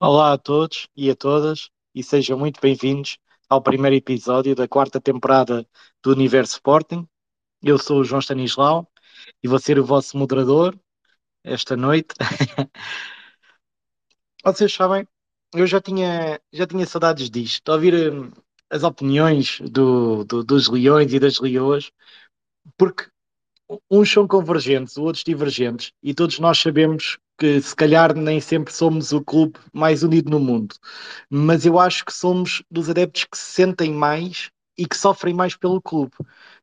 Olá a todos e a todas e sejam muito bem-vindos ao primeiro episódio da quarta temporada do Universo Sporting. Eu sou o João Stanislau e vou ser o vosso moderador esta noite. Vocês sabem, eu já tinha, já tinha saudades disto, ouvir hum, as opiniões do, do- dos leões e das leoas, porque uns são convergentes, outros divergentes, e todos nós sabemos que se calhar nem sempre somos o clube mais unido no mundo, mas eu acho que somos dos adeptos que se sentem mais e que sofrem mais pelo clube.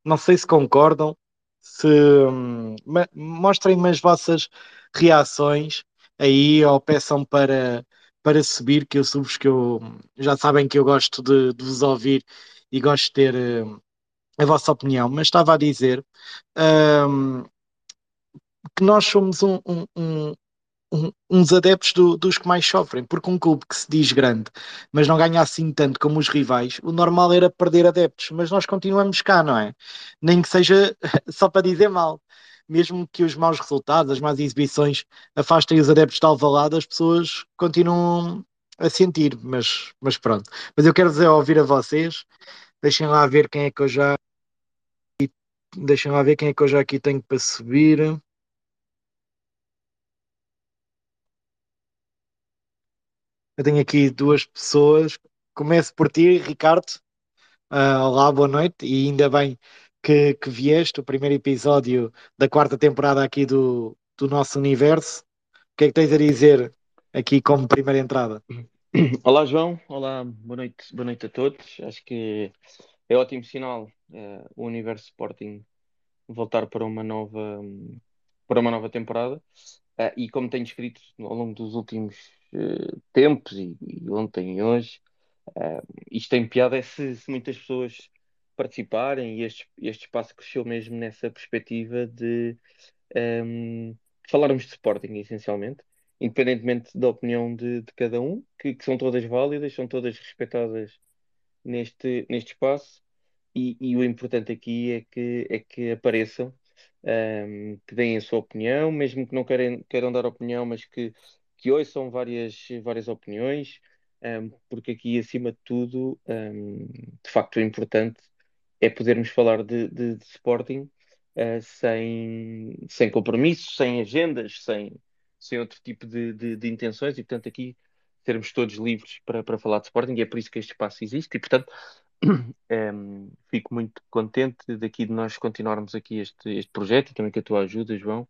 Não sei se concordam, se hum, mostrem-me as vossas reações aí ou peçam para, para subir, que eu subo, que eu já sabem que eu gosto de, de vos ouvir e gosto de ter hum, a vossa opinião, mas estava a dizer hum, que nós somos um- um- um- uns adeptos do- dos que mais sofrem, porque um clube que se diz grande, mas não ganha assim tanto como os rivais, o normal era perder adeptos, mas nós continuamos cá, não é? Nem que seja só para dizer mal. Mesmo que os maus resultados, as más exibições afastem os adeptos de Alvalade, as pessoas continuam a sentir, mas, mas pronto. Mas eu quero dizer, ouvir a vocês, deixem lá ver quem é que eu já, deixem lá ver quem é que eu já aqui tenho para subir. Eu tenho aqui duas pessoas. Começo por ti, Ricardo. Ah, olá, boa noite. E ainda bem que, que vieste, o primeiro episódio da quarta temporada aqui do, do nosso universo. O que é que tens a dizer aqui como primeira entrada? Olá, João. Olá, boa noite, boa noite a todos. Acho que é ótimo sinal, eh, o Universo Sporting voltar para uma nova, para uma nova temporada. Eh, e como tenho escrito ao longo dos últimos tempos, e, e ontem e hoje, eh, isto tem piada é se, se muitas pessoas participarem e este, este espaço cresceu mesmo nessa perspectiva de ehm, falarmos de Sporting, essencialmente, independentemente da opinião de, de cada um, que, que são todas válidas, são todas respeitadas neste, neste espaço, e, e o importante aqui é que, é que apareçam, ehm, que deem a sua opinião, mesmo que não queiram, queiram dar opinião, mas que, que ouçam várias, várias opiniões, ehm, porque aqui, acima de tudo, ehm, de facto, o importante é podermos falar de, de, de Sporting eh, sem, sem compromissos, sem agendas, sem, sem outro tipo de, de, de intenções e, portanto, aqui sermos todos livres para, para falar de Sporting e é por isso que este espaço existe e, portanto, em, fico muito contente daqui de nós continuarmos aqui este, este projeto e também com a tua ajuda, João,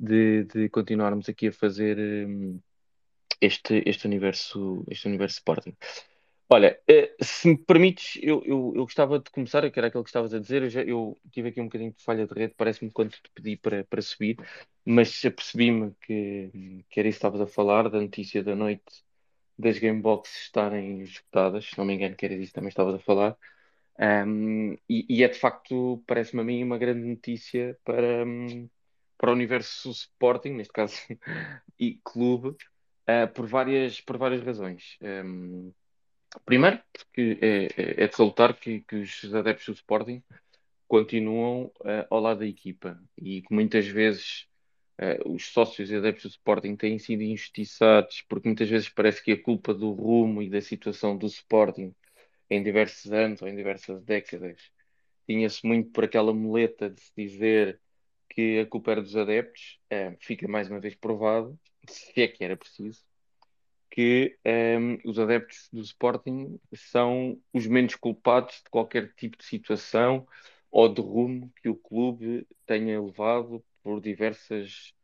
de, de continuarmos aqui a fazer em, este, este universo, este universo Sporting. Olha, eh, se me permites, eu, eu, eu gostava de começar, que era aquilo que estavas a dizer. Eu, já, eu tive aqui um bocadinho de falha de rede, parece-me quando te pedi para, para subir, mas apercebi-me que, que era isso que estavas a falar, da notícia da noite das Gamebox estarem esgotadas. Se não me engano, que era isso que também estavas a falar. Um, e, e é de facto, parece-me a mim, uma grande notícia para, um, para o universo Sporting, neste caso, e clube, uh, por várias, por várias razões. Um, Primeiro, porque é, é, é de salutar que, que os adeptos do Sporting continuam eh, ao lado da equipa e que muitas vezes eh, os sócios e adeptos do Sporting têm sido injustiçados porque muitas vezes parece que a culpa do rumo e da situação do Sporting em diversos anos ou em diversas décadas tinha-se muito por aquela muleta de se dizer que a culpa era dos adeptos, fica mais uma vez provado, se é que era preciso que ehm, os adeptos do Sporting são os menos culpados de qualquer tipo de situação ou de rumo que o clube tenha levado por diversas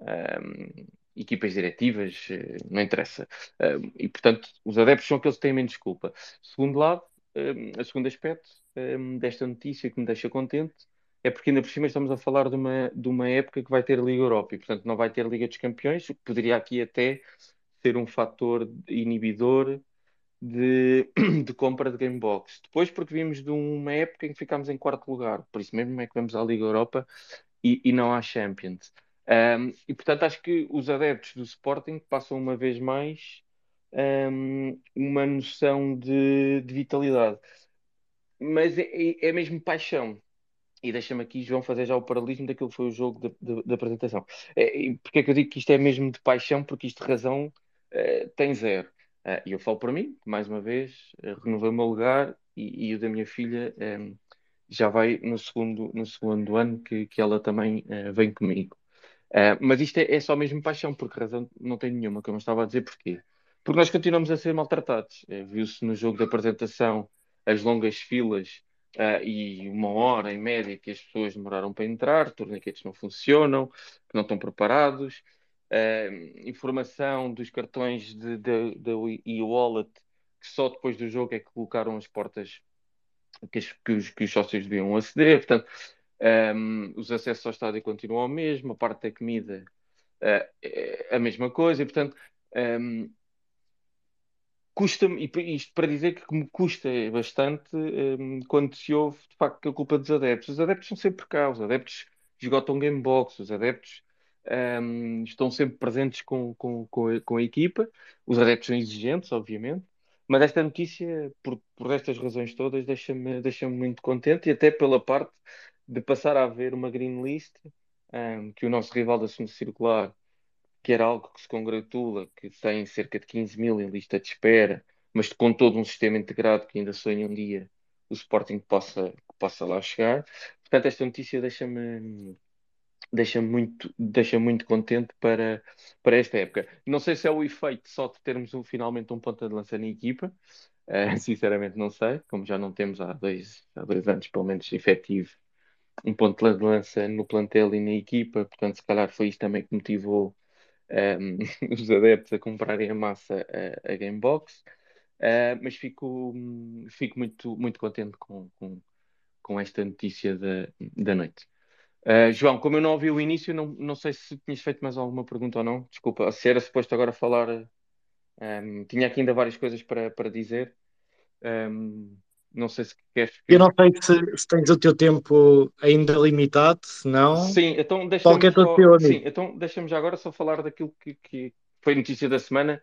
ehm, equipas diretivas, eh, não interessa. Ehm, e, portanto, os adeptos são aqueles que têm menos culpa. Segundo lado, um, o segundo aspecto desta notícia que me deixa contente é porque ainda por cima estamos a falar de uma, de uma época que vai ter Liga Europa e, portanto, não vai ter Liga dos Campeões, o que poderia aqui até ser um fator inibidor de, de compra de Gamebox. Depois, porque vimos de uma época em que ficámos em quarto lugar, por isso mesmo é que vamos à Liga Europa e, e não à Champions. Um, e portanto, acho que os adeptos do Sporting passam uma vez mais um, uma noção de, de vitalidade, mas é, é, é mesmo paixão. E deixa-me aqui, João, fazer já o paralelismo daquilo que foi o jogo da, da, da apresentação. É, porque é que eu digo que isto é mesmo de paixão? Porque isto de razão uh, tem zero. Uh, e eu falo para mim, mais uma vez, renovei o meu lugar e, e o da minha filha um, já vai no segundo, no segundo ano que, que ela também vem comigo. mas isto é, é, só mesmo paixão, porque razão não tem nenhuma, como eu estava a dizer, porquê? Porque nós continuamos a ser maltratados. Viu-se no jogo de apresentação as longas filas uh, e uma hora em média que as pessoas demoraram para entrar, torniquetes não funcionam, que não estão preparados, uh, informação dos cartões de, de e-wallet que só depois do jogo é que colocaram as portas que, as, que, os, que os, sócios deviam aceder, portanto, um, ah, os acessos ao estádio continuam o mesmo, a parte da comida uh, é a mesma coisa, e portanto um, custa-me, isto para dizer que me custa bastante um, quando se ouve de facto que a culpa dos adeptos. Os adeptos são sempre cá, os adeptos esgotam game box, os adeptos um, estão sempre presentes com, com, com, a, com a equipa, os adeptos são exigentes, obviamente, mas esta notícia, por, por estas razões todas, deixa-me deixa muito contente e até pela parte de passar a haver uma green list um, que o nosso rival da segunda circular que era algo que se congratula, que tem cerca de 15 mil em lista de espera, mas com todo um sistema integrado que ainda sonha um dia o Sporting possa, possa lá chegar. Portanto, esta notícia deixa-me deixa muito, deixa muito contente para, para esta época. Não sei se é o efeito só de termos um, finalmente um ponta de lança na equipa, uh, sinceramente não sei, como já não temos há dois, há dois anos, pelo menos, efetivo um ponto de lança no plantel e na equipa, portanto, se calhar foi isto também que motivou um, os adeptos a comprarem a massa a, a Gamebox, uh, mas fico, fico muito, muito contente com, com, com esta notícia da, da noite. Uh, João, como eu não ouvi o início, não, não sei se tinhas feito mais alguma pergunta ou não. Desculpa, se era suposto agora falar. Um, tinha aqui ainda várias coisas para, para dizer. Um, não sei se queres. Eu não sei se, se, tens o teu tempo ainda limitado, se não. Sim, então deixa-me. É só... Sim, então deixa-me já agora só falar daquilo que, que foi notícia da semana,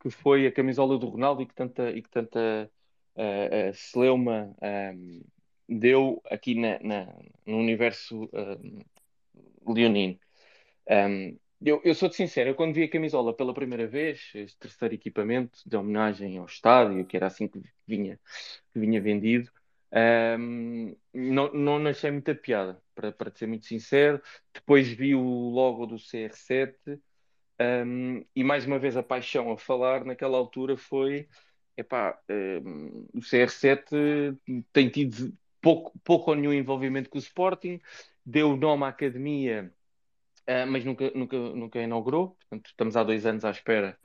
que foi a camisola do Ronaldo e que tanta, e que tanta uh, uh, celeuma um, deu aqui na, na, no universo uh, leonino. Um, eu, eu sou-te sincero, eu quando vi a camisola pela primeira vez, este terceiro equipamento de homenagem ao estádio, que era assim que vinha, que vinha vendido, um, não, não achei muita piada, para, para ser muito sincero. Depois vi o logo do CR7 um, e mais uma vez a paixão a falar naquela altura foi epá, um, o CR7 tem tido pouco, pouco ou nenhum envolvimento com o Sporting, deu o nome à academia uh, mas nunca, nunca, nunca inaugurou. Portanto, estamos há dois anos à espera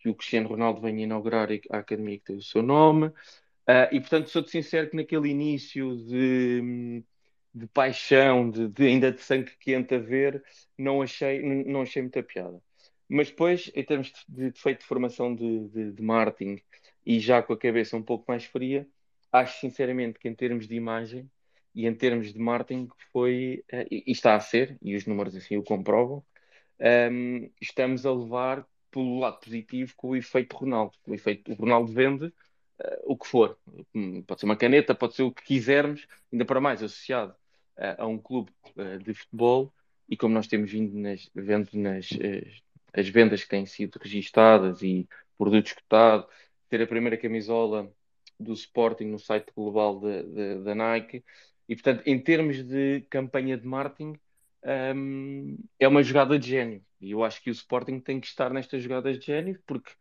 que o Cristiano Ronaldo venha inaugurar a academia que tem o seu nome. Uh, e, portanto, sou-te sincero que naquele início de, de paixão, de, de, ainda de sangue quente a ver, não achei, não achei muita piada. Mas depois, em termos de, de feito de formação de, de, de marketing e já com a cabeça um pouco mais fria, acho sinceramente que em termos de imagem e em termos de marketing foi, uh, e está a ser, e os números assim o comprovam, um, ehm, estamos a levar pelo lado positivo com o efeito Ronaldo. O efeito o Ronaldo vende uh, o que for. Hum, pode ser uma caneta, pode ser o que quisermos, ainda para mais associado uh, a um clube de futebol, e como nós temos vindo nas, vendo nas as vendas que têm sido registadas e produtos cotados, ter a primeira camisola do Sporting no site global da Nike, e, portanto, em termos de campanha de marketing, um, é uma jogada de gênio. E eu acho que o Sporting tem que estar nestas jogadas de gênio, porque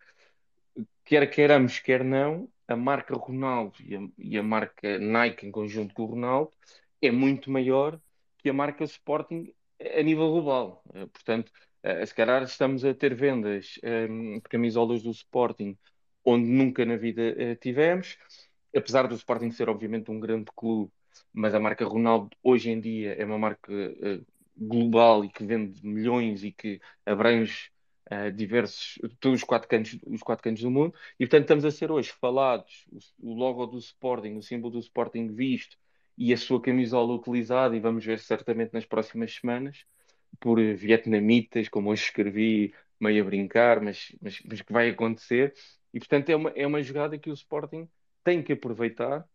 quer queiramos, quer não, a marca Ronaldo e a, e a, marca Nike em conjunto com o Ronaldo é muito maior que a marca Sporting a nível global. Eh, portanto, uh, se calhar estamos a ter vendas um, de camisolas do Sporting onde nunca na vida uh, tivemos, apesar do Sporting ser obviamente um grande clube mas a marca Ronaldo hoje em dia é uma marca uh, global e que vende milhões e que abrange uh, diversos, todos os quatro, cantos, os quatro cantos do mundo, e portanto estamos a ser hoje falados, o, logo do Sporting, o símbolo do Sporting visto e a sua camisola utilizada, e vamos ver certamente nas próximas semanas, por vietnamitas, como hoje escrevi, meio a brincar, mas, mas, mas que vai acontecer, e portanto é uma, é uma jogada que o Sporting tem que aproveitar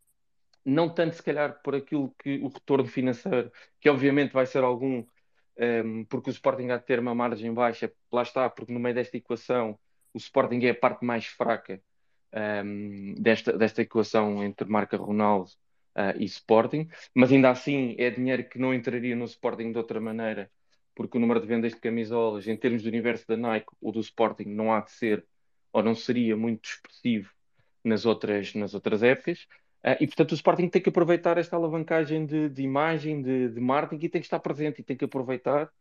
não tanto se calhar por aquilo que o retorno financeiro, que obviamente vai ser algum, um, ehm, porque o Sporting há de ter uma margem baixa, lá está, porque no meio desta equação o Sporting é a parte mais fraca um, desta, desta equação entre marca Ronaldo uh, e Sporting, mas ainda assim é dinheiro que não entraria no Sporting de outra maneira, porque o número de vendas de camisolas, em termos do universo da Nike ou do Sporting, não há de ser ou não seria muito expressivo nas outras, nas outras épocas. Uh, e portanto o Sporting tem que aproveitar esta alavancagem de, de imagem, de, de, marketing e tem que estar presente e tem que aproveitar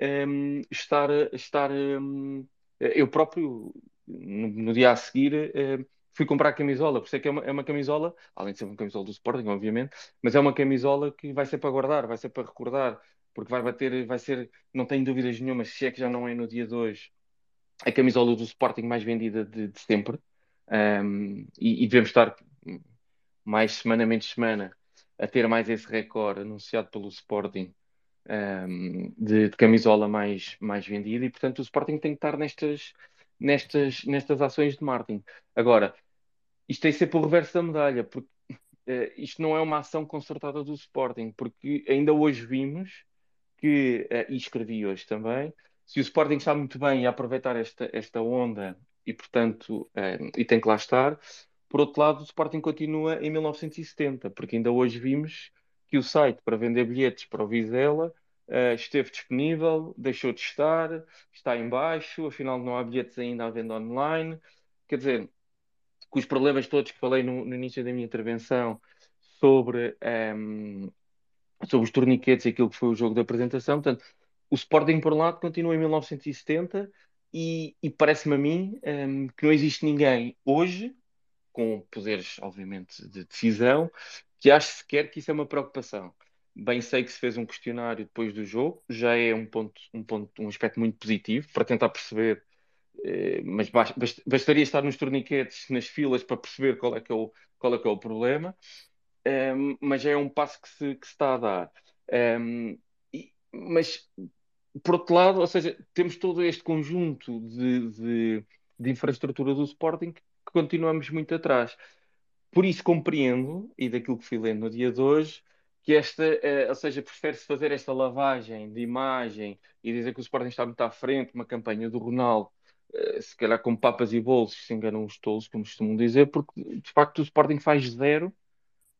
um, estar, estar um, eu próprio no, no, dia a seguir uh, fui comprar a camisola, por isso é que é uma, é uma, camisola, além de ser uma camisola do Sporting, obviamente, mas é uma camisola que vai ser para guardar, vai ser para recordar, porque vai bater, vai ser, não tenho dúvidas nenhuma, se é que já não é no dia de hoje, a camisola do Sporting mais vendida de, de sempre. Um, e, e, devemos estar mais semana menos semana a ter mais esse recorde anunciado pelo Sporting um, de, de, camisola mais, mais vendida e portanto o Sporting tem que estar nestas, nestas, nestas ações de marketing. Agora, isto tem que ser por reverso da medalha, porque uh, isto não é uma ação concertada do Sporting, porque ainda hoje vimos que, uh, e escrevi hoje também, se o Sporting está muito bem a aproveitar esta, esta onda e, portanto, uh, e tem que lá estar, por outro lado, o Sporting continua em 1970, porque ainda hoje vimos que o site para vender bilhetes para o Vizela uh, esteve disponível, deixou de estar, está em baixo, afinal não há bilhetes ainda à venda online. Quer dizer, com os problemas todos que falei no, no início da minha intervenção sobre, um, ehm, sobre os torniquetes e aquilo que foi o jogo da apresentação, portanto, o Sporting, por um lado, continua em 1970 e, e parece-me a mim um, ehm, que não existe ninguém hoje, com poderes, obviamente, de decisão, que ache sequer que isso é uma preocupação. Bem sei que se fez um questionário depois do jogo, já é um ponto, um ponto, um aspecto muito positivo para tentar perceber, eh, mas bastaria estar nos torniquetes, nas filas para perceber qual é que é o, qual é que é o problema, um, mas já é um passo que se, que se está a dar. Um, e, mas por outro lado, ou seja, temos todo este conjunto de, de, de infraestrutura do Sporting continuamos muito atrás. Por isso compreendo, e daquilo que fui lendo no dia de hoje, que esta, eh, ou seja, prefere-se fazer esta lavagem de imagem e dizer que o Sporting está muito à frente, uma campanha do Ronaldo, eh, se calhar com papas e bolsos, se enganam os tolos, como costumam dizer, porque de facto o Sporting faz zero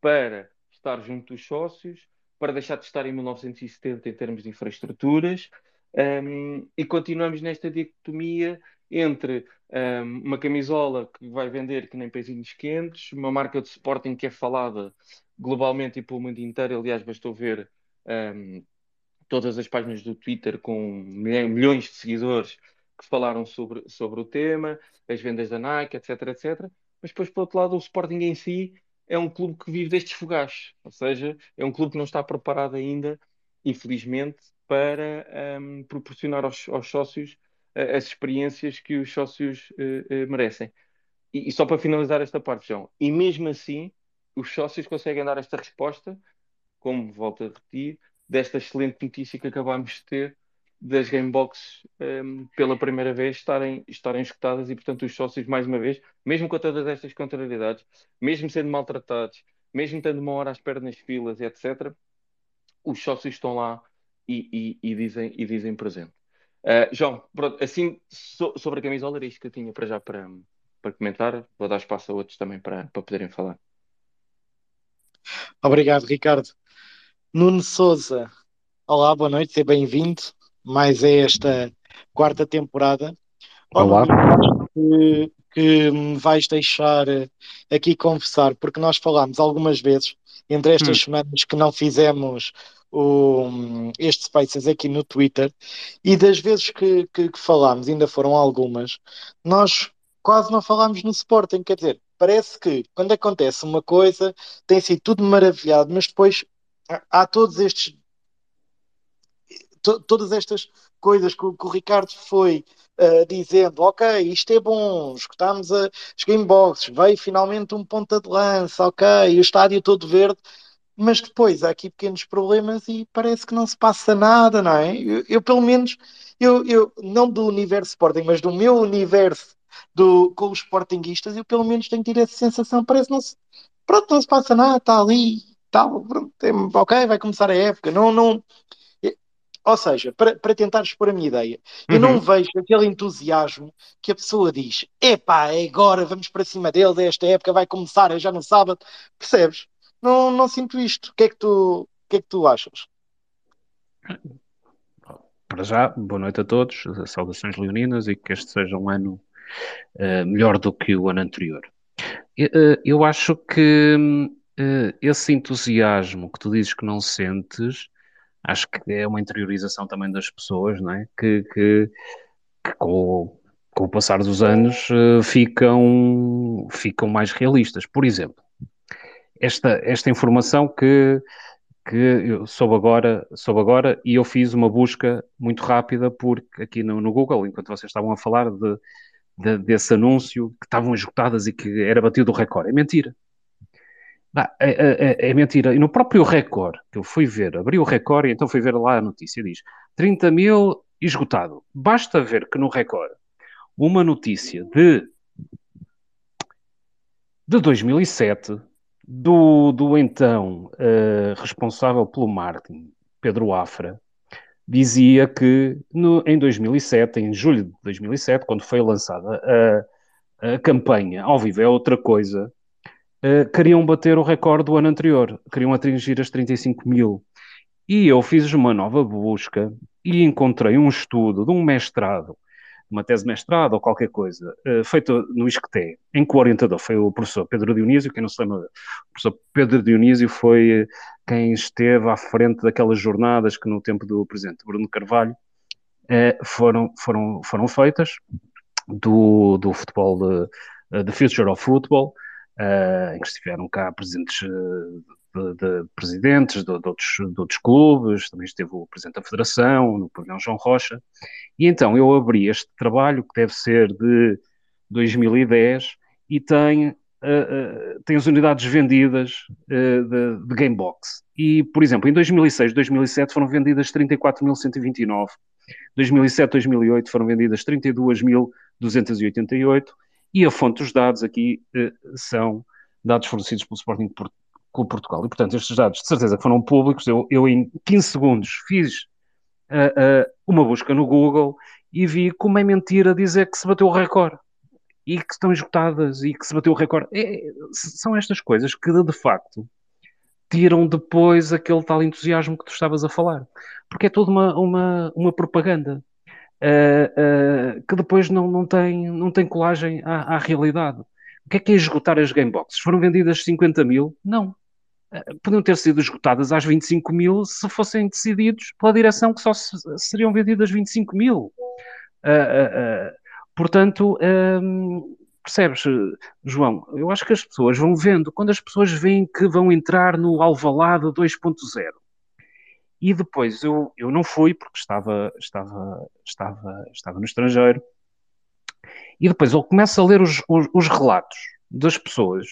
para estar junto dos sócios, para deixar de estar em 1970 em termos de infraestruturas, um, e continuamos nesta dicotomia entre um, uma camisola que vai vender que nem pezinhos quentes, uma marca de Sporting que é falada globalmente e pelo mundo inteiro. Aliás, bastou ver um, todas as páginas do Twitter com milhões de seguidores que falaram sobre, sobre o tema, as vendas da Nike, etc, etc. Mas depois, por outro lado, o Sporting em si é um clube que vive destes fogachos, ou seja, é um clube que não está preparado ainda, infelizmente, para um, proporcionar aos, aos sócios as experiências que os sócios uh, uh, merecem. E, e, só para finalizar esta parte, João, e mesmo assim, os sócios conseguem dar esta resposta, como volto a repetir, desta excelente notícia que acabámos de ter das Gameboxes um, pela primeira vez estarem, estarem escutadas e, portanto, os sócios, mais uma vez, mesmo com todas estas contrariedades, mesmo sendo maltratados, mesmo tendo uma hora à espera nas filas, etc., os sócios estão lá e, e, e dizem, e dizem presente. Uh, João, pronto, assim so, sobre a camisola era isto que eu tinha para já para, para comentar. Vou dar espaço a outros também para, para poderem falar. Obrigado, Ricardo. Nuno Souza, olá, boa noite, seja bem-vindo. Mais é esta quarta temporada. Olá. Que, que me vais deixar aqui conversar, porque nós falámos algumas vezes entre estas hum. semanas que não fizemos o, este Spaces aqui no Twitter e das vezes que, que, que falámos, ainda foram algumas, nós quase não falámos no Sporting, quer dizer, parece que quando acontece uma coisa tem sido tudo maravilhado, mas depois há todos estes to, todas estas coisas que, que o Ricardo foi uh, dizendo, ok, isto é bom, escutámos a, os gameboxes, veio finalmente um ponta de lança, ok, o estádio todo verde, mas depois há aqui pequenos problemas e parece que não se passa nada, não é? Eu, eu pelo menos, eu, eu, não do universo Sporting, mas do meu universo do, com os Sportinguistas, eu pelo menos tenho tido essa sensação, parece que não se, pronto, não se passa nada, está ali, tal, pronto, é, ok, vai começar a época, não, não, Ou seja, para, para tentar expor a minha ideia, eu não Uhum. vejo aquele entusiasmo que a pessoa diz: epá, é agora, vamos para cima deles, esta época vai começar, é já no sábado. Percebes? Não, não sinto isto. O que é que tu, o que é que tu achas? Para já, boa noite a todos, saudações leoninas e que este seja um ano uh, melhor do que o ano anterior. Eu, uh, eu acho que uh, esse entusiasmo que tu dizes que não sentes, acho que é uma interiorização também das pessoas, não é? Que, que, que com, com, o passar dos anos ficam, ficam mais realistas. Por exemplo, esta, esta informação que que eu soube agora, soube agora e eu fiz uma busca muito rápida porque aqui no, no Google, enquanto vocês estavam a falar de, de, desse anúncio que estavam esgotadas e que era batido o recorde. É mentira. É, é, é, mentira. E no próprio recorde, que eu fui ver, abri o recorde e então fui ver lá a notícia, diz 30 mil esgotado. Basta ver que no recorde uma notícia de de 2007 do, do então uh, responsável pelo marketing, Pedro Afra, dizia que no, em 2007, em julho de 2007, quando foi lançada a, a campanha Ao Vivo é Outra Coisa, uh, queriam bater o recorde do ano anterior, queriam atingir as 35 mil. E eu fiz uma nova busca e encontrei um estudo de um mestrado uma tese de mestrado ou qualquer coisa, uh, feita no ISCTE, em que o orientador foi o professor Pedro Dionísio, quem não se lembra, o professor Pedro Dionísio foi quem esteve à frente daquelas jornadas que no tempo do presidente Bruno Carvalho uh, foram, foram, foram feitas, do, do futebol, de, de Future of Football, uh, em que estiveram cá presidentes de, de, presidentes de, de, outros, de outros clubes, também esteve o presidente da Federação, no pavilhão João Rocha, e então eu abri este trabalho, que deve ser de 2010, e tem, uh, uh, tem as unidades vendidas uh, de, de Gamebox. E, por exemplo, em 2006, 2007 foram vendidas 34.129, 2007, 2008 foram vendidas 32.288, e a fonte dos dados aqui são dados fornecidos pelo Sporting Clube Portugal. E, portanto, estes dados de certeza que foram públicos. Eu, eu em 15 segundos fiz uh, uh, uma busca no Google e vi como é mentira dizer que se bateu o recorde e que estão esgotadas e que se bateu o recorde. É, são estas coisas que, de facto, tiram depois aquele tal entusiasmo que tu estavas a falar. Porque é toda uma, uma, uma propaganda. Uh, que depois não, não, tem, não tem colagem à, à realidade. O que é que é esgotar as gameboxes? Foram vendidas 50 mil? Não podiam ter sido esgotadas às 25 mil se fossem decididos pela direção que só seriam vendidas 25 mil. Uh, uh, uh, portanto, percebes, João? Eu acho que as pessoas vão vendo, quando as pessoas veem que vão entrar no Alvalade 2.0. E depois eu, eu não fui porque estava, estava, estava, estava no estrangeiro. E depois eu começo a ler os, os, os relatos das pessoas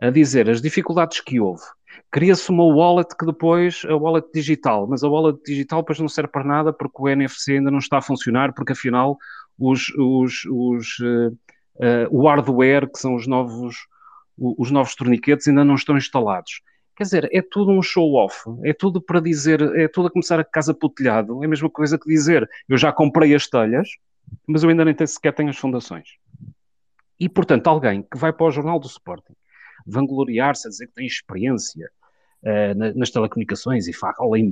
a dizer as dificuldades que houve cria-se uma wallet que depois, a wallet digital, mas a wallet digital depois não serve para nada porque o NFC ainda não está a funcionar, porque afinal os, os, os, uh, uh, o hardware, que são os novos, os novos torniquetes, ainda não estão instalados. Quer dizer, é tudo um show-off, é tudo para dizer, é tudo a começar a casa para o telhado, é a mesma coisa que dizer, eu já comprei as telhas, mas eu ainda nem sequer tenho as fundações. E, portanto, alguém que vai para o Jornal do Sporting vangloriar-se a dizer que tem experiência uh, nas telecomunicações e fala em,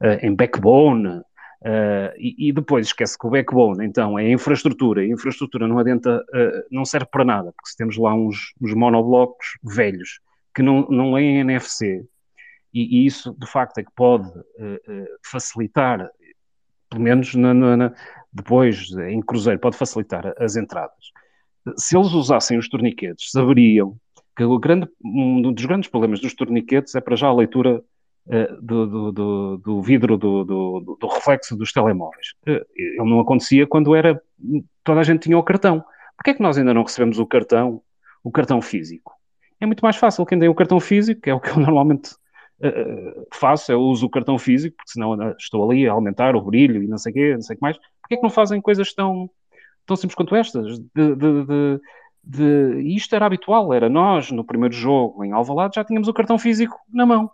uh, em backbone, uh, e, e, depois esquece que o backbone, então, é infraestrutura, e a infraestrutura não adianta, não serve para nada, porque se temos lá uns, uns monoblocos velhos que não, não leem NFC, e, e, isso, de facto, é que pode facilitar, pelo menos na, na, na, depois, em cruzeiro, pode facilitar as entradas. Se eles usassem os torniquetes, saberiam que o grande, um dos grandes problemas dos torniquetes é para já a leitura uh, do, do, do, vidro do, do, do, reflexo dos telemóveis. Uh, ele não acontecia quando era toda a gente tinha o cartão. Porquê é que nós ainda não recebemos o cartão, o cartão físico? É muito mais fácil quem tem o cartão físico, que é o que eu normalmente uh, faço, eu uso o cartão físico, porque senão estou ali a aumentar o brilho e não sei o quê, não sei o que mais. Porquê é que não fazem coisas tão, tão simples quanto estas? de, de, de de, e isto era habitual, era nós, no primeiro jogo em Alvalade, já tínhamos o cartão físico na mão.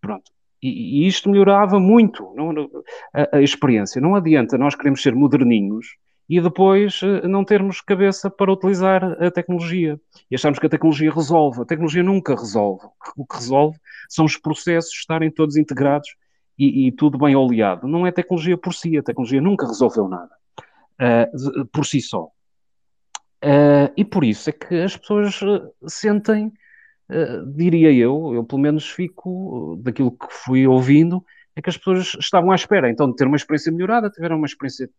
Pronto. E, e isto melhorava muito não, a, a, experiência. Não adianta nós queremos ser moderninhos e depois uh, não termos cabeça para utilizar a tecnologia. E achamos que a tecnologia resolve. A tecnologia nunca resolve. O que resolve são os processos estarem todos integrados e, e tudo bem oleado. Não é tecnologia por si. A tecnologia nunca resolveu nada uh, por si só. Uh, e por isso é que as pessoas uh, sentem, uh, diria eu, eu pelo menos fico daquilo que fui ouvindo, é que as pessoas estavam à espera então de ter uma experiência melhorada, tiveram uma experiência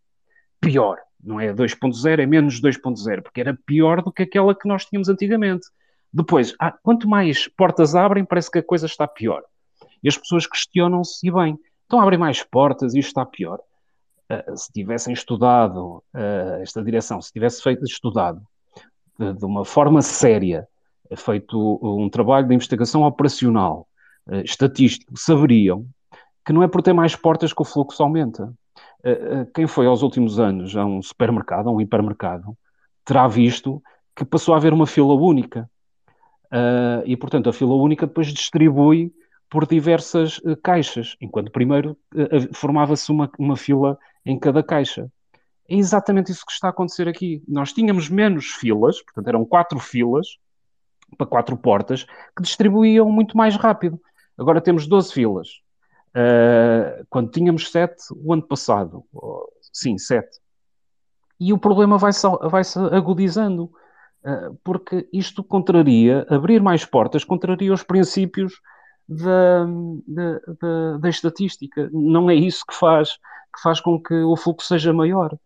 pior, não é 2.0, é menos 2.0, porque era pior do que aquela que nós tínhamos antigamente. Depois, ah, quanto mais portas abrem, parece que a coisa está pior. E as pessoas questionam-se, e bem, então abrem mais portas e isto está pior. Uh, se tivessem estudado uh, esta direção, se tivesse feito estudado de, de, uma forma séria, feito um trabalho de investigação operacional, estatístico, saberiam que não é por ter mais portas que o fluxo aumenta. quem foi aos últimos anos a um supermercado, a um hipermercado, terá visto que passou a haver uma fila única. e, portanto, a fila única depois distribui por diversas caixas, enquanto primeiro formava-se uma, uma fila em cada caixa. É exatamente isso que está a acontecer aqui. Nós tínhamos menos filas, portanto eram quatro filas para quatro portas, que distribuíam muito mais rápido. Agora temos 12 filas. Uh, quando tínhamos sete o ano passado. sim, sete. E o problema vai-se vai agudizando, uh, porque isto contraria, abrir mais portas, contraria os princípios da, da, da, da, estatística. Não é isso que faz, que faz com que o fluxo seja maior.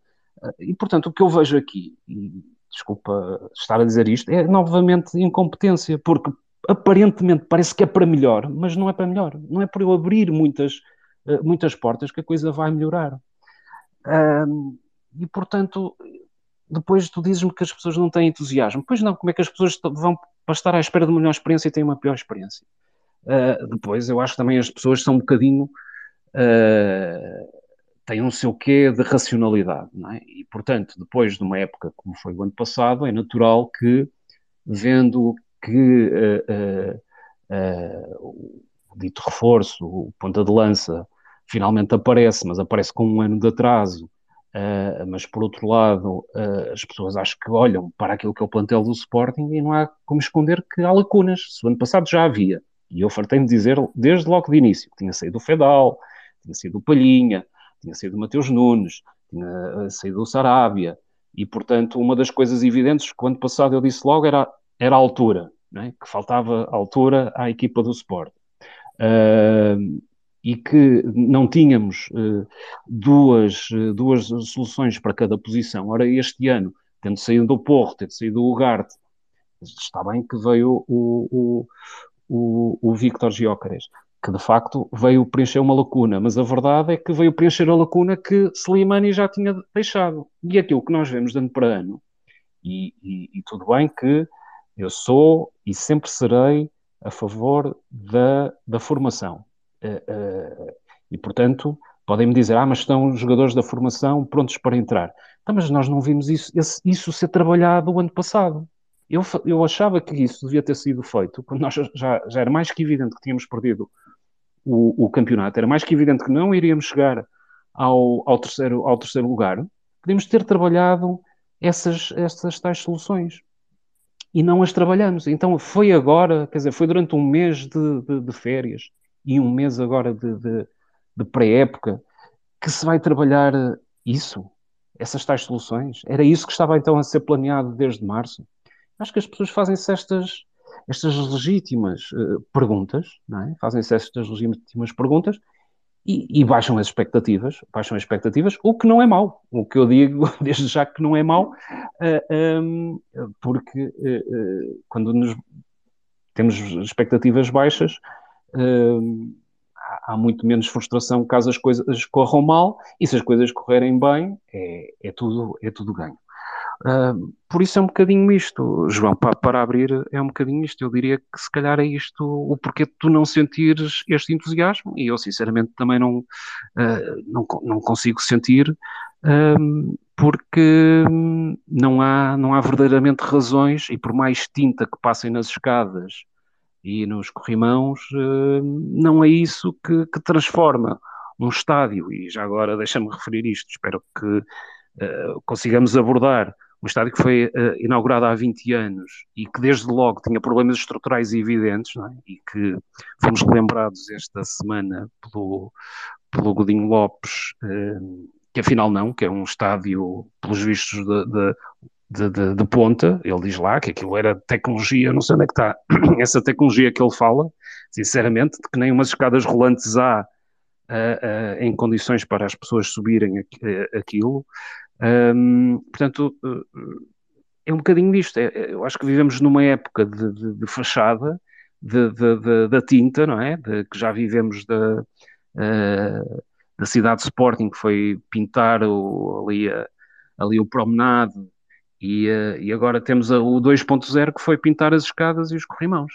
E, portanto, o que eu vejo aqui, e desculpa estar a dizer isto, é novamente incompetência, porque aparentemente parece que é para melhor, mas não é para melhor. Não é por eu abrir muitas, eh, muitas portas que a coisa vai melhorar. e, portanto, depois tu dizes-me que as pessoas não têm entusiasmo. Pois não, como é que as pessoas vão para estar à espera de uma melhor experiência e têm uma pior experiência? Uh, depois, eu acho que também as pessoas são um bocadinho. Uh, têm um seu quê de racionalidade, não é? E, portanto, depois de uma época como foi o ano passado, é natural que, vendo que uh, o dito reforço, o ponta de lança, finalmente aparece, mas aparece com um ano de atraso, Uh, mas por outro lado, uh, as pessoas acho que olham para aquilo que é o plantel do Sporting e não há como esconder que há lacunas. Se o ano passado já havia, e eu fartei-me dizer desde logo de início que tinha saído o Fedal, tinha sido o Palhinha, tinha sido o Mateus Nunes, tinha eh, saído o Sarabia, e portanto uma das coisas evidentes que o ano passado eu disse logo era, era a altura, é? que faltava altura à equipa do Sport. Uh, e que não tínhamos uh, duas, uh, duas soluções para cada posição. Ora, este ano, tendo saído do Porro, tendo saído do Ugarte, está bem que veio o, o, o, o Victor Giócares, que de facto veio preencher uma lacuna, mas a verdade é que veio preencher a lacuna que Slimani já tinha deixado. E aquilo que nós vemos de ano para ano, e, e, e tudo bem que eu sou e sempre serei a favor da, da formação. Uh, uh, e portanto, podem-me dizer, ah, mas estão os jogadores da formação prontos para entrar. Então, mas nós não vimos isso, isso ser trabalhado o ano passado. Eu, eu achava que isso devia ter sido feito quando nós já, já era mais que evidente que tínhamos perdido o, o campeonato, era mais que evidente que não iríamos chegar ao, ao, terceiro, ao terceiro lugar. Podíamos ter trabalhado essas, essas tais soluções e não as trabalhamos. Então foi agora, quer dizer, foi durante um mês de, de, de férias e um mês agora de, de, pré-época que se vai trabalhar isso, essas tais soluções. Era isso que estava então a ser planeado desde março. Acho que as pessoas fazem-se estas, estas legítimas uh, perguntas, é? Fazem-se estas legítimas perguntas e, e, baixam as expectativas, baixam as expectativas, o que não é mau. O que eu digo desde já que não é mau, uh, eh, um, ehm, porque uh, quando nos temos expectativas baixas, ehm, há, há muito menos frustração caso as coisas corram mal, e se as coisas correrem bem, é, é tudo, é tudo ganho. Uh, por isso é um bocadinho isto, João, para, para abrir é um bocadinho isto. Eu diria que se calhar é isto o porquê de tu não sentires este entusiasmo, e eu sinceramente também não, uh, não, não consigo sentir, uh, porque não há, não há verdadeiramente razões, e por mais tinta que passem nas escadas e nos corrimãos, não é isso que, que, transforma um estádio. E já agora deixa-me referir isto, espero que consigamos abordar um estádio que foi uh, inaugurado há 20 anos e que desde logo tinha problemas estruturais evidentes, é? e que fomos lembrados esta semana pelo, pelo Godinho Lopes, uh, que afinal não, que é um estádio, pelos vistos, de, de, de, de, de, ponta, ele diz lá que aquilo era tecnologia, não sei onde é que está essa tecnologia que ele fala, sinceramente, de que nem umas escadas rolantes há uh, uh, em condições para as pessoas subirem aquilo. Um, portanto, é um bocadinho disto. É, é, eu acho que vivemos numa época de, de, de fachada, da tinta, não é? que já vivemos da, uh, da cidade de Sporting, que foi pintar o, ali, a, ali o promenade, e, uh, e agora temos a, o 2.0 que foi pintar as escadas e os corrimãos.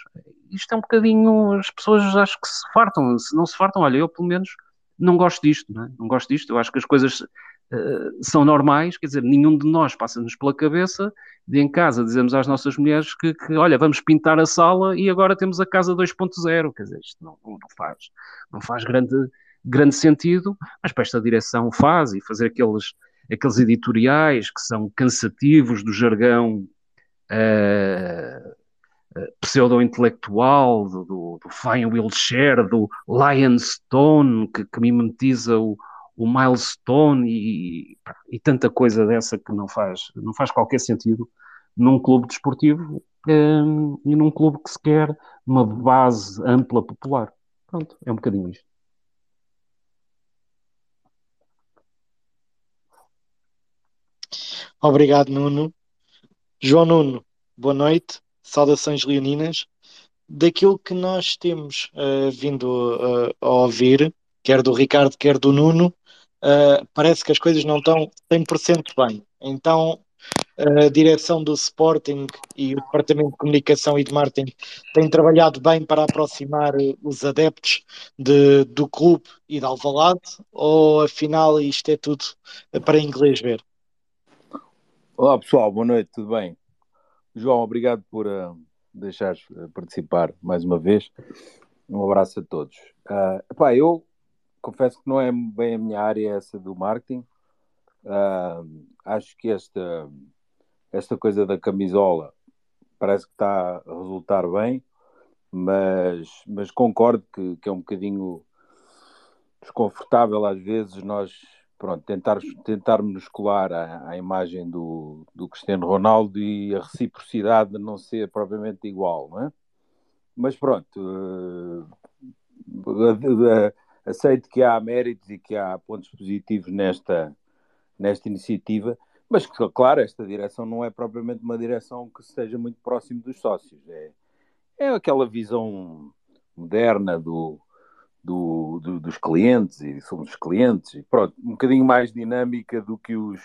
Isto é um bocadinho. As pessoas acho que se fartam. Se não se fartam, olha, eu pelo menos não gosto disto, não, é? não gosto disto. Eu acho que as coisas eh, são normais, quer dizer, nenhum de nós passa-nos pela cabeça de em casa dizemos às nossas mulheres que, que, olha, vamos pintar a sala e agora temos a casa 2.0, quer dizer, isto não, não, faz, não faz grande, grande sentido, mas para esta direção faz, e fazer aqueles, aqueles editoriais que são cansativos do jargão uh, pseudo-intelectual, do, do, Fine Wheelchair, do Lionstone, que, que mimetiza o, o milestone e, e, tanta coisa dessa que não faz, não faz qualquer sentido num clube desportivo um, e num clube que se quer uma base ampla popular. Pronto, é um bocadinho isto. Obrigado, Nuno. João Nuno, boa noite. Saudações leoninas. Daquilo que nós temos uh, vindo uh, a ouvir, quer do Ricardo, quer do Nuno, uh, parece que as coisas não estão 100% bem. Então, a direção do Sporting e o Departamento de Comunicação e de Marketing têm trabalhado bem para aproximar os adeptos de, do clube e da Alvalade, ou afinal isto é tudo para inglês ver? Olá pessoal, boa noite, tudo bem? João, obrigado por uh, deixares participar mais uma vez. Um abraço a todos. Uh, eu confesso que não é bem a minha área essa do marketing. Uh, acho que esta, esta coisa da camisola parece que está a resultar bem, mas, mas concordo que, que é um bocadinho desconfortável às vezes nós pronto, tentar, tentarmos colar à, à imagem do, do Cristiano Ronaldo e a reciprocidade não ser propriamente igual, não é? Mas pronto, uh, aceito que há méritos e que há pontos positivos nesta, nesta iniciativa, mas que, claro, esta direção não é propriamente uma direção que esteja muito próximo dos sócios. É, é aquela visão moderna do, do, do, dos clientes e somos os clientes, e pronto, um bocadinho mais dinâmica do que os,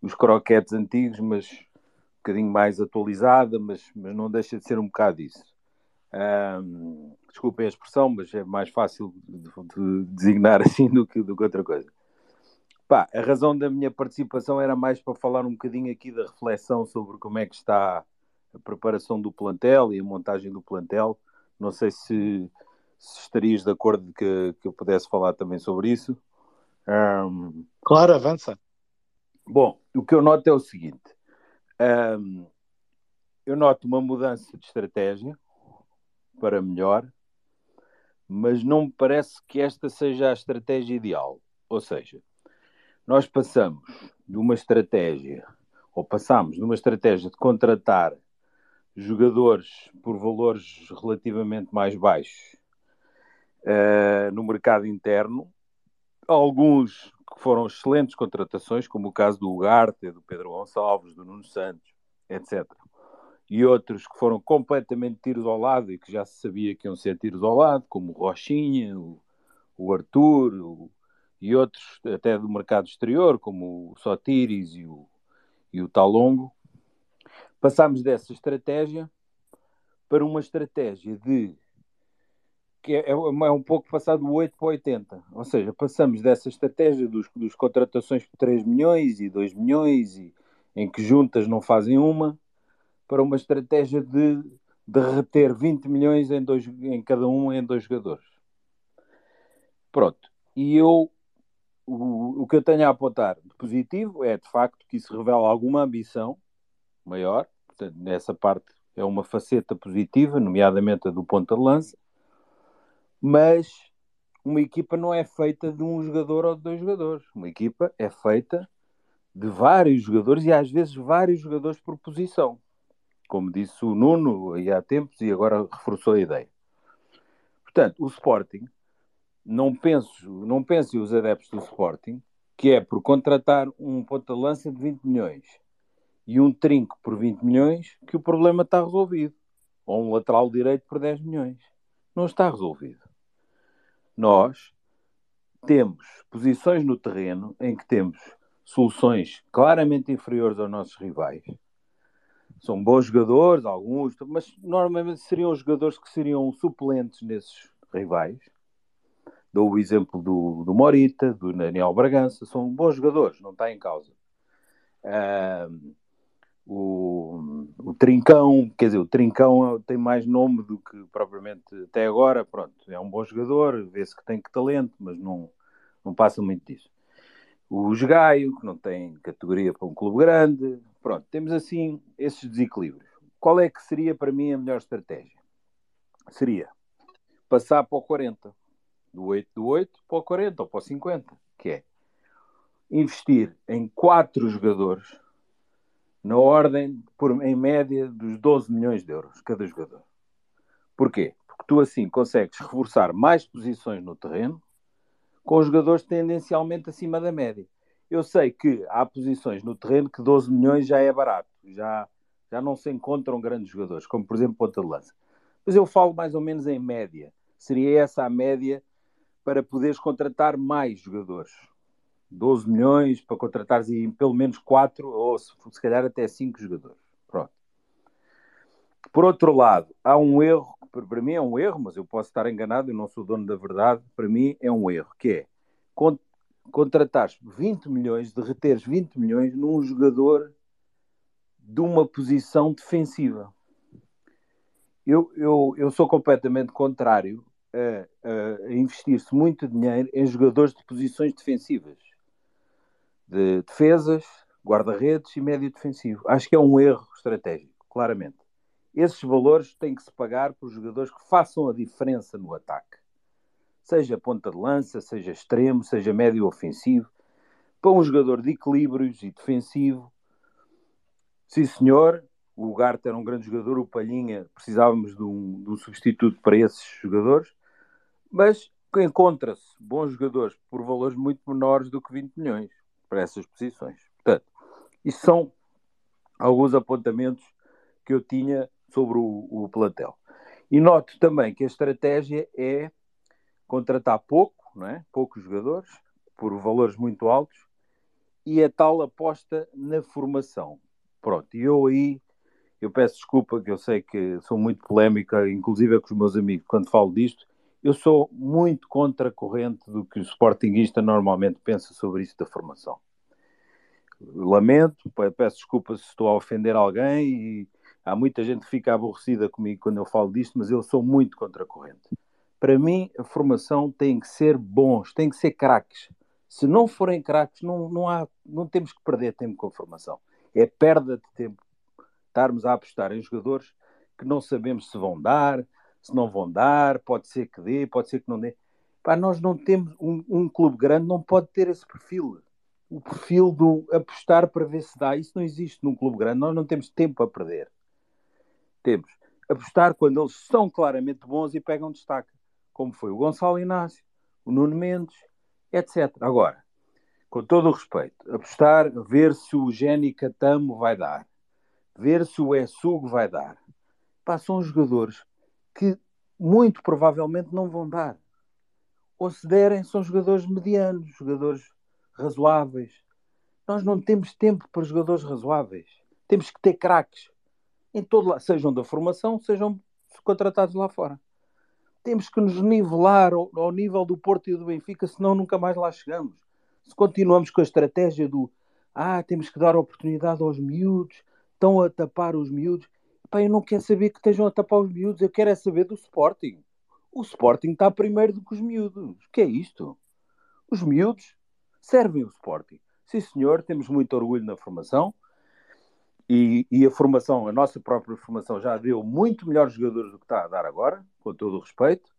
os croquetes antigos, mas um bocadinho mais atualizada, mas, mas não deixa de ser um bocado isso. Um, desculpem a expressão, mas é mais fácil de, de designar assim do que, do que outra coisa. Pá, a razão da minha participação era mais para falar um bocadinho aqui da reflexão sobre como é que está a preparação do plantel e a montagem do plantel. Não sei se, se estarias de acordo que, que eu pudesse falar também sobre isso. Um... Claro, avança. Bom, o que eu noto é o seguinte: um, eu noto uma mudança de estratégia para melhor, mas não me parece que esta seja a estratégia ideal. Ou seja, nós passamos de uma estratégia, ou passamos de uma estratégia de contratar jogadores por valores relativamente mais baixos uh, no mercado interno, alguns que foram excelentes contratações, como o caso do Ugarte, do Pedro Gonçalves, do Nuno Santos, etc e outros que foram completamente tiros ao lado e que já se sabia que iam ser tiros ao lado, como o Rochinha, o, o Arthur o, e outros até do mercado exterior, como o Sotiris e o, e o Talongo. Passámos dessa estratégia para uma estratégia de que é, é, é um pouco passado do 8 para 80. Ou seja, passamos dessa estratégia dos, dos contratações por 3 milhões e 2 milhões, e, em que juntas não fazem uma, para uma estratégia de de reter 20 milhões em, dois, em cada um em dois jogadores. Pronto. E eu, o, o que eu tenho a apontar de positivo é, de facto, que isso revela alguma ambição maior. Portanto, nessa parte é uma faceta positiva, nomeadamente a do ponta de lança. Mas uma equipa não é feita de um jogador ou de dois jogadores. Uma equipa é feita de vários jogadores e às vezes vários jogadores por posição. Como disse o Nuno há tempos e agora reforçou a ideia. Portanto, o Sporting, não penso, não pensem os adeptos do Sporting, que é por contratar um ponta-lança de 20 milhões e um trinco por 20 milhões, que o problema está resolvido. Ou um lateral direito por 10 milhões. Não está resolvido. Nós temos posições no terreno em que temos soluções claramente inferiores aos nossos rivais. São bons jogadores, alguns, mas normalmente seriam jogadores que seriam suplentes nesses rivais. Dou o exemplo do, do Morita, do Daniel Bragança, são bons jogadores, não está em causa. Uh, o, o Trincão, quer dizer, o Trincão tem mais nome do que propriamente até agora, pronto, é um bom jogador, vê-se que tem que talento, mas não, não passa muito disso o Gaio, que não tem categoria para um clube grande. Pronto, temos assim esses desequilíbrios. Qual é que seria para mim a melhor estratégia? Seria passar para o 40, do 8 do 8 para o 40 ou para o 50, que é investir em quatro jogadores na ordem, por, em média, dos 12 milhões de euros cada jogador. Porquê? Porque tu assim consegues reforçar mais posições no terreno com jogadores tendencialmente acima da média. Eu sei que há posições no terreno que 12 milhões já é barato, já, já não se encontram grandes jogadores, como por exemplo ponta de lança. Mas eu falo mais ou menos em média. Seria essa a média para poderes contratar mais jogadores. 12 milhões para contratares pelo menos 4 ou se, se calhar até 5 jogadores. Pronto. Por outro lado, há um erro para mim é um erro, mas eu posso estar enganado, eu não sou dono da verdade, para mim é um erro, que é contratares 20 milhões, derreteres 20 milhões num jogador de uma posição defensiva. Eu, eu, eu sou completamente contrário a, a investir-se muito dinheiro em jogadores de posições defensivas, de defesas, guarda-redes e médio defensivo. Acho que é um erro estratégico, claramente. Esses valores têm que se pagar por jogadores que façam a diferença no ataque. Seja ponta de lança, seja extremo, seja médio ofensivo. Para um jogador de equilíbrios e defensivo. Sim, senhor, o Garte era um grande jogador, o Palhinha, precisávamos de um, de um substituto para esses jogadores, mas encontra-se bons jogadores por valores muito menores do que 20 milhões para essas posições. Portanto, isso são alguns apontamentos que eu tinha sobre o, o plantel. E noto também que a estratégia é contratar pouco, não é? poucos jogadores, por valores muito altos, e a tal aposta na formação. Pronto, e eu aí, eu peço desculpa, que eu sei que sou muito polémica, inclusive com os meus amigos, quando falo disto, eu sou muito contra a corrente do que o Sportingista normalmente pensa sobre isso da formação. Lamento, peço desculpa se estou a ofender alguém e Há muita gente que fica aborrecida comigo quando eu falo disto, mas eu sou muito contra a corrente. Para mim, a formação tem que ser bons, tem que ser craques. Se não forem craques, não, não, há, não temos que perder tempo com a formação. É perda de tempo estarmos a apostar em jogadores que não sabemos se vão dar, se não vão dar, pode ser que dê, pode ser que não dê. Pá, nós não temos, um, um clube grande não pode ter esse perfil. O perfil do apostar para ver se dá. Isso não existe num clube grande, nós não temos tempo a perder temos apostar quando eles são claramente bons e pegam destaque, como foi o Gonçalo Inácio, o Nuno Mendes, etc. Agora, com todo o respeito, apostar, ver se o Geni Catamo vai dar, ver se o Essugo vai dar. Pá, são jogadores que muito provavelmente não vão dar. Ou se derem, são jogadores medianos, jogadores razoáveis. Nós não temos tempo para jogadores razoáveis. Temos que ter craques em todo lado, sejam da formação, sejam contratados lá fora. Temos que nos nivelar ao, ao nível do Porto e do Benfica, senão nunca mais lá chegamos. Se continuamos com a estratégia do ah, temos que dar oportunidade aos miúdos, estão a tapar os miúdos, Pá, eu não quero saber que estejam a tapar os miúdos, eu quero é saber do Sporting. O Sporting está primeiro do que os miúdos. O que é isto? Os miúdos servem o Sporting. Sim, senhor, temos muito orgulho na formação. E, e, a formação, a nossa própria formação, já deu muito melhores jogadores do que está a dar agora, com todo o respeito.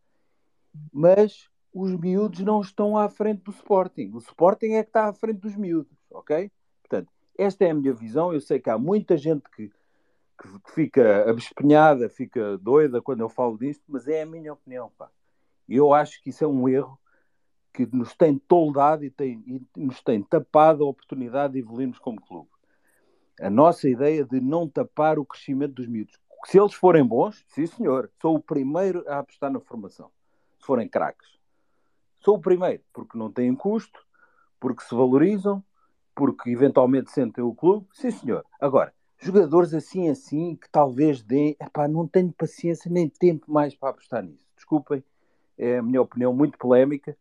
Mas os miúdos não estão à frente do Sporting. O Sporting é que está à frente dos miúdos, ok? Portanto, esta é a minha visão. Eu sei que há muita gente que, que, que fica abespenhada, fica doida quando eu falo disto, mas é a minha opinião, pá. Eu acho que isso é um erro que nos tem toldado e, tem, e nos tem tapado a oportunidade de evoluirmos como clube. A nossa ideia de não tapar o crescimento dos miúdos. Se eles forem bons, sim senhor, sou o primeiro a apostar na formação. Se forem craques. Sou o primeiro, porque não têm custo, porque se valorizam, porque eventualmente sentem o clube. Sim, senhor. Agora, jogadores assim, assim, que talvez deem. Epá, não tenho paciência nem tempo mais para apostar nisso. Desculpem, é a minha opinião muito polémica.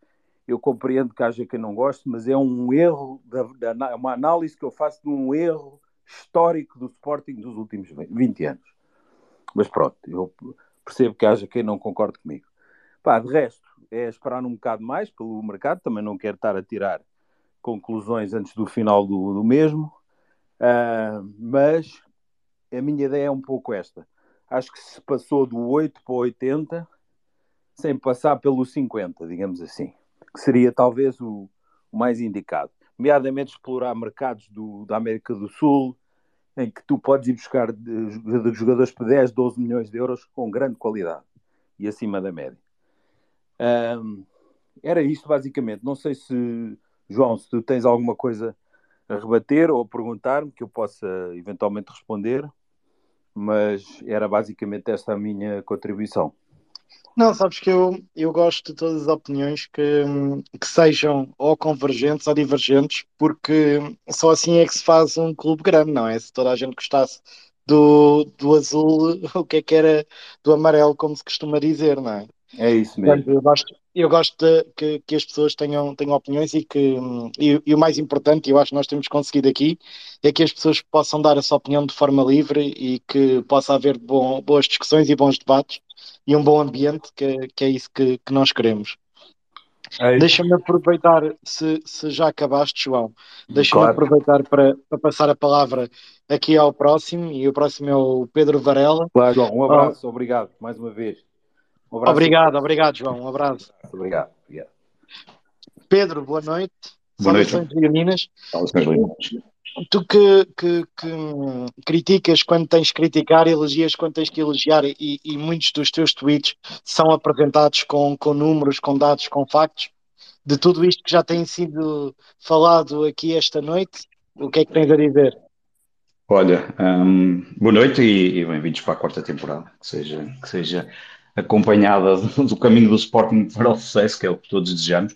Eu compreendo que haja quem não goste, mas é um erro, da, da, uma análise que eu faço de um erro histórico do Sporting dos últimos 20 anos. Mas pronto, eu percebo que haja quem não concorde comigo. Pá, de resto, é esperar um bocado mais pelo mercado, também não quero estar a tirar conclusões antes do final do, do mesmo, uh, mas a minha ideia é um pouco esta. Acho que se passou do 8 para 80 sem passar pelo 50, digamos assim, que seria talvez o, o mais indicado. Nomeadamente explorar mercados do, da América do Sul, em que tu podes ir buscar jogadores por 10, 12 milhões de euros com grande qualidade e acima da média. Um, era isto basicamente. Não sei se, João, se tu tens alguma coisa a rebater ou a perguntar-me que eu possa eventualmente responder, mas era basicamente esta a minha contribuição. Não, sabes que eu, eu gosto de todas as opiniões que, que sejam ou convergentes ou divergentes, porque só assim é que se faz um clube grande, não é? Se toda a gente gostasse do, do azul, o que é que era do amarelo, como se costuma dizer, não é? É isso mesmo. Eu gosto, eu gosto de, que, que as pessoas tenham, tenham opiniões e que e, e, o mais importante, eu acho que nós temos conseguido aqui, é que as pessoas possam dar a sua opinião de forma livre e que possa haver bom, boas discussões e bons debates e um bom ambiente, que, que é isso que, que nós queremos. É deixa-me aproveitar, se, se, já acabaste, João, deixa-me claro. aproveitar para, para, passar a palavra aqui ao próximo, e o próximo é o Pedro Varela. Claro, João, um abraço, oh. obrigado mais uma vez. Um obrigado, obrigado, João. Um abraço. Obrigado. obrigado. Pedro, boa noite. Boa noite. Leoninas. Tu que, que, que, criticas quando tens que criticar, elogias quando tens que elogiar, e, e, muitos dos teus tweets são apresentados com, com números, com dados, com factos. De tudo isto que já tem sido falado aqui esta noite, o que é que tens a dizer? Olha, um, boa noite e, e bem-vindos para a quarta temporada. Que seja, que seja acompanhada do, caminho do Sporting para o sucesso, que é o que todos desejamos.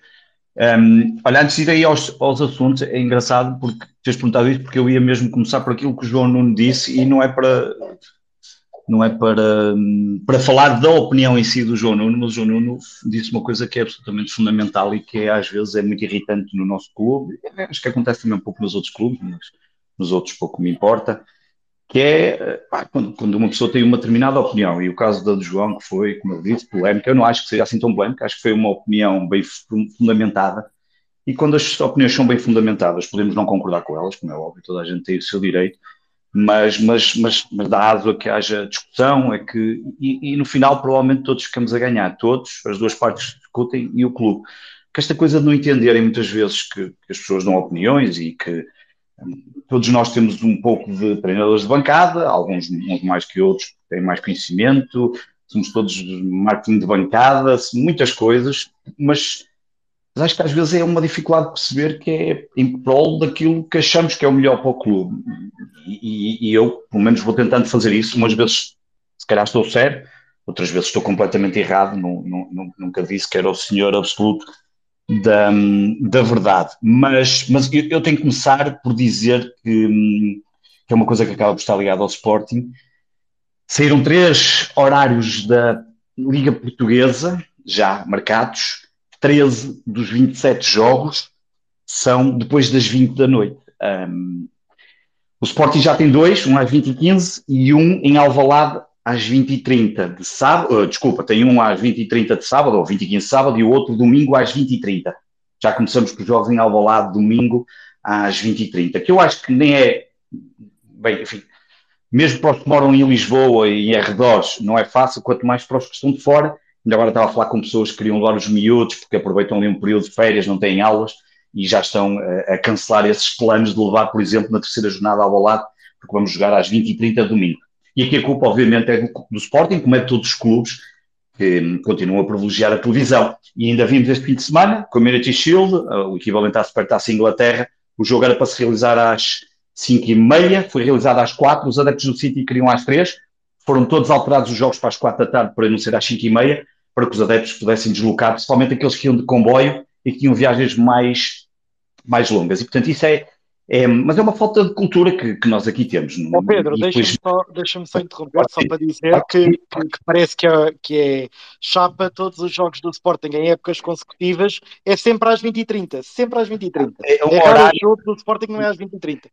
Um, olha, antes de ir aí aos, aos assuntos, é engraçado porque tens perguntado isso, porque eu ia mesmo começar por aquilo que o João Nuno disse e não é para não é para, para falar da opinião em si do João Nuno, mas o João Nuno disse uma coisa que é absolutamente fundamental e que é, às vezes é muito irritante no nosso clube, acho que acontece também um pouco nos outros clubes, mas nos outros pouco me importa, que é pá, quando, quando, uma pessoa tem uma determinada opinião, e o caso da do João, que foi, como eu disse, polémica, eu não acho que seja assim tão polémica, acho que foi uma opinião bem fundamentada, e quando as opiniões são bem fundamentadas, podemos não concordar com elas, como é óbvio, toda a gente tem o seu direito, mas, mas, mas, mas dá aso a que haja discussão, é que, e, e, no final provavelmente todos ficamos a ganhar, todos, as duas partes discutem e o clube. Que esta coisa de não entenderem muitas vezes que, que as pessoas dão opiniões e que Todos nós temos um pouco de treinadores de bancada, alguns uns mais que outros têm mais conhecimento, somos todos marketing de bancada, muitas coisas, mas, mas acho que às vezes é uma dificuldade de perceber que é em prol daquilo que achamos que é o melhor para o clube. E, e eu, pelo menos, vou tentando fazer isso. Umas vezes, se calhar, estou certo, outras vezes estou completamente errado. Não, não, nunca disse que era o senhor absoluto da, da verdade. Mas, mas eu, eu tenho que começar por dizer que, que é uma coisa que acaba por estar ligada ao Sporting. Saíram três horários da Liga Portuguesa, já marcados, 13 dos 27 jogos são depois das 20 da noite. Um, O Sporting já tem dois, um às 20h15 e um em Alvalade às 20h30 de sábado. Uh, desculpa, tem um às 20h30 de sábado, ou 20h15 de sábado, e o outro domingo às 20h30. Já começamos com os jogos em Alvalade domingo às 20h30, que eu acho que nem é. Bem, enfim, mesmo para os que moram em Lisboa e em arredores, não é fácil, quanto mais para os que estão de fora. Ainda agora estava a falar com pessoas que queriam levar os miúdos, porque aproveitam ali um período de férias, não têm aulas, e já estão a, a cancelar esses planos de levar, por exemplo, na terceira jornada ao lado, porque vamos jogar às 20h30 domingo. E aqui a culpa, obviamente, é do, Sporting, como é de todos os clubes, que hum, continuam a privilegiar a televisão. E ainda vimos este fim de semana, Community Shield, o equivalente à Supertaça Inglaterra, o jogo era para se realizar às 5 e meia, foi realizado às 4, os adeptos do City queriam às 3, foram todos alterados os jogos para as 4 da tarde para não ser às 5 e meia, para que os adeptos pudessem deslocar, principalmente aqueles que iam de comboio e que tinham viagens mais, mais longas. E, portanto, isso é, é, mas é uma falta de cultura que, que nós aqui temos. Oh Pedro, deixa-me depois... só, deixa só interromper, só para dizer que, que, que, parece que é, que é chapa todos os jogos do Sporting em épocas consecutivas, é sempre às 20h30, sempre às 20h30. É, um é horário... jogo do Sporting não é às 20h30.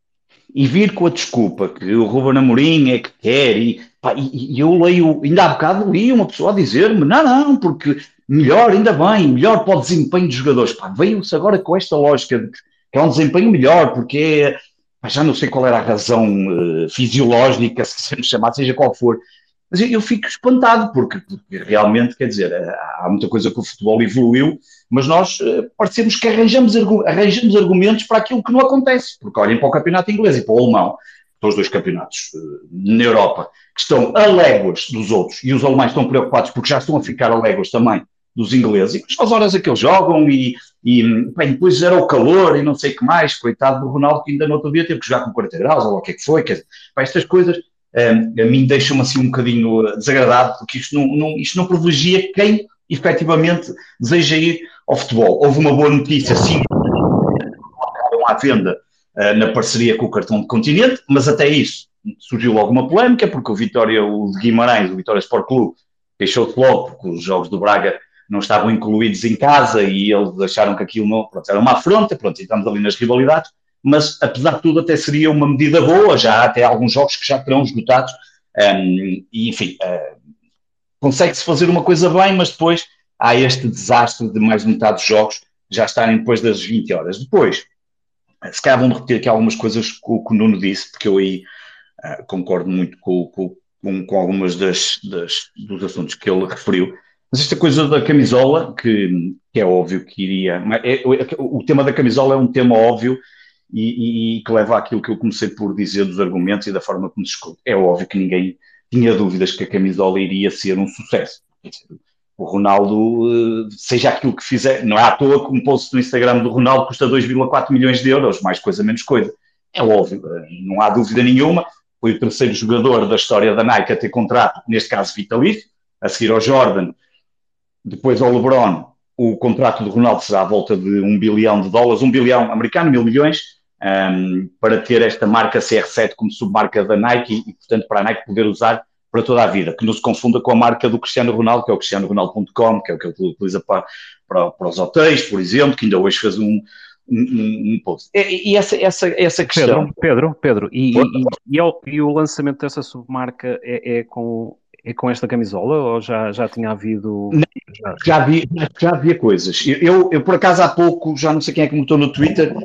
E vir com a desculpa que o Ruben Amorim é que quer, e, pá, e, e, eu leio, ainda há bocado li uma pessoa a dizer-me, não, não, porque melhor, ainda bem, melhor para o desempenho dos jogadores. Veio-se agora com esta lógica de que que é um desempenho melhor, porque já não sei qual era a razão uh, fisiológica, se quisermos chamar, seja qual for, mas eu, eu fico espantado, porque, porque, realmente, quer dizer, eh, há muita coisa que o futebol evoluiu, mas nós uh, parecemos que arranjamos, arranjamos argumentos para aquilo que não acontece, porque olhem para o campeonato inglês e para o alemão, para os dois campeonatos uh, na Europa, que estão a léguas dos outros, e os alemães estão preocupados porque já estão a ficar a léguas também dos ingleses, e as horas a que eles jogam, e, e bem, depois era o calor e não sei o que mais, coitado do Ronaldo que ainda no outro dia teve que jogar com 40 graus, ou o que é que foi, quer dizer, estas coisas um, a mim deixam-me assim um bocadinho desagradado, porque isto não, não, isto não privilegia quem efetivamente deseja ir ao futebol. Houve uma boa notícia, sim, à venda uh, na parceria com o cartão de continente, mas até isso surgiu alguma polémica, porque o Vitória, o de Guimarães, o Vitória Sport Clube, queixou-se logo, porque os jogos do Braga não estavam incluídos em casa e eles acharam que aquilo não, pronto, era uma afronta, pronto, estamos ali nas rivalidades, mas apesar de tudo até seria uma medida boa, já há até alguns jogos que já terão esgotados, um, e enfim, uh, consegue-se fazer uma coisa bem, mas depois há este desastre de mais de metade dos jogos já estarem depois das 20 horas. Depois, se calhar vão repetir aqui algumas coisas que o, que o Nuno disse, porque eu aí uh, concordo muito com, com, com, com algumas das, das, dos assuntos que ele referiu, mas esta coisa da camisola, que, que é óbvio que iria. É, o tema da camisola é um tema óbvio e, e, e, que leva àquilo que eu comecei por dizer dos argumentos e da forma como escolhe. É óbvio que ninguém tinha dúvidas que a camisola iria ser um sucesso. O Ronaldo, seja aquilo que fizer, não é à toa que um post no Instagram do Ronaldo custa 2,4 milhões de euros, mais coisa, menos coisa. É óbvio, não há dúvida nenhuma. Foi o terceiro jogador da história da Nike a ter contrato, neste caso vitalício, a seguir ao Jordan, depois ao LeBron, o contrato do Ronaldo será à volta de um bilhão de dólares, um bilhão americano, mil milhões, um, para ter esta marca CR7 como submarca da Nike e, portanto, para a Nike poder usar para toda a vida, que não se confunda com a marca do Cristiano Ronaldo, que é o cristianoronaldo.com, que é o que ele utiliza para, para, para, os hotéis, por exemplo, que ainda hoje fez um, um, um post. E, e, essa, essa, essa questão... Pedro, Pedro, Pedro e, e, e, e, o lançamento dessa submarca é, é com é com esta camisola ou já, já tinha havido. Não, já, havia, já havia coisas. Eu, eu, por acaso, há pouco, já não sei quem é que me no Twitter,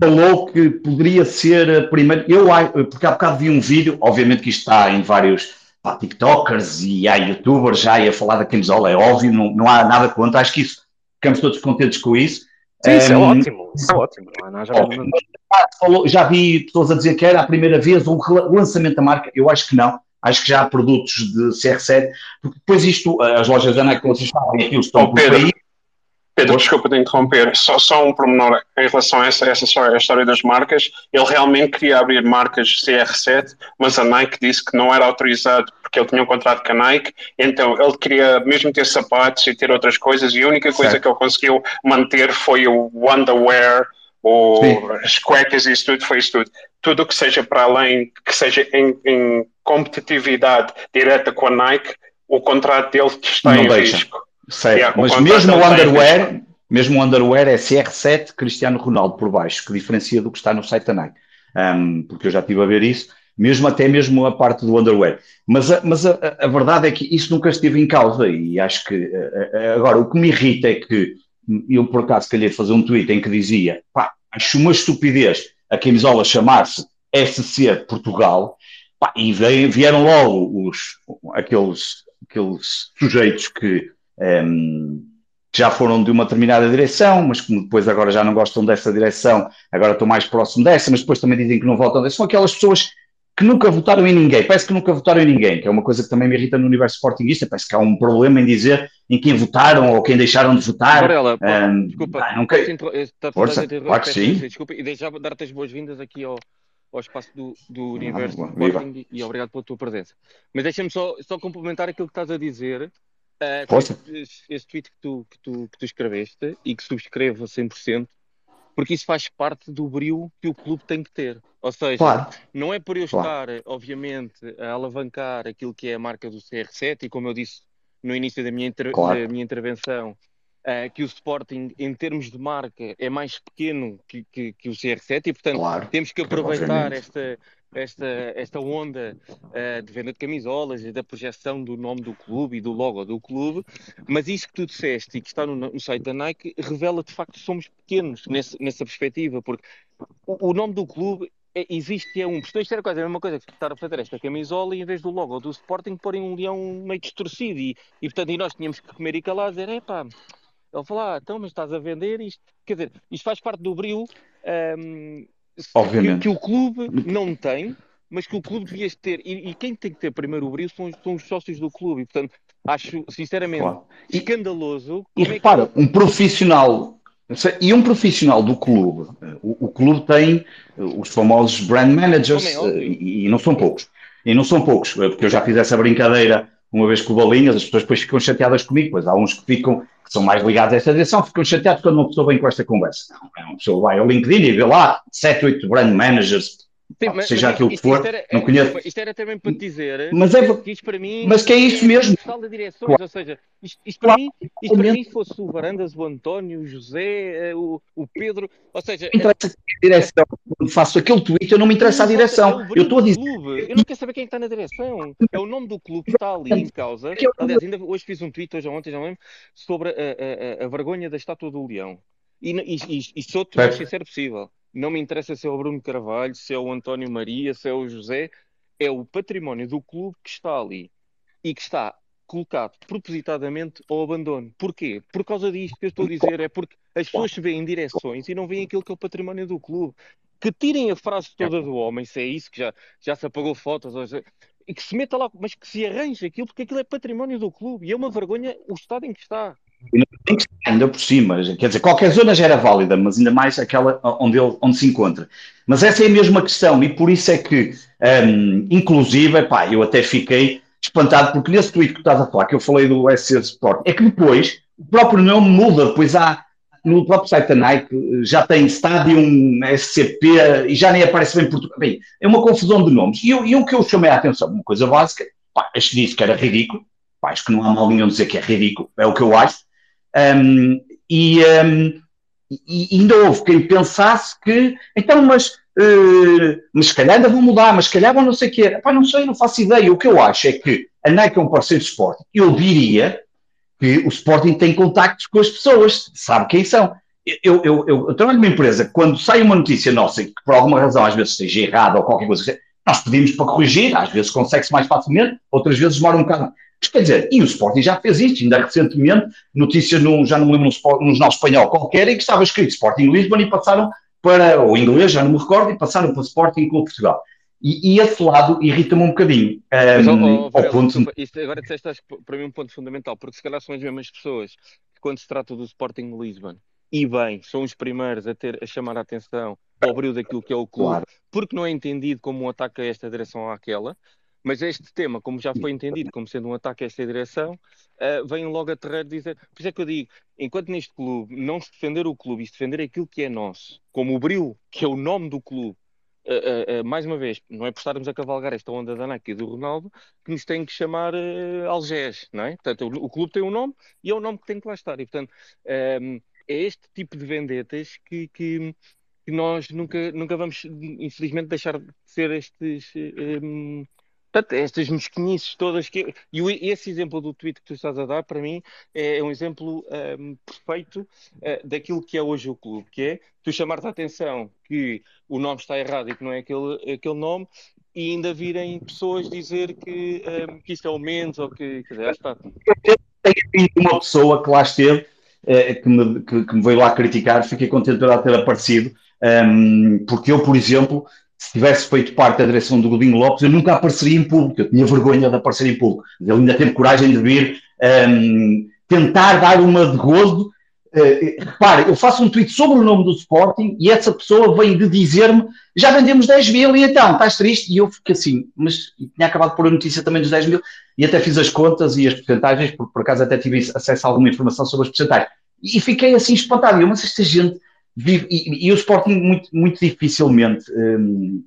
falou que poderia ser a primeira. Eu, porque há bocado vi um vídeo, obviamente que isto está em vários TikTokers e há YouTubers já a falar da camisola, é óbvio, não, não há nada contra, acho que isso, ficamos todos contentes com isso. Sim, isso um, é ótimo, isso é ótimo. Não, já, já vi pessoas a dizer que era a primeira vez um lançamento da marca, eu acho que não acho que já há produtos de CR7, porque depois isto, as lojas da Nike, como vocês falam, aquilo estão Pedro, por aí. Pedro, desculpa de interromper, só, só um pormenor em relação a essa, essa história, a história das marcas. Ele realmente queria abrir marcas CR7, mas a Nike disse que não era autorizado porque ele tinha um contrato com a Nike, então ele queria mesmo ter sapatos e ter outras coisas, e a única coisa certo. que ele conseguiu manter foi o underwear, Sim. as cuecas e isso tudo, foi isso tudo. Tudo que seja para além, que seja em, em competitividade direta com a Nike, o contrato dele está não em deixa. risco. Yeah, Mas mesmo o underwear, mesmo o underwear é CR7 Cristiano Ronaldo por baixo, que diferencia do que está no site da Nike. um, porque eu já estive a ver isso, mesmo até mesmo a parte do underwear. Mas, a, mas a, a, verdade é que isso nunca esteve em causa e acho que agora o que me irrita é que eu por acaso calhei fazer um tweet em que dizia pá, acho uma estupidez a camisola chamar-se SC Portugal pá, e vieram logo os, aqueles, aqueles sujeitos que um, já foram de uma determinada direção, mas que depois agora já não gostam dessa direção, agora estão mais próximo dessa, mas depois também dizem que não votam dessa. São aquelas pessoas que nunca votaram em ninguém, parece que nunca votaram em ninguém, que é uma coisa que também me irrita no universo sportinguista, parece que há um problema em dizer em quem votaram ou quem deixaram de votar. Varela, um, desculpa, ah, não quero... Força, claro que sim. Desculpa, e deixa dar-te as boas-vindas aqui ao, ao espaço do, do universo ah, Sporting e obrigado pela tua presença. Mas deixa-me só, só complementar aquilo que estás a dizer Uh, esse, esse tweet que tu, que, tu, que tu escreveste e que subscrevo a 100%, porque isso faz parte do brilho que o clube tem que ter. Ou seja, claro. não é por eu claro. estar, obviamente, a alavancar aquilo que é a marca do CR7, e como eu disse no início da minha, claro. da minha intervenção, uh, que o Sporting, em termos de marca, é mais pequeno que, que, que o CR7, e portanto temos que aproveitar esta, esta, esta onda uh, de venda de camisolas e da projeção do nome do clube e do logo do clube, mas isso que tu disseste e que está no, no site da Nike revela de facto que somos pequenos nesse, nessa perspectiva, porque o, o nome do clube é, existe é um. Isto era quase a mesma coisa que estar a fazer esta camisola e em vez do logo do Sporting porem um leão meio distorcido e, e portanto e nós tínhamos que comer e calar dizer, é pá, ele falou, ah, então, mas estás a vender isto. Quer dizer, isto faz parte do brilho um, Obviamente. Que, que, o clube não tem, mas que o clube devia ter. E, e, quem tem que ter primeiro o brilho são, são os sócios do clube. E, portanto, acho, sinceramente, claro. escandaloso. E, e repara, é que... um profissional. E um profissional do clube, o, o clube tem os famosos brand managers, é e, e não são poucos. E não são poucos, porque eu já fiz essa brincadeira uma vez com o Bolinhas, as pessoas depois ficam chateadas comigo, pois há uns que ficam, que são mais ligados a esta direção, ficam chateados quando uma pessoa vem com esta conversa. Não, é uma pessoa vai ao LinkedIn e vê lá 7, 8 brand managers, Sim, mas, seja mas aquilo que for, era, não conheço. Isto era também para dizer mas é, que isto para mim mas que é isso mesmo. De direções, claro. Ou seja, isto, isto para, mim, isto para mim fosse o Varandas, o António, o José, eh, o, o Pedro, ou seja... Não interessa a direção. Quando faço aquele tweet, eu não me interessa a direção. É eu estou a dizer... Clube. Eu não quero saber quem está na direção. É o nome do clube que está ali em causa. Aliás, ainda hoje fiz um tweet, hoje ou ontem, já não lembro, sobre a, a, a, vergonha da estátua do Leão. E, e, e, e sou-te o mais sincero possível. Não me interessa se é o Bruno Carvalho, se é o António Maria, se é o José. É o património do clube que está ali e que está colocado propositadamente ao abandono. Porquê? Por causa disto que eu estou a dizer, é porque as pessoas se veem em direções e não veem aquilo que é o património do clube. Que tirem a frase toda do homem, se é isso que já, já se apagou fotos, e que se meta lá, mas que se arranje aquilo, porque aquilo é património do clube e é uma vergonha o estado em que está. Ainda por cima, quer dizer, qualquer zona já era válida, mas ainda mais aquela onde, ele, onde se encontra. Mas essa é a mesma questão, e por isso é que, um, inclusive, pá, eu até fiquei espantado, porque nesse tweet que estás a falar, que eu falei do SC Sport, é que depois o próprio nome muda, depois há no próprio site da Nike já tem Stadium SCP e já nem aparece bem Portugal. Bem, é uma confusão de nomes. E, e o que eu chamei a atenção, uma coisa básica, pá, este disse que era ridículo, acho que não há mal nenhum dizer que é ridículo, é o que eu acho. Um, e, um, e, ainda houve quem pensasse que, então, mas, uh, mas se calhar ainda vão mudar, mas se calhar vão não sei o quê. Pá, não sei, não faço ideia. O que eu acho é que a Nike é um parceiro de Sporting. Eu diria que o Sporting tem contactos com as pessoas, sabe quem são. Eu, eu, eu, eu trabalho numa empresa, quando sai uma notícia nossa, que por alguma razão às vezes esteja errada ou qualquer coisa, nós pedimos para corrigir, às vezes consegue-se mais facilmente, outras vezes demora um bocado. Mas quer dizer, e o Sporting já fez isto, ainda recentemente, notícia num, já não me lembro, num, num jornal espanhol qualquer, em que estava escrito Sporting Lisbon e passaram para, ou inglês, já não me recordo, e passaram para Sporting Clube Portugal. E, e, esse lado irrita-me um bocadinho. Um, oh, oh, ponto... isto agora disseste, acho, para mim, um ponto fundamental, porque se calhar são as mesmas pessoas que, quando se trata do Sporting Lisbon, e bem, são os primeiros a, ter, a chamar a atenção ao brilho daquilo que é o clube, claro. porque não é entendido como um ataque a esta direção ou àquela, mas este tema, como já foi entendido como sendo um ataque a esta direção, uh, vem logo a terreiro dizer. Por isso é que eu digo: enquanto neste clube não se defender o clube e se defender aquilo que é nosso, como o Bril, que é o nome do clube, uh, uh, mais uma vez, não é por estarmos a cavalgar esta onda da Nike e do Ronaldo que nos tem que chamar Algés, não é? Portanto, o, o, clube tem um nome e é o nome que tem que lá estar. E, portanto, um, é este tipo de vendetas que, que que nós nunca, nunca vamos, infelizmente, deixar de ser estes. Um, Portanto, estas mesquinices todas que. E esse exemplo do tweet que tu estás a dar, para mim, é um exemplo um, perfeito uh, daquilo que é hoje o clube, que é tu chamar-te a atenção que o nome está errado e que não é aquele, aquele nome, e ainda virem pessoas dizer que, um, que isto é o menos ou que. Quer dizer, está. Tenho uma pessoa que lá esteve, uh, que, me, que, que, me veio lá criticar, fiquei contente de ter aparecido, um, porque eu, por exemplo se tivesse feito parte da direção do Godinho Lopes, eu nunca apareceria em público, eu tinha vergonha de aparecer em público. Ele ainda teve coragem de vir um, tentar dar uma de gozo. Uh, repare, eu faço um tweet sobre o nome do Sporting e essa pessoa vem de dizer-me já vendemos 10 mil e então, estás triste? E eu fico assim, mas tinha acabado de pôr a notícia também dos 10 mil e até fiz as contas e as porcentagens, porque por acaso até tive acesso a alguma informação sobre as porcentagens. E fiquei assim espantado. Eu, mas esta gente e, e, o Sporting muito, muito dificilmente hum,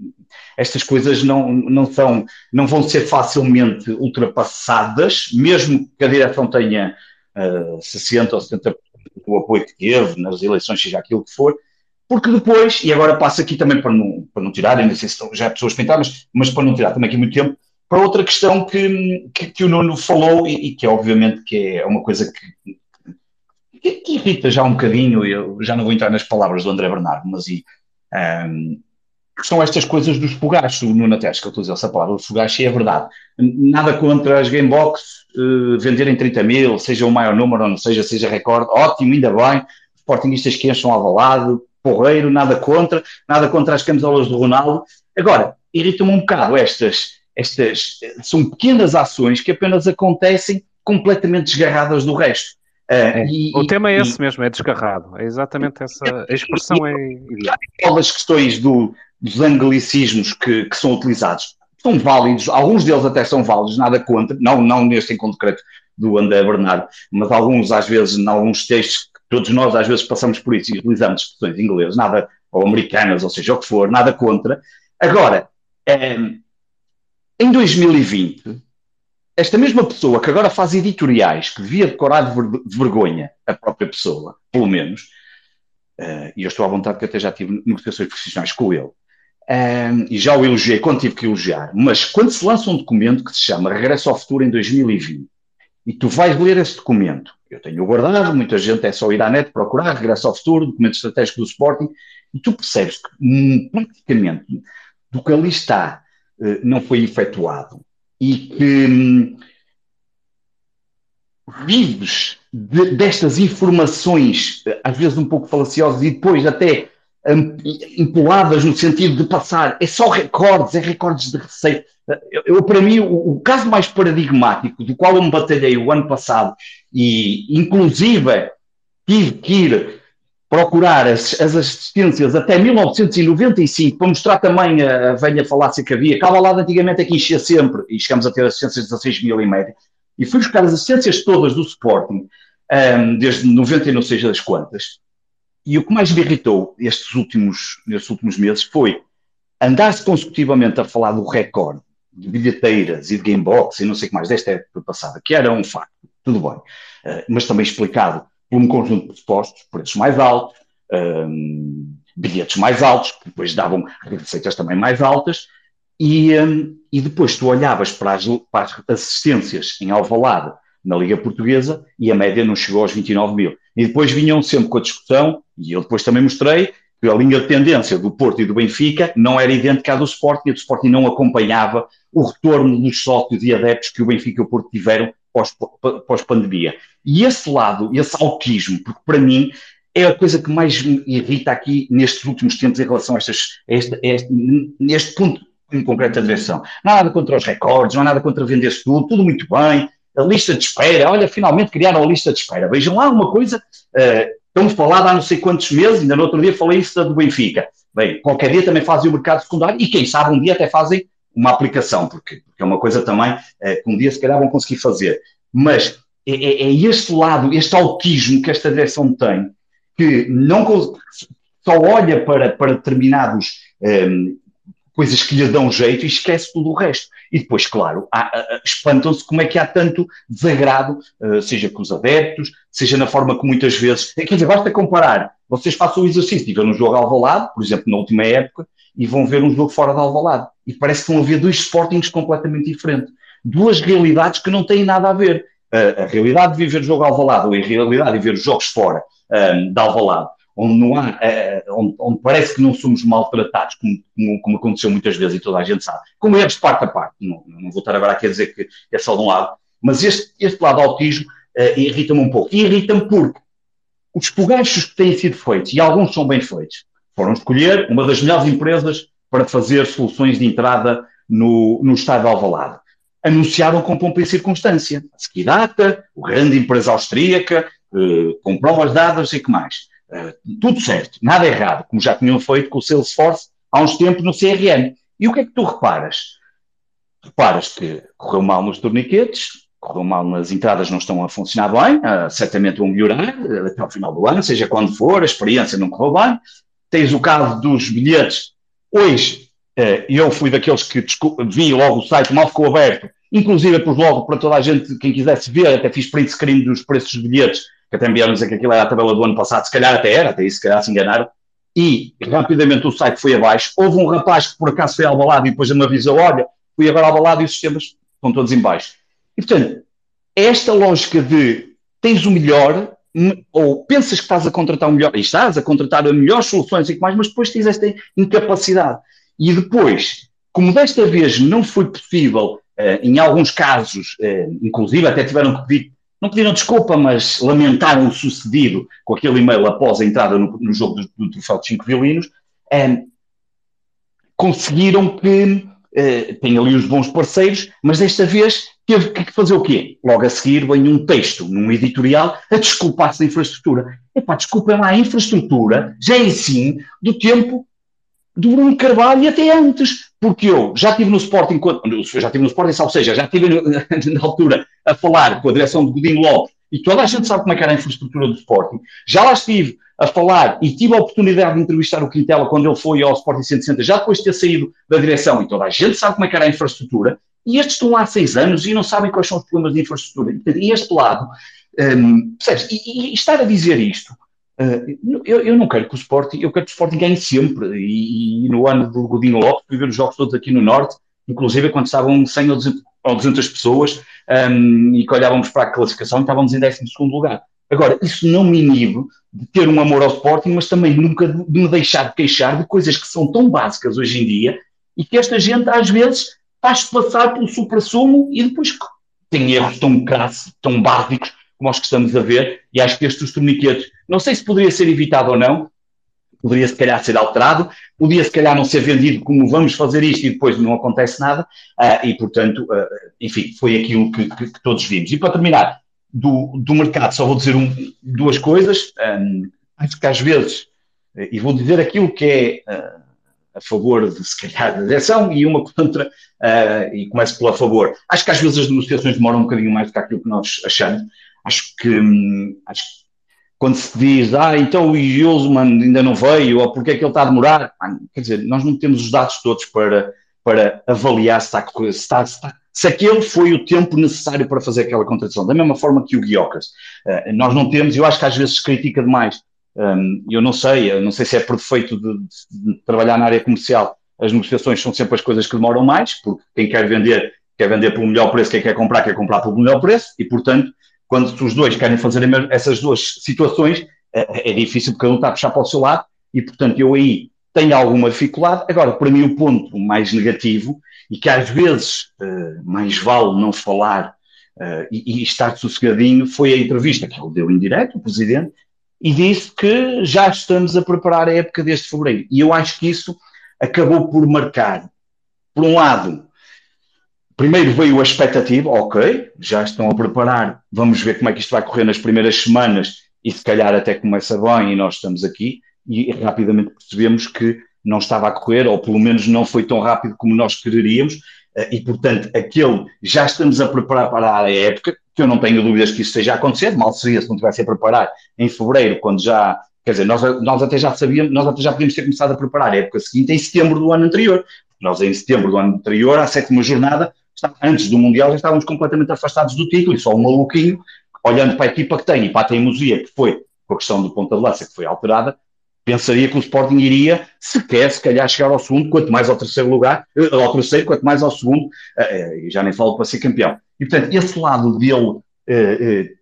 estas coisas não, não, são, não vão ser facilmente ultrapassadas, mesmo que a direção tenha uh, 60 ou 70% do apoio que teve nas eleições, seja aquilo que for, porque depois, e agora passo aqui também para não, para não tirar, ainda sei se já pessoas pintadas, mas, mas para não tirar também aqui muito tempo, para outra questão que, que, que o Nuno falou e, e, que obviamente que é uma coisa que que, que, irrita já um bocadinho, eu já não vou entrar nas palavras do André Bernardo, mas e, um, são estas coisas dos fogachos, no Nates, que eu estou a dizer essa palavra, fogacho é verdade. Nada contra as Gamebox uh, venderem 30 mil, seja o maior número, ou não seja, seja recorde, ótimo, ainda bem, Sportingistas que enchem avalado, porreiro, nada contra, nada contra as camisolas do Ronaldo. Agora, irritam-me um bocado estas, estas, são pequenas ações que apenas acontecem completamente desgarradas do resto. É, e, o tema é esse e, mesmo, é desgarrado. É exatamente essa. A expressão é ideal. Aquelas questões do, dos anglicismos que, que, são utilizados são válidos, alguns deles até são válidos, nada contra, não, não neste em concreto do André Bernardo, mas alguns, às vezes, em alguns textos, todos nós às vezes passamos por isso e utilizamos expressões inglesas, nada, ou americanas, ou seja, o que for, nada contra. Agora, é, em 2020 esta mesma pessoa que agora faz editoriais, que devia decorar de, ver, de vergonha a própria pessoa, pelo menos, uh, e eu estou à vontade que até já tive negociações profissionais com ele, eh, e já o elogiei quando tive que elogiar, mas quando se lança um documento que se chama Regresso ao Futuro em 2020, e tu vais ler esse documento, eu tenho guardado, muita gente é só ir à net procurar Regresso ao Futuro, documento estratégico do Sporting, e tu percebes que hum, praticamente do que ali está uh, não foi efetuado e que hum, vives de, destas informações, às vezes um pouco falaciosas, e depois até empoladas no sentido de passar, é só recordes, é recordes de receita. Eu, eu para mim, o, o, caso mais paradigmático, do qual eu me batalhei o ano passado, e inclusive tive que ir procurar as, as, assistências até 1995 para mostrar também a, a velha falácia que havia. Lá, antigamente aqui enchia sempre e chegamos a ter assistências de 16 mil e média. E fui buscar as assistências todas do Sporting, um, desde 90 e não seja das quantas. E o que mais me irritou estes últimos, nestes últimos meses foi andar-se consecutivamente a falar do recorde de bilheteiras e de gamebox e não sei o que mais desta época passada, que era um facto, tudo bem, uh, mas também explicado por um conjunto de pressupostos, preços mais altos, um, bilhetes mais altos, que depois davam receitas também mais altas, e, um, e depois tu olhavas para as, para as, assistências em Alvalade na Liga Portuguesa e a média não chegou aos 29 mil. E depois vinham sempre com a discussão, e eu depois também mostrei, que a linha de tendência do Porto e do Benfica não era idêntica à do Sporting, e o Sporting não acompanhava o retorno dos sócios e adeptos que o Benfica e o Porto tiveram pós-pandemia. E esse lado, esse autismo, porque para mim é a coisa que mais me irrita aqui nestes últimos tempos em relação a, estas, a este, a este, neste ponto em concreto da direção. Nada contra os recordes, não há nada contra vender-se tudo, tudo muito bem. A lista de espera, olha, finalmente criaram a lista de espera. Vejam lá uma coisa, uh, estamos falando há não sei quantos meses, ainda no outro dia falei isso do Benfica. Bem, qualquer dia também fazem o mercado secundário e quem sabe um dia até fazem uma aplicação, porque, porque é uma coisa também uh, que um dia se calhar vão conseguir fazer. Mas é, é, é, este lado, este autismo que esta direção tem, que não só olha para, para determinados um, ehm, coisas que lhe dão jeito e esquece tudo o resto. E depois, claro, espantam-se como é que há tanto desagrado, uh, seja com os adeptos, seja na forma que muitas vezes. Quer dizer, basta comparar vocês façam o exercício de ver um jogo Alvalade, por exemplo, na última época, e vão ver um jogo fora de Alvalade. E parece que vão haver dois Sportings completamente diferentes. Duas realidades que não têm nada a ver. A, a realidade de viver o jogo Alvalade ou a realidade de ver os jogos fora um, de Alvalade, onde, não há, uh, onde, onde, parece que não somos maltratados, como, como, como, aconteceu muitas vezes e toda a gente sabe. Como erros de parte a parte. Não, não vou estar agora aqui a dizer que é só de um lado. Mas este, este lado autismo uh, irrita-me um pouco. E irrita-me porque os fogachos que têm sido feitos, e alguns são bem feitos, foram escolher uma das melhores empresas para fazer soluções de entrada no, no estado de Alvalade. Anunciaram com pompa e circunstância. A Skidata, a grande empresa austríaca, eh, com provas dadas e que mais. Eh, tudo certo, nada errado, como já tinham feito com o Salesforce há uns tempos no CRM. E o que é que tu reparas? Reparas que correu mal nos torniquetes, correu mal nas entradas, não estão a funcionar bem, uh, certamente vão melhorar uh, até ao final do ano, seja quando for, a experiência não correu bem. Tens o caso dos bilhetes. Hoje, uh, eu fui daqueles que vi logo o site, mal ficou aberto, inclusive pus logo para toda a gente, quem quisesse ver, até fiz print screen dos preços dos bilhetes, que até enviaram dizer que aquilo era a tabela do ano passado, se calhar até era, até isso, se calhar se enganaram. E rapidamente o site foi abaixo. Houve um rapaz que por acaso foi abalado e depois me avisou: olha, fui agora abalado e os sistemas estão todos em baixo. E, portanto, esta lógica de tens o melhor, ou pensas que estás a contratar o melhor, e estás a contratar as melhores soluções e que mais, mas depois tens esta incapacidade. E depois, como desta vez não foi possível, uh, em alguns casos, uh, inclusive até tiveram que pedir, não pediram desculpa, mas lamentaram o sucedido com aquele e-mail após a entrada no, no jogo do, do Troféu de Cinco Violinos, uh, conseguiram que tem ali os bons parceiros, mas desta vez teve que fazer o quê? Logo a seguir vem um texto, num editorial, a desculpar-se da infraestrutura. Epá, desculpem lá, a infraestrutura já é assim do tempo do Bruno Carvalho e até antes, porque eu já estive no Sporting, já estive no Sporting, ou seja, já estive na altura a falar com a direção de Godinho Lopes, e toda a gente sabe como é que era a infraestrutura do Sporting, já lá estive a falar e tive a oportunidade de entrevistar o Quintela quando ele foi ao Sporting 160, já depois de ter saído da direção, e toda a gente sabe como é que era a infraestrutura, e estes estão lá há seis anos e não sabem quais são os problemas de infraestrutura. E este lado, um, percebes? E, e, estar a dizer isto, uh, eu, eu, não quero que o Sporting, eu quero que o Sporting ganhe sempre, e, e no ano do Godinho Lopes, fui ver os jogos todos aqui no Norte, inclusive quando estavam 100 ou 200, ou 200 pessoas, um, e que olhávamos para a classificação e estávamos em 12 lugar. Agora, isso não me inibe de ter um amor ao Sporting, mas também nunca de me deixar de queixar de coisas que são tão básicas hoje em dia e que esta gente às vezes faz-se passar pelo supra-sumo e depois tem erros tão crassos, tão básicos como os que estamos a ver, e acho que estes dos não sei se poderia ser evitado ou não, poderia se calhar ser alterado, podia se calhar não ser vendido como vamos fazer isto e depois não acontece nada, uh, e portanto, uh, enfim, foi aquilo que, que, que, todos vimos. E para terminar, do, do mercado, só vou dizer um, duas coisas. Um, acho que às vezes, e vou dizer aquilo que é uh, a favor de, se calhar, da direção e uma contra, uh, e começo pela favor. Acho que às vezes as negociações demoram um bocadinho mais do que aquilo que nós achamos. Acho que, um, acho que quando se diz, ah, então o Yosman ainda não veio, ou porque é que ele está a demorar, quer dizer, nós não temos os dados todos para, para avaliar se está, se está, se está se aquele foi o tempo necessário para fazer aquela contratação, da mesma forma que o Guiocas. Uh, nós não temos, eu acho que às vezes se critica demais. Um, eu não sei, eu não sei se é por defeito de, de, de, trabalhar na área comercial. As negociações são sempre as coisas que demoram mais, porque quem quer vender, quer vender pelo melhor preço, quem quer comprar, quer comprar pelo melhor preço, e portanto, quando os dois querem fazer essas duas situações, é, é difícil porque um está a puxar para o seu lado, e portanto eu aí tenho alguma dificuldade. Agora, para mim, o ponto mais negativo e que às vezes uh, mais vale não falar uh, e, e, estar sossegadinho, foi a entrevista que ele deu em direto, o Presidente, e disse que já estamos a preparar a época deste fevereiro. E eu acho que isso acabou por marcar, por um lado, primeiro veio a expectativa, ok, já estão a preparar, vamos ver como é que isto vai correr nas primeiras semanas e se calhar até começa bem e nós estamos aqui, e rapidamente percebemos que não estava a correr, ou pelo menos não foi tão rápido como nós quereríamos, eh, e portanto, aquele já estamos a preparar para a época, que eu não tenho dúvidas que isso esteja a acontecer, mal seria se não tivesse a preparar em fevereiro, quando já, quer dizer, nós, nós até já sabíamos, nós até já podíamos ter começado a preparar a época seguinte em setembro do ano anterior. Nós em setembro do ano anterior, à sétima jornada, antes do Mundial, já estávamos completamente afastados do título, e só um maluquinho, olhando para a equipa que tem e para a teimosia que foi com a questão do ponta de lança que foi alterada, pensaria que o Sporting iria, se quer, se calhar chegar ao segundo, quanto mais ao terceiro lugar, eh, ao terceiro, quanto mais ao segundo, e já nem falo para ser campeão. E portanto, esse lado dele,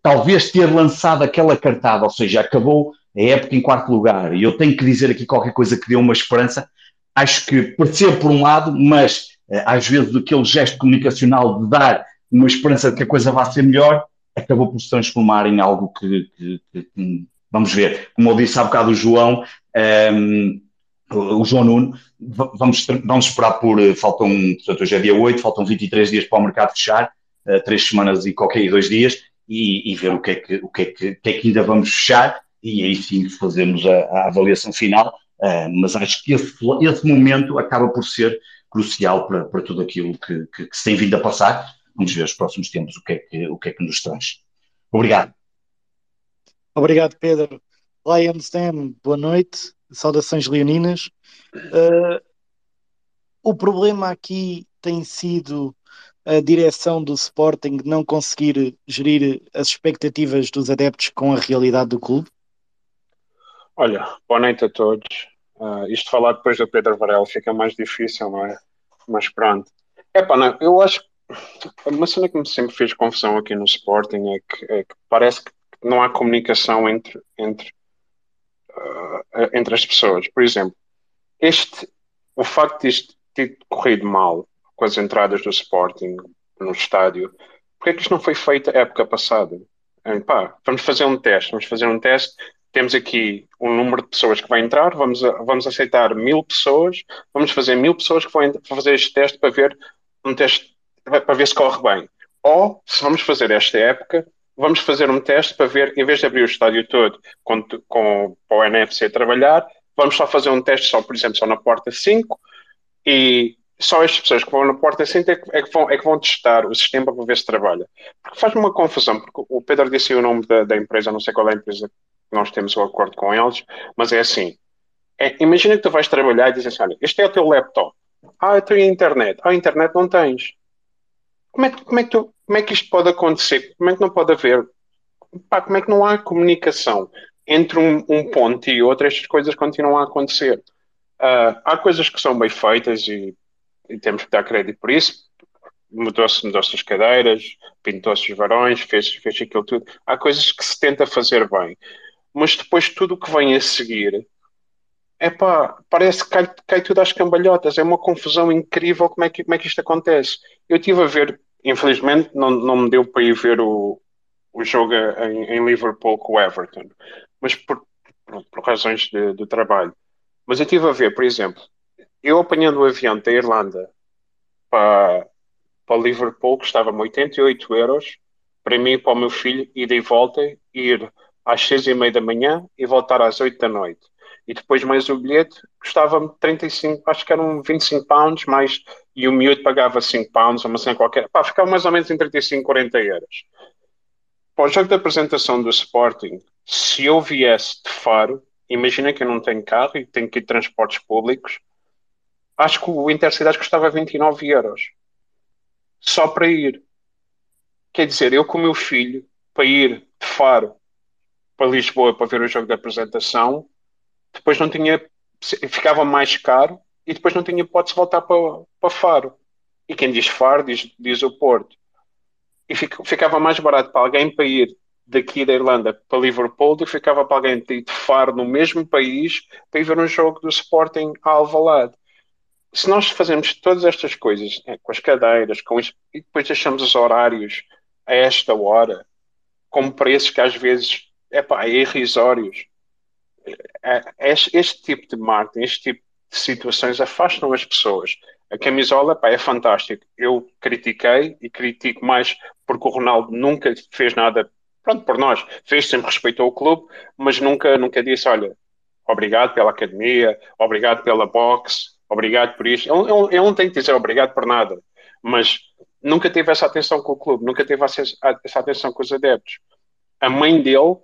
talvez ter lançado aquela cartada, ou seja, acabou a época em quarto lugar, e eu tenho que dizer aqui qualquer coisa que deu uma esperança, acho que percebo por um lado, mas às vezes aquele gesto comunicacional de dar uma esperança de que a coisa vá ser melhor, acabou por se transformar em algo que, que, que vamos ver. Como eu disse há bocado o João, um, ehm, o João Nuno, vamos, vamos esperar por, eh, faltam, portanto hoje é dia 8, faltam 23 dias para o mercado fechar, uh, três semanas e qualquer dois dias, e, e, ver o que, é que, o que, é que, que, é que ainda vamos fechar, e aí sim fazemos a, a avaliação final, uh, mas acho que esse, esse momento acaba por ser crucial para, para tudo aquilo que, que, que se tem vindo a passar, vamos ver os próximos tempos o que é que, o que, é que nos traz. Obrigado. Obrigado, Pedro. Lions Den, boa noite. Saudações leoninas. Uh, o problema aqui tem sido a direção do Sporting não conseguir gerir as expectativas dos adeptos com a realidade do clube? Olha, boa noite a todos. Uh, isto falar depois do Pedro Varela fica mais difícil, não é? Mas pronto. É pá, eu acho que uma cena que me sempre fez confusão aqui no Sporting é que, é que parece que não há comunicação entre, entre, uh, entre as pessoas. Por exemplo, este, o facto de isto ter corrido mal com as entradas do Sporting no estádio, porque é que isto não foi feito a época passada? É, pá, vamos fazer um teste, vamos fazer um teste. Temos aqui um número de pessoas que vai entrar, vamos, vamos aceitar mil pessoas, vamos fazer mil pessoas que vão fazer este teste para ver um teste para ver se corre bem. Ou, se vamos fazer esta época, vamos fazer um teste para ver, em vez de abrir o estádio todo com, com, com o NFC trabalhar, vamos só fazer um teste só, por exemplo, só na porta 5 e só as pessoas que vão na porta 5 é que, é que, vão, é que vão testar o sistema para ver se trabalha. Porque faz-me uma confusão, porque o Pedro disse o nome da, da, empresa, não sei qual é a empresa nós temos o acordo com eles, mas é assim. É, imagina que tu vais trabalhar e dizes assim, olha, este é o teu laptop. Ah, eu tenho internet. Ah, internet não tens. Como é, como, é que tu, como é que isto pode acontecer? Como é que não pode haver? Pá, como é que não há comunicação entre um, um, ponto e outro? Estas coisas continuam a acontecer. Uh, há coisas que são bem feitas e, e temos que dar crédito por isso. Mudou-se mudou as cadeiras, pintou-se os varões, fez, fez aquilo tudo. Há coisas que se tenta fazer bem. Mas depois tudo o que vem a seguir é pá, parece que cai, cai, tudo às cambalhotas, é uma confusão incrível como é que, como é que isto acontece. Eu estive a ver, infelizmente não, não me deu para ir ver o, o jogo em, em Liverpool com o Everton, mas por, por, por razões de, de, trabalho. Mas eu estive a ver, por exemplo, eu apanhando o avião da Irlanda para, para Liverpool, custava-me 88 euros, para mim e para o meu filho, ida e volta, ir às seis e meia da manhã e voltar às oito da noite e depois mais o bilhete custava-me 35, acho que eram 25 pounds, mais, e o miúdo pagava 5 pounds, uma cena qualquer, pá, ficava mais ou menos em 35, 40 euros. Para o jogo da apresentação do Sporting, se eu viesse de Faro, imagina que eu não tenho carro e tenho que ir de transportes públicos, acho que o Intercidade custava 29 euros. Só para ir. Quer dizer, eu com o meu filho, para ir de Faro para Lisboa para ver o jogo da apresentação, depois não tinha, ficava mais caro e depois não tinha hipótese de voltar para, para Faro. E quem diz Faro diz, diz o Porto. E ficava mais barato para alguém para ir daqui da Irlanda para Liverpool do que ficava para alguém de Faro no mesmo país para ir ver um jogo do Sporting Alvalade. Se nós fazemos todas estas coisas é, com as cadeiras com isso, e depois deixamos os horários a esta hora com preços que às vezes é irrisórios é, é este tipo de marketing, este tipo de situações afastam as pessoas. A camisola pá, é fantástica. Eu critiquei e critico mais porque o Ronaldo nunca fez nada pronto, por nós. Fez, sempre respeitou o clube, mas nunca, nunca disse: olha, obrigado pela academia, obrigado pela boxe, obrigado por isto. Ele, ele, ele, não tem que dizer obrigado por nada, mas nunca teve essa atenção com o clube, nunca teve essa atenção com os adeptos. A mãe dele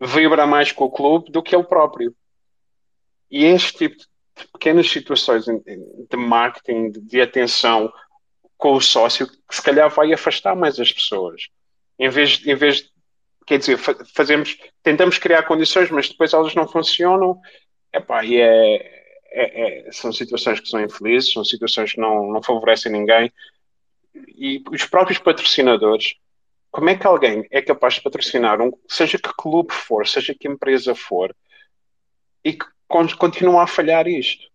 vibra mais com o clube do que ele próprio. E este tipo de pequenas situações de marketing, de atenção com o sócio, que se calhar vai afastar mais as pessoas. Em vez, em vez quer dizer, fazemos, tentamos criar condições, mas depois elas não funcionam. Epá, e é, é, é, são situações que são infelizes, são situações que não, não favorecem ninguém. E os próprios patrocinadores, como é que alguém é capaz de patrocinar, um, seja que clube for, seja que empresa for, e que continua a falhar isto?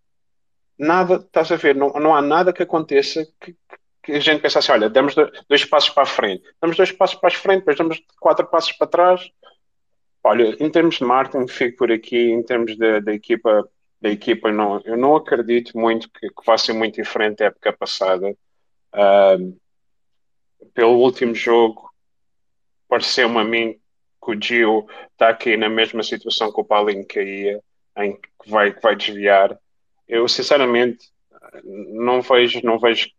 Nada, estás a ver, não, não há nada que aconteça que, que a gente pensa assim, olha, damos dois passos para a frente, damos dois passos para a frente, depois damos quatro passos para trás. Olha, em termos de marketing, fico por aqui, em termos da equipa, da equipa não, eu não acredito muito que, que vá ser muito diferente da época passada. Uh, pelo último jogo, pareceu-me a mim que o Gio está aqui na mesma situação que o Paulinho caía, em que vai, que vai desviar. Eu, sinceramente, não vejo, não vejo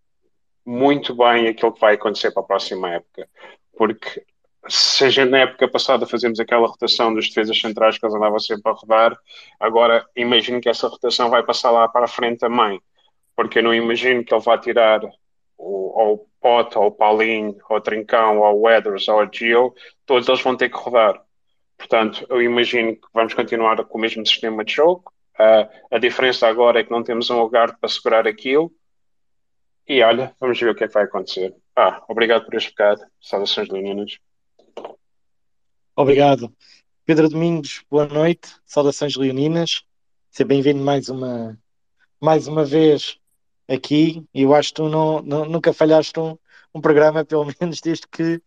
muito bem aquilo que vai acontecer para a próxima época. Porque seja na época passada fazemos aquela rotação dos defesas centrais que eles andavam sempre a rodar, agora imagino que essa rotação vai passar lá para a frente também. Porque eu não imagino que ele vá tirar o, ou o Pote, ou o Paulinho, ou o Trincão, ou o Weathers, ou o Gio, todos eles vão ter que rodar. Portanto, eu imagino que vamos continuar com o mesmo sistema de jogo. Uh, a diferença agora é que não temos um lugar para segurar aquilo e olha, vamos ver o que é que vai acontecer. Ah, obrigado por este bocado. Saudações leoninas. Obrigado. Pedro Domingos, boa noite. Saudações leoninas. Seja bem-vindo mais uma, mais uma vez aqui. Eu acho que tu não, não, nunca falhaste um, um programa, pelo menos desde que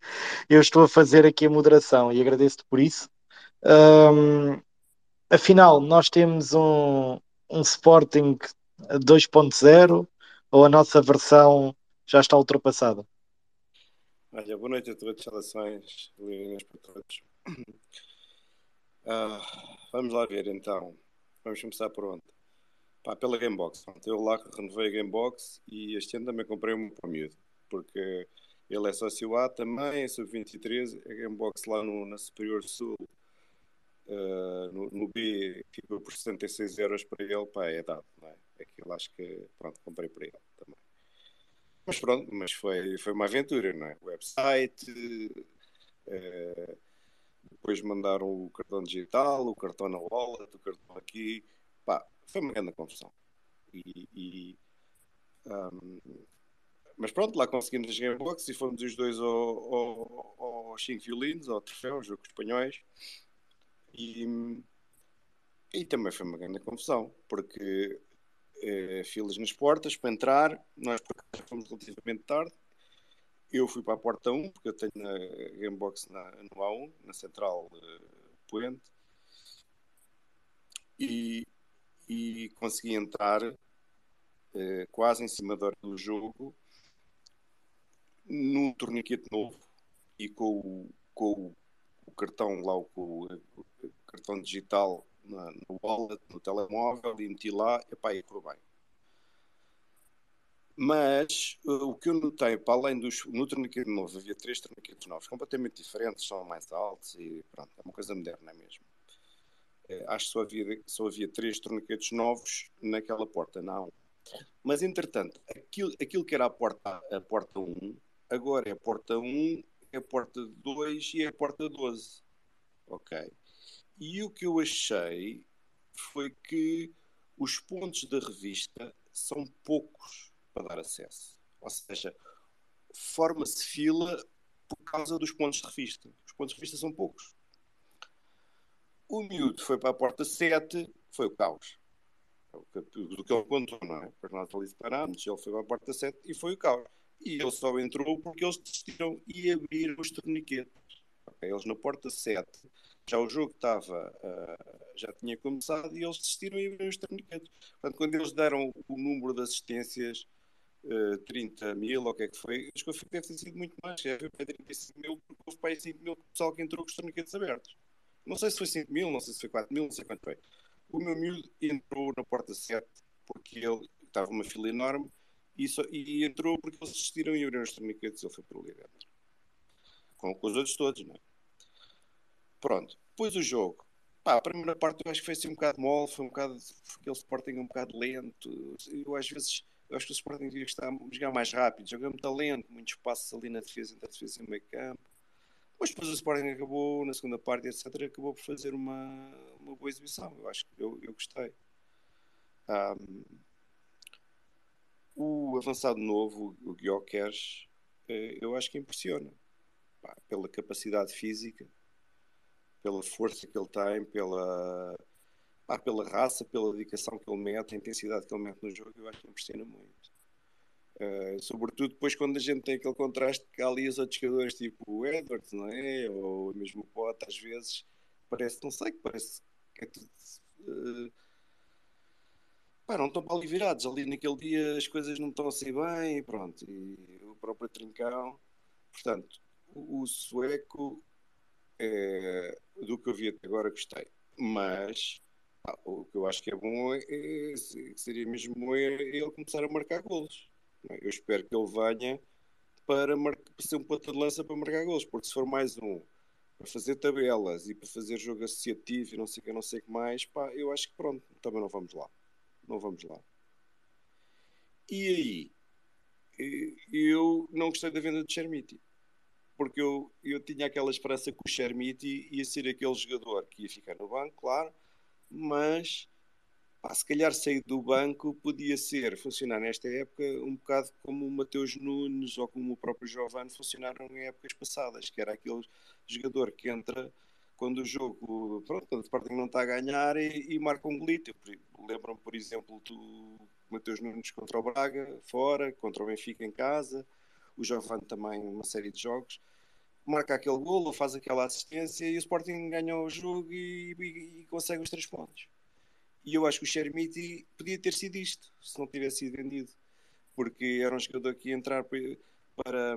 eu estou a fazer aqui a moderação e agradeço-te por isso. Um, afinal, nós temos um, um Sporting 2.0 ou a nossa versão já está ultrapassada? Olha, boa noite a todos, saudações, linhas para todos. Uh, vamos lá ver então. Vamos começar por onde? Pá, pela Gamebox. Eu lá renovei a Gamebox e este ano também comprei um para o miúdo, porque ele é sócio A também, é sub-23, a Gamebox lá no, na Superior Sul, uh, no, no, B, ficou por 76 euros para ele, pá, é dado, não é? Aquilo acho que, pronto, comprei por ele também. Mas pronto, mas foi, foi uma aventura, não é? Website, uh, depois mandaram o cartão digital, o cartão na wallet, o cartão aqui, pá, foi uma grande confusão. E, e um, mas pronto, lá conseguimos as Gamebox e fomos os dois ao, ao, ao Cinco Violinos, ao troféu, jogo espanhóis. E, e também foi uma grande confusão, porque eh, filas nas portas para entrar. Nós fomos relativamente tarde. Eu fui para a porta 1, porque eu tenho a Gamebox na, no A1, na central uh, Poente. E, e consegui entrar uh, quase em cima da hora do jogo num torniquete novo e com o, com o cartão lá, o, o cartão digital na, no wallet, no telemóvel, e meti lá, epá, e correu bem. Mas uh, o que eu notei, para além dos. No torniquete novo, havia três torniquetes novos, completamente diferentes, são mais altos e pronto, é uma coisa moderna mesmo. É, acho que só havia, só havia três torniquetes novos naquela porta, não. Mas entretanto, aquilo, aquilo que era a porta, a porta 1, agora é a porta 1, é a porta 2 e é a porta 12. Ok. E o que eu achei foi que os pontos da revista são poucos para dar acesso. Ou seja, forma-se fila por causa dos pontos de revista. Os pontos de revista são poucos. O miúdo foi para a porta 7, foi o caos. Do que ele contou, não é? Depois nós ali separámos, ele foi para a porta 7 e foi o caos. E ele só entrou porque eles desistiram e abriram os torniquetes. Eles na porta 7 já o jogo estava, uh, já tinha começado e eles desistiram e abriram os torniquetes. Portanto, quando eles deram o número de assistências, uh, eh, 30 mil, ou o que é que foi, acho que deve ter sido muito mais, deve ter 35 mil, porque houve para aí 5 mil pessoal que entrou com os torniquetes abertos. Não sei se foi 5 mil, não sei se foi 4 mil, não sei quanto foi. O meu miúdo entrou na porta 7 porque ele estava uma fila enorme e, só, e entrou porque eles desistiram e abriram os torniquetes ele foi para ali dentro. Com, com os outros todos, não é? Pronto, depois o jogo. Pá, a primeira parte eu acho que foi assim um bocado mole, foi um bocado. aquele Sporting um bocado lento. Eu às vezes. Eu acho que o Sporting devia estar jogar mais rápido, jogar muito lento, muitos passos ali na defesa, entre a defesa e o meio campo. Mas depois o Sporting acabou, na segunda parte, etc., acabou por fazer uma, uma boa exibição. Eu acho que eu, eu gostei. Um, o avançado novo, o Guioqueres, eh, eu acho que impressiona. Pá, pela capacidade física, pela força que ele tem, pela, pá, pela raça, pela dedicação que ele mete, a intensidade que ele mete no jogo, eu acho que impressiona muito. Uh, sobretudo depois quando a gente tem aquele contraste que há ali os outros jogadores tipo o Edwards, não é? Ou mesmo o Pote, às vezes parece, não sei, parece que é tudo. Uh, pá, não estão para ali virados. Ali naquele dia as coisas não estão assim bem, pronto. E o próprio Trincão. Portanto, o, o sueco, é, do que eu vi até agora, gostei. Mas pá, o que eu acho que é bom é, é seria mesmo é ele começar a marcar golos? Eu espero que ele venha para, para ser um ponto de lança para marcar gols, porque se for mais um para fazer tabelas e para fazer jogo associativo e não sei o que, não sei que mais, pá, eu acho que pronto, também não vamos lá. Não vamos lá. E aí, eu não gostei da venda de Chermiti, porque eu, eu tinha aquela esperança que o Chermiti ia ser aquele jogador que ia ficar no banco, claro, mas Pá, se calhar sair do banco podia ser, funcionar nesta época um bocado como o Mateus Nunes ou como o próprio Giovanni funcionaram em épocas passadas, que era aquele jogador que entra quando o jogo, pronto, quando o Sporting não está a ganhar e, e marca um golito. Lembram-me, por exemplo, do Mateus Nunes contra o Braga, fora, contra o Benfica em casa, o Giovanni também, uma série de jogos. Marca aquele golo, faz aquela assistência e o Sporting ganha o jogo e, e, e consegue os três pontos. E eu acho que o Chermiti podia ter sido isto, se não tivesse sido vendido. Porque era um jogador que ia entrar para, para,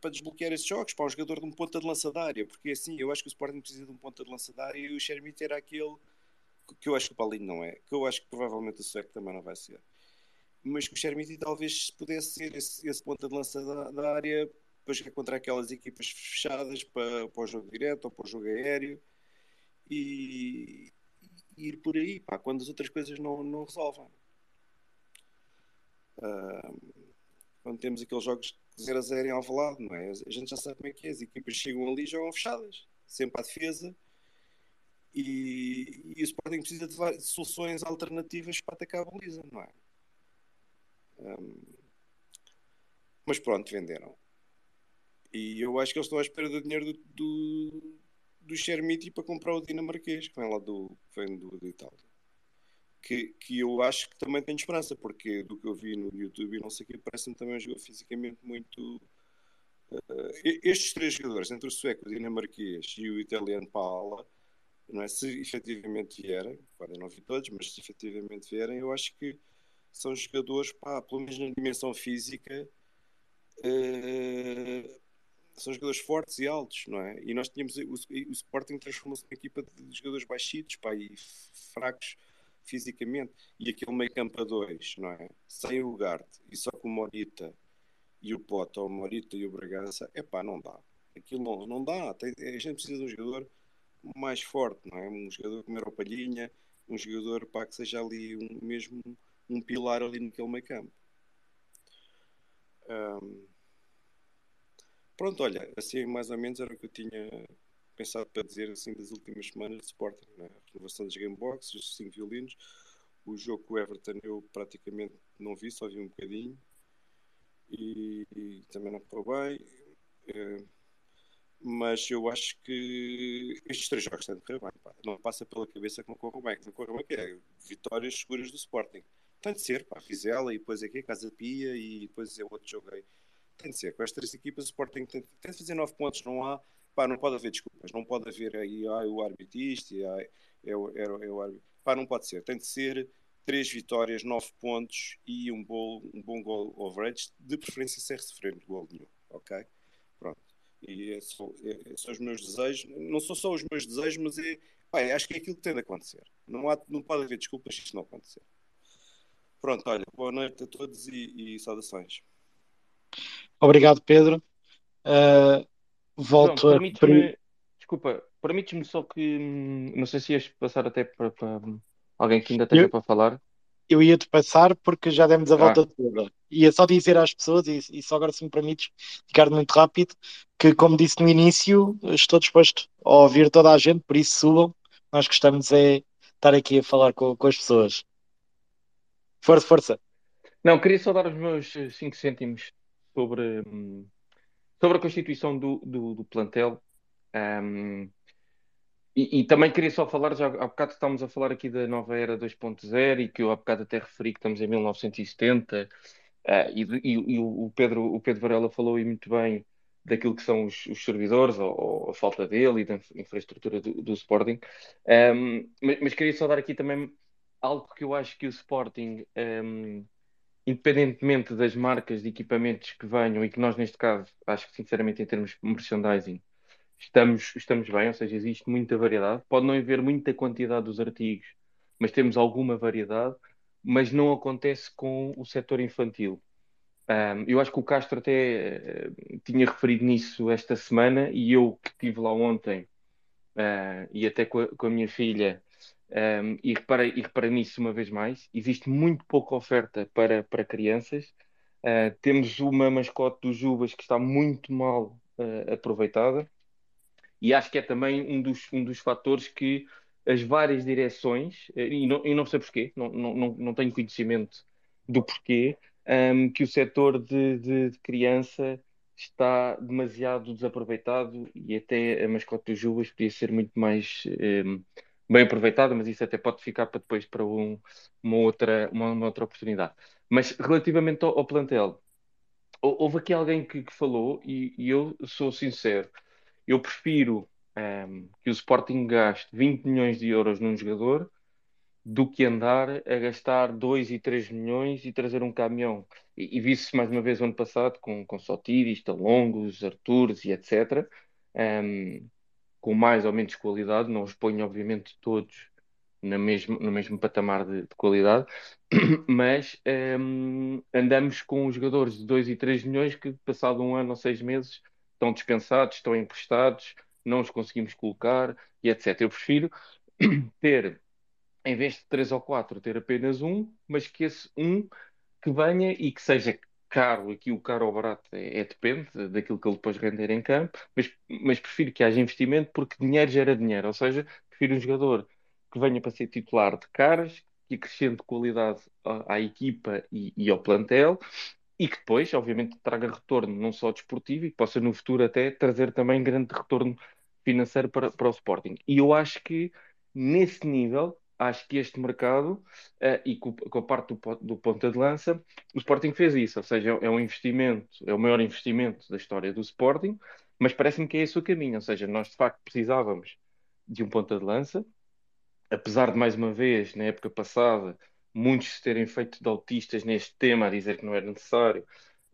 para desbloquear esses jogos, para um jogador de um ponta de lança da área. Porque assim, eu acho que o Sporting precisa de um ponta de lança da área e o Chermiti era aquele que eu acho que o Paulinho não é, que eu acho que provavelmente o Sueco também não vai ser. Mas que o Chermiti talvez pudesse ser esse, esse ponta de lança da, da área, depois é contra aquelas equipas fechadas para, para o jogo direto ou para o jogo aéreo. E, ir por aí, pá, quando as outras coisas não, não resolvem. Uh, quando temos aqueles jogos de 0 a 0 em Alvalade, não é? A gente já sabe como é que é, as equipas chegam ali e jogam fechadas, sempre à defesa, e, e o Sporting precisa de, de, soluções alternativas para atacar a baliza, não é? Um, mas pronto, venderam. E eu acho que eles estão à espera do dinheiro do, do do Chermiti para comprar o dinamarquês, que vem lá do, vem do, Itália. Que, que eu acho que também tenho esperança, porque do que eu vi no YouTube e não sei o que, parece-me também um jogador fisicamente muito. Uh, estes três jogadores, entre o sueco, o dinamarquês e o italiano Paula, não é? se efetivamente vierem, podem não vir todos, mas se efetivamente vierem, eu acho que são jogadores, pá, pelo menos na dimensão física, uh, são jogadores fortes e altos, não é? E nós tínhamos o, o Sporting transformou-se numa equipa de jogadores baixitos, pá, e fracos fisicamente. E aquele meio campo a dois, não é? Sem o Garte e só com o Morita e o Pote, ou o Morita e o Bragança, é pá, não dá. Aquilo não, não dá. Tem, a gente precisa de um jogador mais forte, não é? Um jogador com uma palhinha, um jogador pá, que seja ali um, mesmo um pilar ali naquele meio campo. Um, Pronto, olha, assim mais ou menos era o que eu tinha pensado para dizer assim das últimas semanas de Sporting, né? a renovação dos gamebox, os cinco violinos, o jogo com o Everton eu praticamente não vi, só vi um bocadinho e, e também não correu bem. É, mas eu acho que estes três jogos têm de correr bem. Pá. Não passa pela cabeça que não corram bem. Não corram bem, que é vitórias seguras do Sporting. Tem de ser, pá. Vizela e depois aqui, Casa Pia e depois é outro jogo aí tem de ser. Com três equipas, o Sporting tem, tem de fazer nove pontos, não há. Pá, não pode haver desculpas, não pode haver aí ah, o árbitro isto, ah, é, o, é, é o árbitro. Pá, não pode ser. Tem de ser três vitórias, nove pontos e um bom, um bom gol overage, de preferência sem receber gol nenhum, ok? Pronto. E é só, é, são os meus desejos, não são só os meus desejos, mas é, pá, acho que é aquilo que tem de acontecer. Não, há, não pode haver desculpas se isto não acontecer. Pronto, olha, boa noite a todos e, e saudações. Obrigado, Pedro. Uh, volto João, a. Desculpa, permites-me só que. Hum, não sei se ias passar até para, para alguém que ainda esteja Eu... para falar. eu ia-te passar porque já demos a Ah. volta toda. Ia só dizer às pessoas, e, e só agora se me permites, Ricardo, muito rápido, que como disse no início, estou disposto a ouvir toda a gente, por isso subam. Nós gostamos é estar aqui a falar com, com as pessoas. Força, força. Não, queria só dar os meus 5 cêntimos sobre, hum, sobre a constituição do, do, do plantel. Hum, e, e também queria só falar, já há bocado estávamos a falar aqui da nova era 2.0 e que eu há bocado até referi que estamos em 1970 ah, e, e- e o Pedro, o Pedro Varela falou aí muito bem daquilo que são os, os servidores ou, ou a falta dele e da infra- infraestrutura do, do Sporting. Hum, mas, mas queria só dar aqui também algo que eu acho que o Sporting, hum, independentemente das marcas de equipamentos que venham e que nós, neste caso, acho que sinceramente em termos de merchandising, estamos, estamos bem, ou seja, existe muita variedade. Pode não haver muita quantidade dos artigos, mas temos alguma variedade, mas não acontece com o setor infantil. Um, eu acho que o Castro até eh, tinha referido nisso esta semana e eu que estive lá ontem ah, e até com a, com a minha filha um, e reparei, e reparei nisso uma vez mais, existe muito pouca oferta para, para crianças. Ah, temos uma mascote dos Jubas que está muito mal ah, aproveitada e acho que é também um dos, um dos fatores que as várias direções, eh, e não, e não sei porquê, não, não, não, tenho conhecimento do porquê, ahm, que o setor de, de, de criança está demasiado desaproveitado e até a mascote dos Jubas podia ser muito mais ahm, bem aproveitada, mas isso até pode ficar para depois para um- uma outra, uma, uma outra oportunidade. Mas relativamente ao, ao plantel, hou- houve aqui alguém que, que falou, e, e eu sou sincero, eu prefiro ehm, que o Sporting gaste 20 milhões de euros num jogador do que andar a gastar 2 e 3 milhões e trazer um caminhão. E, e vi-se mais uma vez ano passado com, com Sotiris, Talongos, Artures e etc. ehm, com mais ou menos qualidade, não os ponho obviamente todos na mesmo, no mesmo patamar de, de qualidade, mas ehm, andamos com jogadores de 2 e 3 milhões que, passado um ano ou seis meses, estão dispensados, estão emprestados, não os conseguimos colocar e etc. Eu prefiro ter, em vez de três ou quatro, ter apenas um, mas que esse um que venha e que seja caro, aqui o caro ou barato é, é depende daquilo que ele depois render em campo, mas, mas prefiro que haja investimento porque dinheiro gera dinheiro, ou seja, prefiro um jogador que venha para ser titular de caras, que acrescente qualidade à, à equipa e, e ao plantel, e que depois, obviamente, traga retorno não só desportivo e que possa no futuro até trazer também grande retorno financeiro para, para o Sporting. E eu acho que nesse nível, acho que este mercado eh, e com, com a parte do, do ponta de lança, o Sporting fez isso, ou seja, é um investimento, é o maior investimento da história do Sporting, mas parece-me que é esse o caminho, ou seja, nós de facto precisávamos de um ponta de lança, apesar de mais uma vez, na época passada, muitos se terem feito de autistas neste tema, a dizer que não era necessário,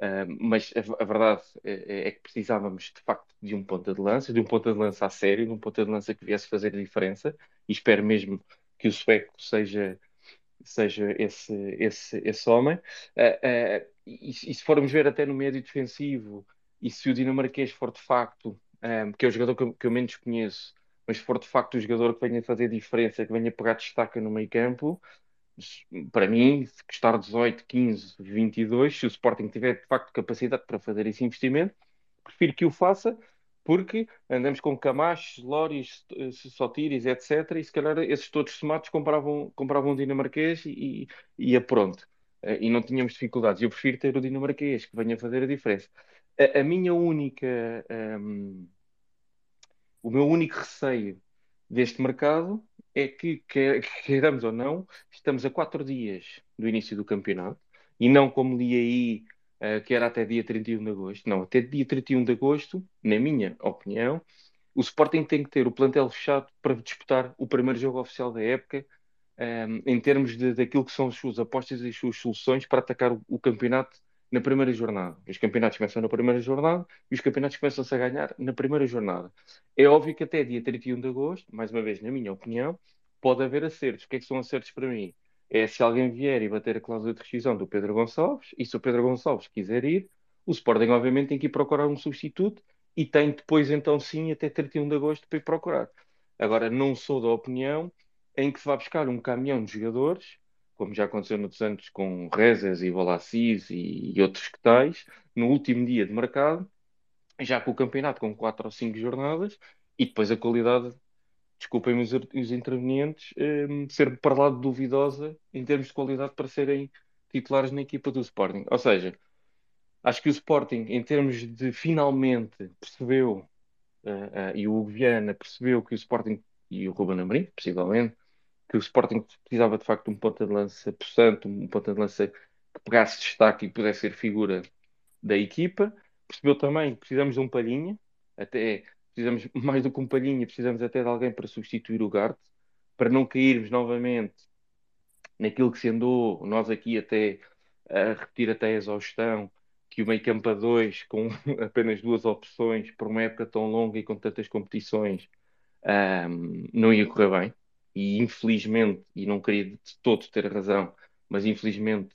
ah, mas a, a verdade é, é que precisávamos de facto de um ponta de lança, de um ponta de lança a sério, de um ponta de lança que viesse fazer a diferença, e espero mesmo que o sueco seja, seja esse, esse, esse homem. Ah, ah, e, e se formos ver até no médio defensivo, e se o dinamarquês for de facto, ah, que é o jogador que eu, que eu menos conheço, mas for de facto o jogador que venha fazer diferença, que venha pegar destaca no meio campo, para mim, se custar 18, 15, 22, se o Sporting tiver de facto capacidade para fazer esse investimento, prefiro que o faça, porque andamos com Camacho, Loris, Sotiris, etc. E se calhar esses todos somados compravam, compravam um dinamarquês e, ia pronto. Eh, E não tínhamos dificuldades. Eu prefiro ter o dinamarquês que venha fazer a diferença. A, a minha única. hum, o meu único receio deste mercado é que, queiramos ou não, estamos a quatro dias do início do campeonato e não como li aí, eh, que era até dia 31 de agosto. Não, até dia 31 de agosto, na minha opinião, o Sporting tem que ter o plantel fechado para disputar o primeiro jogo oficial da época, ehm, em termos de, daquilo que são as suas apostas e as suas soluções para atacar o, o campeonato na primeira jornada. Os campeonatos começam na primeira jornada e os campeonatos começam-se a ganhar na primeira jornada. É óbvio que até dia 31 de agosto, mais uma vez, na minha opinião, pode haver acertos. O que é que são acertos para mim? É se alguém vier e bater a cláusula de rescisão do Pedro Gonçalves, e se o Pedro Gonçalves quiser ir, o Sporting obviamente tem que ir procurar um substituto e tem depois então sim até 31 de agosto para ir procurar. Agora, não sou da opinião em que se vai buscar um caminhão de jogadores como já aconteceu noutros anos com Rezes e Bolassis e, e outros que tais, no último dia de mercado, já com o campeonato com quatro ou cinco jornadas, e depois a qualidade, desculpem-me os, os intervenientes, um, ser para lá duvidosa em termos de qualidade para serem titulares na equipa do Sporting. Ou seja, acho que o Sporting, em termos de finalmente percebeu, uh, uh, e o Viana percebeu que o Sporting, e o Ruben Amorim, possivelmente, que o Sporting precisava de facto de um ponta de lança possante, um ponta de lança que pegasse destaque e pudesse ser figura da equipa. Percebeu também que precisamos de um palhinha, até precisamos mais do que um palhinha, precisamos até de alguém para substituir o Garte, para não cairmos novamente naquilo que se andou, nós aqui até a repetir até a exaustão, que o meio campo a dois, com apenas duas opções, por uma época tão longa e com tantas competições, um, não ia correr bem. E infelizmente, e não queria de todo ter razão, mas infelizmente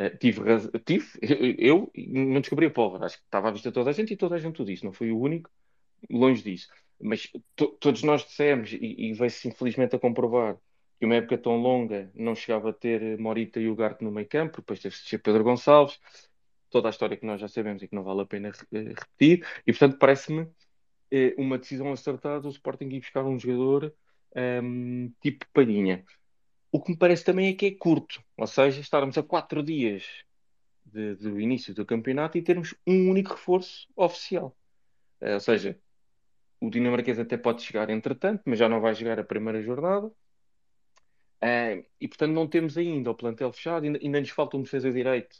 uh, tive. Tive, eu, eu não descobri a pólvora, acho que estava à vista toda a gente e toda a gente o disse, não fui o único, longe disso. Mas to, todos nós dissemos, e, e veio-se infelizmente a comprovar, que uma época tão longa não chegava a ter Morita e Ugarte no meio campo, depois teve-se de Pedro Gonçalves, toda a história que nós já sabemos e que não vale a pena eh, repetir, e portanto parece-me eh, uma decisão acertada o Sporting ir buscar um jogador um, ehm, tipo Palhinha. O que me parece também é que é curto, ou seja, estarmos a quatro dias de, do início do campeonato e termos um único reforço oficial. Uh, ou seja, o dinamarquês até pode chegar entretanto, mas já não vai jogar a primeira jornada. Uh, e portanto não temos ainda o plantel fechado, ainda, ainda nos falta um defesa direito,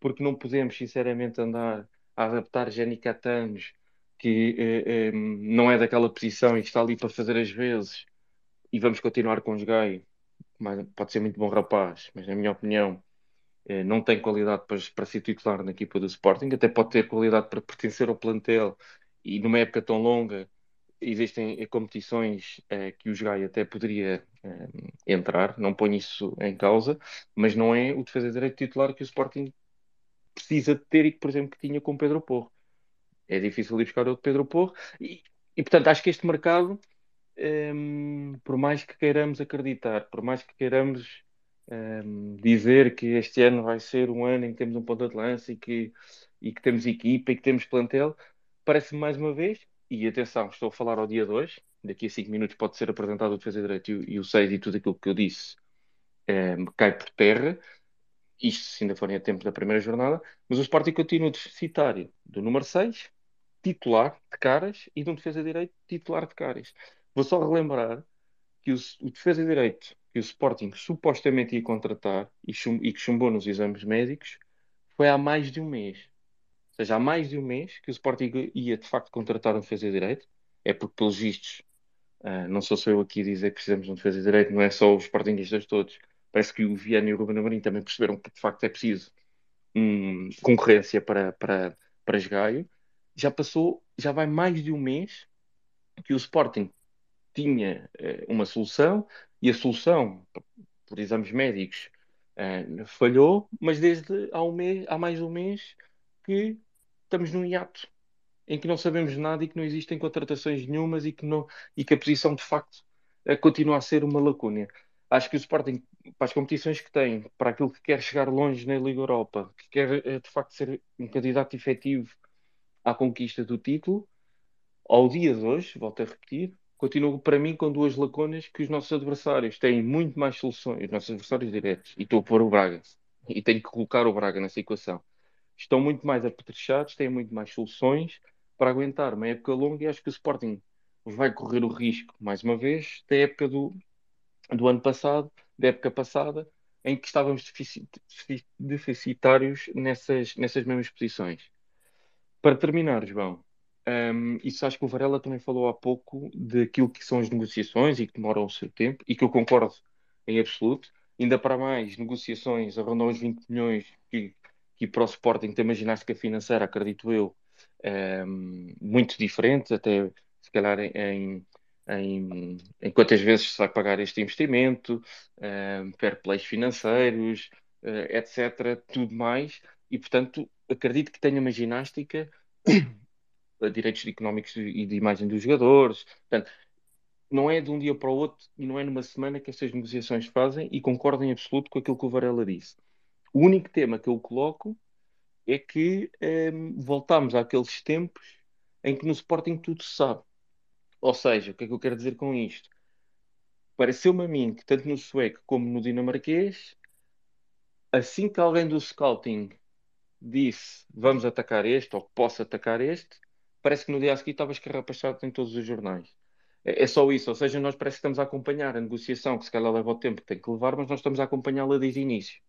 porque não podemos sinceramente andar a adaptar Jenny Catanos, que uh, uh, não é daquela posição e que está ali para fazer as vezes, e vamos continuar com os Gai. Pode ser muito bom rapaz, mas na minha opinião não tem qualidade para, para ser titular na equipa do Sporting, até pode ter qualidade para pertencer ao plantel e numa época tão longa existem eh, competições eh, que o Gaia até poderia eh, entrar, não ponho isso em causa, mas não é o defesa de direito titular que o Sporting precisa de ter e que, por exemplo, tinha com Pedro Porro. É difícil ir buscar outro Pedro Porro e, e portanto, acho que este mercado, um, ehm, por mais que queiramos acreditar, por mais que queiramos um, ehm, dizer que este ano vai ser um ano em que temos um ponto de lança e que, e que temos equipa e que temos plantel, parece-me mais uma vez e atenção, estou a falar ao dia 2, daqui a 5 minutos pode ser apresentado o defesa de direito e, o 6 e tudo aquilo que eu disse é, cai por terra, isto se ainda forem a tempo da primeira jornada, mas o Sporting continua deficitário do número 6, titular de caras, e de um defesa de direito titular de caras. Vou só relembrar que o, o defesa de direito que o Sporting supostamente ia contratar e, chum, e que chumbou nos exames médicos foi há mais de um mês seja, há mais de um mês que o Sporting ia de facto contratar um defesa de direito, é porque, pelos vistos, uh, não sou só eu aqui a dizer que precisamos de um defesa de direito, não é só os Sportingistas todos. Parece que o Viana e o Ruben Amorim também perceberam que de facto é preciso um, concorrência para, para, para Esgaio. Já passou, já vai mais de um mês que o Sporting tinha uh, uma solução e a solução, por exames médicos, uh, falhou, mas desde há, um mês, há mais um mês que estamos num hiato em que não sabemos nada e que não existem contratações nenhumas e que, não, e que a posição de facto eh, continua a ser uma lacuna. Acho que o Sporting, para as competições que tem, para aquilo que quer chegar longe na Liga Europa, que quer eh, de facto ser um candidato efetivo à conquista do título, ao dia de hoje, volto a repetir, continuo para mim com duas lacunas que os nossos adversários têm muito mais soluções, os nossos adversários diretos, e estou a pôr o Braga, e tenho que colocar o Braga nessa equação estão muito mais apetrechados, têm muito mais soluções para aguentar uma época longa e acho que o Sporting vai correr o risco, mais uma vez, da época do, do ano passado, da época passada, em que estávamos deficitários nessas, nessas mesmas posições. Para terminar, João, um, isso acho que o Varela também falou há pouco daquilo que são as negociações e que demoram o seu tempo, e que eu concordo em absoluto. Ainda para mais, negociações a rondar os 20 milhões que que para o Sporting tem uma ginástica financeira, acredito eu, ehm, muito diferente, até se calhar em, em, em quantas vezes se vai pagar este investimento, um, ehm, fair plays financeiros, eh, etc., tudo mais, e portanto acredito que tenha uma ginástica direitos económicos e de imagem dos jogadores, portanto, não é de um dia para o outro e não é numa semana que estas negociações fazem e concordo em absoluto com aquilo que o Varela disse. O único tema que eu coloco é que um, voltamos àqueles tempos em que no Sporting tudo se sabe. Ou seja, o que é que eu quero dizer com isto? Pareceu-me a mim que tanto no sueco como no dinamarquês, assim que alguém do scouting disse vamos atacar este ou posso atacar este, parece que no dia a seguir estava escarrapachado em todos os jornais. É, é só isso, ou seja, nós parece que estamos a acompanhar a negociação, que se calhar leva o tempo que tem que levar, mas nós estamos a acompanhá-la desde o início.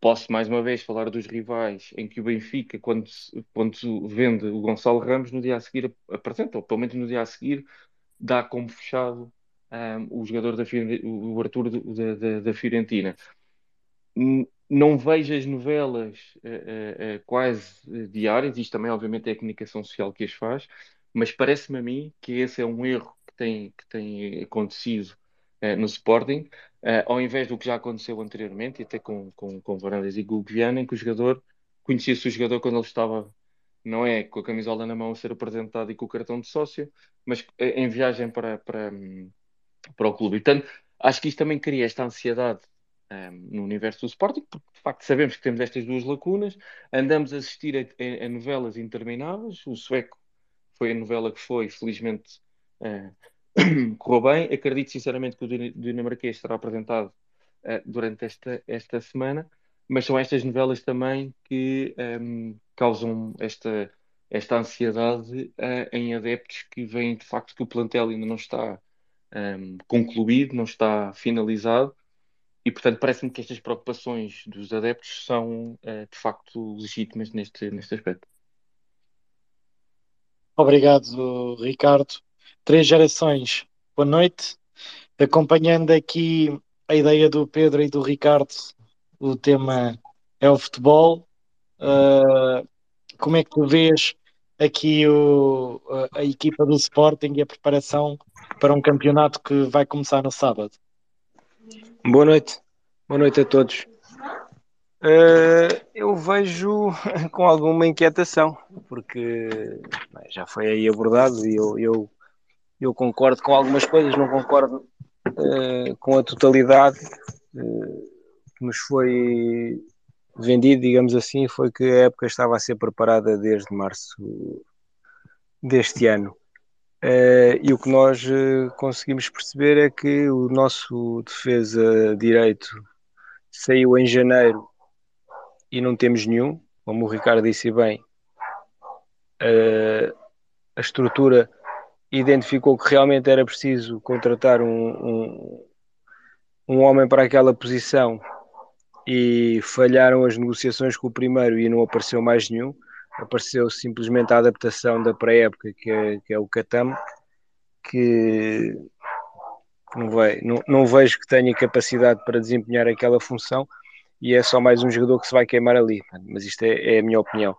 Posso mais uma vez falar dos rivais em que o Benfica, quando, quando vende o Gonçalo Ramos, no dia a seguir apresenta, ou pelo menos no dia a seguir, dá como fechado um, o jogador da o Arthur da, da, da Fiorentina. Não vejo as novelas uh, uh, quase diárias, isto também, obviamente, é a comunicação social que as faz, mas parece-me a mim que esse é um erro que tem, que tem acontecido no Sporting, ao invés do que já aconteceu anteriormente, e até com, com, com Varandas e Gugu em que o jogador conhecia-se o jogador quando ele estava, não é com a camisola na mão a ser apresentado e com o cartão de sócio, mas em viagem para, para, para o clube. E, portanto, acho que isto também cria esta ansiedade um, no universo do Sporting, porque de facto sabemos que temos estas duas lacunas, andamos a assistir a, a, a novelas intermináveis, o sueco foi a novela que foi, felizmente uh, correu bem, acredito sinceramente que o dinamarquês será apresentado uh, durante esta, esta semana, mas são estas novelas também que um, causam esta, esta ansiedade uh, em adeptos que veem de facto que o plantel ainda não está um, concluído, não está finalizado, e portanto parece-me que estas preocupações dos adeptos são uh, de facto legítimas neste, neste aspecto. Obrigado, Ricardo. Três gerações, boa noite. Acompanhando aqui a ideia do Pedro e do Ricardo, o tema é o futebol. Uh, como é que tu vês aqui o, a, equipa do Sporting e a preparação para um campeonato que vai começar no sábado. Boa noite, boa noite a todos. Uh, eu vejo com alguma inquietação, porque bem, já foi aí abordado e eu, eu, eu, concordo com algumas coisas, não concordo uh, com a totalidade uh, que nos foi vendido, digamos assim, foi que a época estava a ser preparada desde março deste ano. Uh, e o que nós conseguimos perceber é que o nosso defesa direito saiu em janeiro e não temos nenhum, como o Ricardo disse bem. Uh, a estrutura identificou que realmente era preciso contratar um, um, um homem para aquela posição e falharam as negociações com o primeiro e não apareceu mais nenhum apareceu simplesmente a adaptação da pré-época, que é, que é o Catam, que não, vai, não, não vejo que tenha capacidade para desempenhar aquela função e é só mais um jogador que se vai queimar ali, mas isto é, é a minha opinião.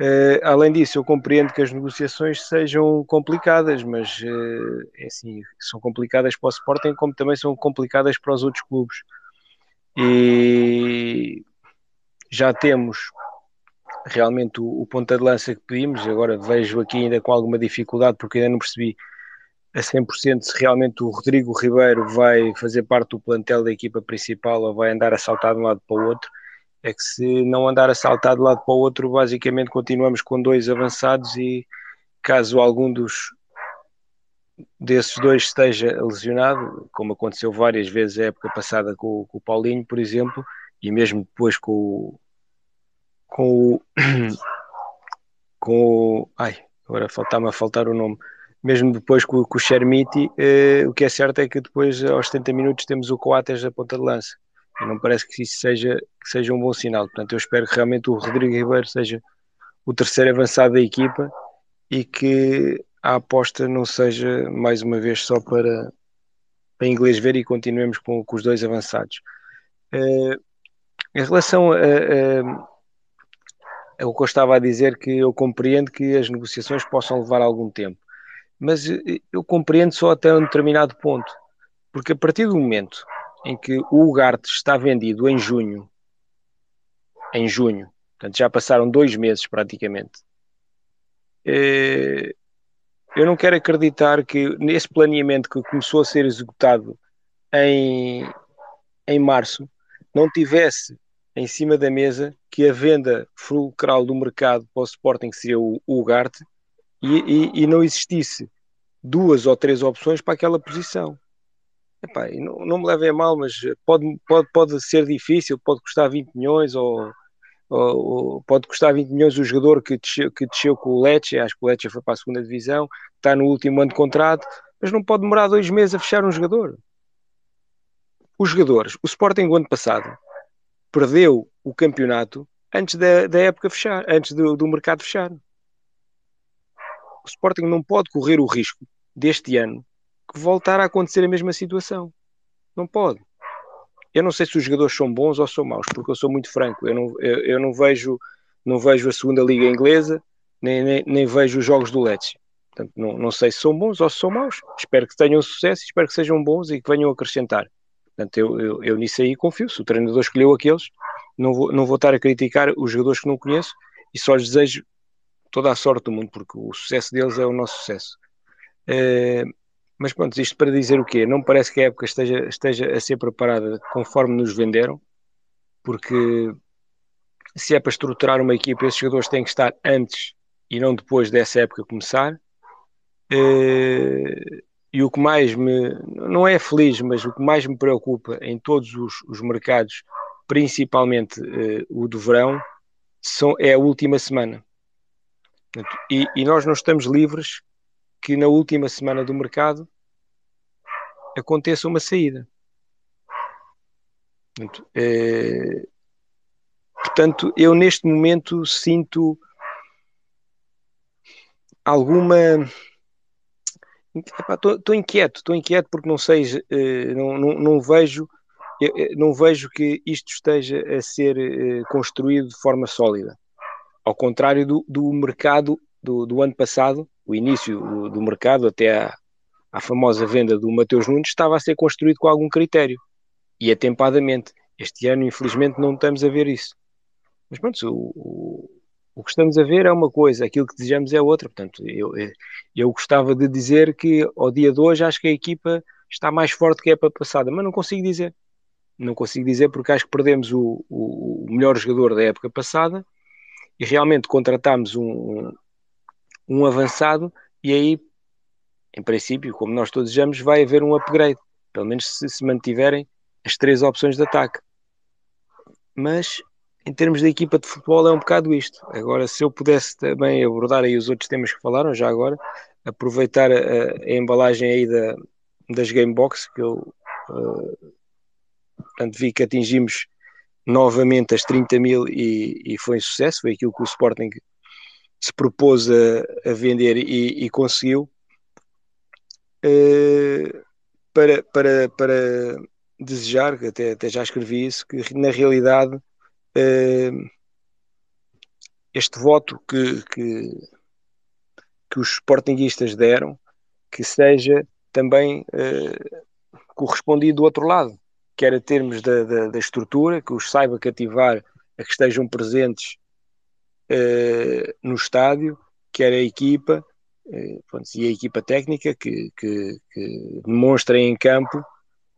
Uh, além disso, eu compreendo que as negociações sejam complicadas, mas uh, é assim, são complicadas para o Sporting como também são complicadas para os outros clubes. E já temos realmente o, o ponta de lança que pedimos. Agora vejo aqui ainda com alguma dificuldade, porque ainda não percebi a 100% se realmente o Rodrigo Ribeiro vai fazer parte do plantel da equipa principal ou vai andar a saltar de um lado para o outro. É que se não andar a saltar de lado para o outro, basicamente continuamos com dois avançados e caso algum dos desses dois esteja lesionado, como aconteceu várias vezes a época passada com, com o Paulinho, por exemplo, e mesmo depois com o, com o. com o. Ai, agora falta-me a faltar o nome. Mesmo depois com, com o Chermiti, eh, o que é certo é que depois, aos 70 minutos, temos o Coates da ponta de lança. Não parece que isso seja, que seja um bom sinal. Portanto, eu espero que realmente o Rodrigo Ribeiro seja o terceiro avançado da equipa e que a aposta não seja mais uma vez só para, para inglês ver e continuemos com, com os dois avançados. Uh, em relação a, a, é o que eu estava a dizer que eu compreendo que as negociações possam levar algum tempo, mas eh, eu compreendo só até um determinado ponto, porque a partir do momento em que o Ugarte está vendido em junho, em junho, portanto já passaram dois meses praticamente, eh, eu não quero acreditar que nesse planeamento que começou a ser executado em, em março não tivesse em cima da mesa que a venda fulcral do mercado para o Sporting seria o, Ugarte e, e, e, não existisse duas ou três opções para aquela posição. Epá, não, não me levem a mal, mas pode, pode, pode ser difícil, pode custar 20 milhões ou, ou, ou pode custar 20 milhões o jogador que desceu, que desceu com o Lecce, acho que o Lecce foi para a segunda divisão, está no último ano de contrato, mas não pode demorar dois meses a fechar um jogador. Os jogadores, o Sporting o ano passado perdeu o campeonato antes da, da época fechar, antes do, do mercado fechar. O Sporting não pode correr o risco deste ano que voltar a acontecer a mesma situação. Não pode. Eu não sei se os jogadores são bons ou são maus, porque eu sou muito franco. Eu não, eu, eu não vejo não vejo a segunda liga inglesa, nem, nem, nem vejo os jogos do Lecce. Portanto, não, não sei se são bons ou se são maus. Espero que tenham sucesso, espero que sejam bons e que venham acrescentar. Portanto, eu, eu, eu nisso aí confio. Se o treinador escolheu aqueles, não vou, não vou estar a criticar os jogadores que não conheço e só lhes desejo toda a sorte do mundo, porque o sucesso deles é o nosso sucesso. Uh, mas pronto, isto para dizer o quê? Não parece que a época esteja, esteja a ser preparada conforme nos venderam, porque se é para estruturar uma equipa, esses jogadores têm que estar antes e não depois dessa época começar. Uh, e o que mais me, não é feliz, mas o que mais me preocupa em todos os, os mercados, principalmente uh, o do verão, são, é a última semana. E, e, nós não estamos livres que na última semana do mercado aconteça uma saída. Portanto, uh, portanto eu neste momento sinto alguma Estou inquieto, estou inquieto porque não sei, uh, não, não, não, vejo, não vejo que isto esteja a ser construído de forma sólida. Ao contrário do, do mercado do, do, ano passado, o início do, do mercado até à, à, famosa venda do Mateus Nunes estava a ser construído com algum critério e atempadamente. Este ano, infelizmente, não estamos a ver isso. Mas pronto, o, o que estamos a ver é uma coisa, aquilo que desejamos é outra. Portanto, eu, eu gostava de dizer que ao dia de hoje acho que a equipa está mais forte que a época passada, mas não consigo dizer. Não consigo dizer porque acho que perdemos o, o, o melhor jogador da época passada e realmente contratámos um, um avançado e aí, em princípio, como nós todos desejamos, vai haver um upgrade. Pelo menos se se mantiverem as três opções de ataque. Mas em termos da equipa de futebol é um bocado isto. Agora, se eu pudesse também abordar aí os outros temas que falaram já agora, aproveitar a, a embalagem aí da, das Gamebox, que eu uh, vi que atingimos novamente as 30 mil e, e, foi um sucesso, foi aquilo que o Sporting se propôs a, a vender e, e conseguiu. Uh, para, para, para desejar, até, até já escrevi isso, que na realidade uh, este voto que, que, que, os sportinguistas deram, que seja também uh, correspondido do outro lado, quer a termos da, da, da, estrutura, que os saiba cativar a que estejam presentes uh, no estádio, quer a equipa, pronto, e a equipa técnica que, que, que demonstra em campo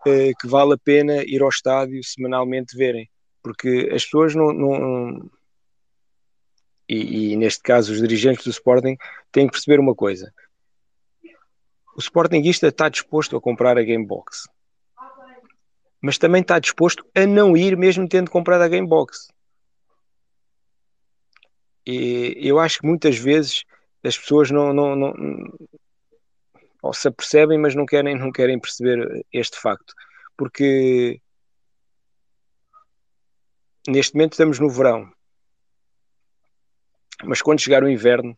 que vale a pena ir ao estádio semanalmente verem porque as pessoas não. não e, e, neste caso os dirigentes do Sporting têm que perceber uma coisa: o Sportingista está disposto a comprar a Gamebox, mas também está disposto a não ir mesmo tendo comprado a Gamebox. E eu acho que muitas vezes as pessoas não, não, não ou se apercebem, mas não querem, não querem perceber este facto, porque neste momento estamos no verão, mas quando chegar o inverno,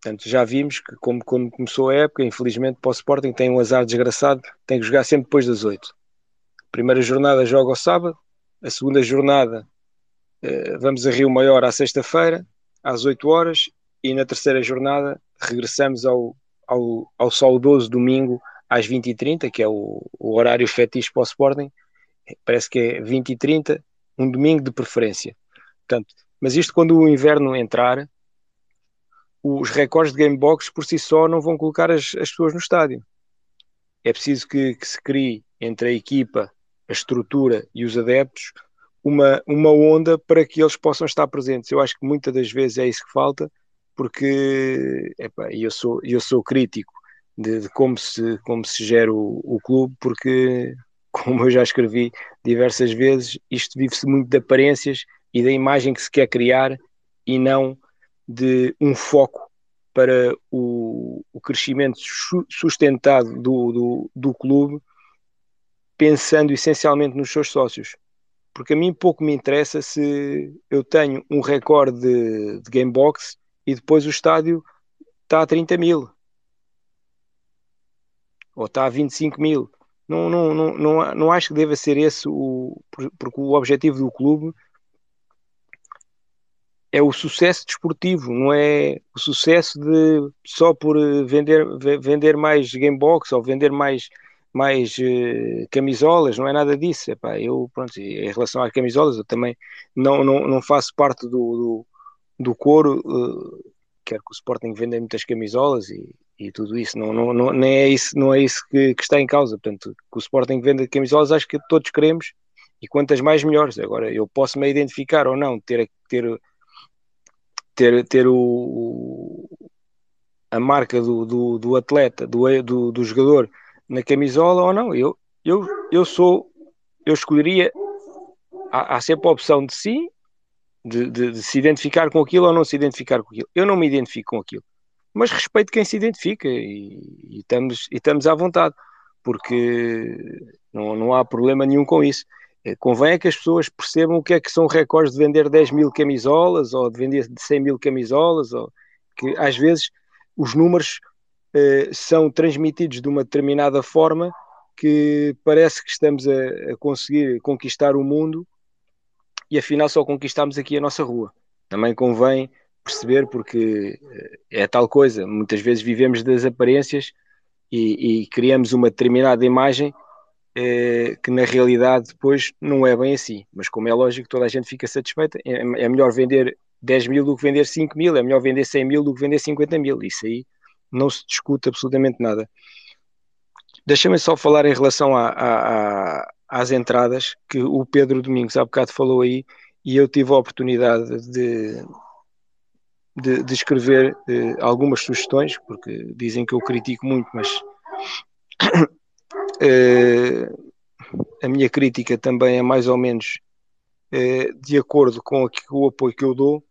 portanto, já vimos que, como, como começou a época, infelizmente para o Sporting tem um azar desgraçado, tem que jogar sempre depois das oito. Primeira jornada joga ao sábado, a segunda jornada eh, vamos a Rio Maior à sexta-feira, às 8 horas, e na terceira jornada regressamos ao, ao, ao saudoso domingo às 20h30, que é o, o horário fetiche para o Sporting, parece que é 20h30, um domingo de preferência. Portanto, mas isto quando o inverno entrar, os recordes de gamebox por si só não vão colocar as, as pessoas no estádio. É preciso que, que, se crie entre a equipa, a estrutura e os adeptos uma, uma onda para que eles possam estar presentes. Eu acho que muitas das vezes é isso que falta, porque eu, sou, eu sou crítico de, de, como, se, como se gera o, o clube, porque, como eu já escrevi diversas vezes, isto vive-se muito de aparências e da imagem que se quer criar e não de um foco para o, o crescimento sustentado do, do, do clube, pensando essencialmente nos seus sócios. Porque a mim pouco me interessa se eu tenho um recorde de, de gamebox e depois o estádio está a 30 mil ou está a 25 mil. Não, não, não, não, não acho que deva ser esse o. Porque o objetivo do clube é o sucesso desportivo, não é o sucesso de só por eh, vender, vender mais gamebox ou vender mais, mais uh, camisolas, não é nada disso. Epá, eu, pronto, em relação às camisolas, eu também não, não, não faço parte do, do, do coro, uh, quero que o Sporting venda muitas camisolas e, e tudo isso, não, não, não, nem é isso, não é isso que, que está em causa. Portanto, que o Sporting venda camisolas, acho que todos queremos e quantas mais melhores. Agora, eu posso me identificar ou não, ter, ter ter, ter o, a marca do, do, do atleta, do, do, do, jogador na camisola ou não. Eu, eu, eu sou, eu escolheria, há, sempre a opção de si, de, de, de, se identificar com aquilo ou não se identificar com aquilo. Eu não me identifico com aquilo, mas respeito quem se identifica e, e estamos, e estamos à vontade, porque não, não há problema nenhum com isso. Eh, convém é que as pessoas percebam o que é que são recordes de vender 10 mil camisolas ou de vender 100 mil camisolas, ou que às vezes os números eh, são transmitidos de uma determinada forma que parece que estamos a, a, conseguir conquistar o mundo e afinal só conquistamos aqui a nossa rua. Também convém perceber porque eh, é tal coisa, muitas vezes vivemos das aparências e, e criamos uma determinada imagem é, que na realidade depois não é bem assim. Mas como é lógico, toda a gente fica satisfeita. É, é melhor vender 10 mil do que vender 5 mil, é melhor vender 100 mil do que vender 50 mil. Isso aí não se discute absolutamente nada. Deixa-me só falar em relação a, a, às entradas, que o Pedro Domingos há bocado falou aí, e eu tive a oportunidade de, de, de escrever eh, algumas sugestões, porque dizem que eu critico muito, mas Uh, a minha crítica também é mais ou menos uh, de acordo com o apoio que eu dou,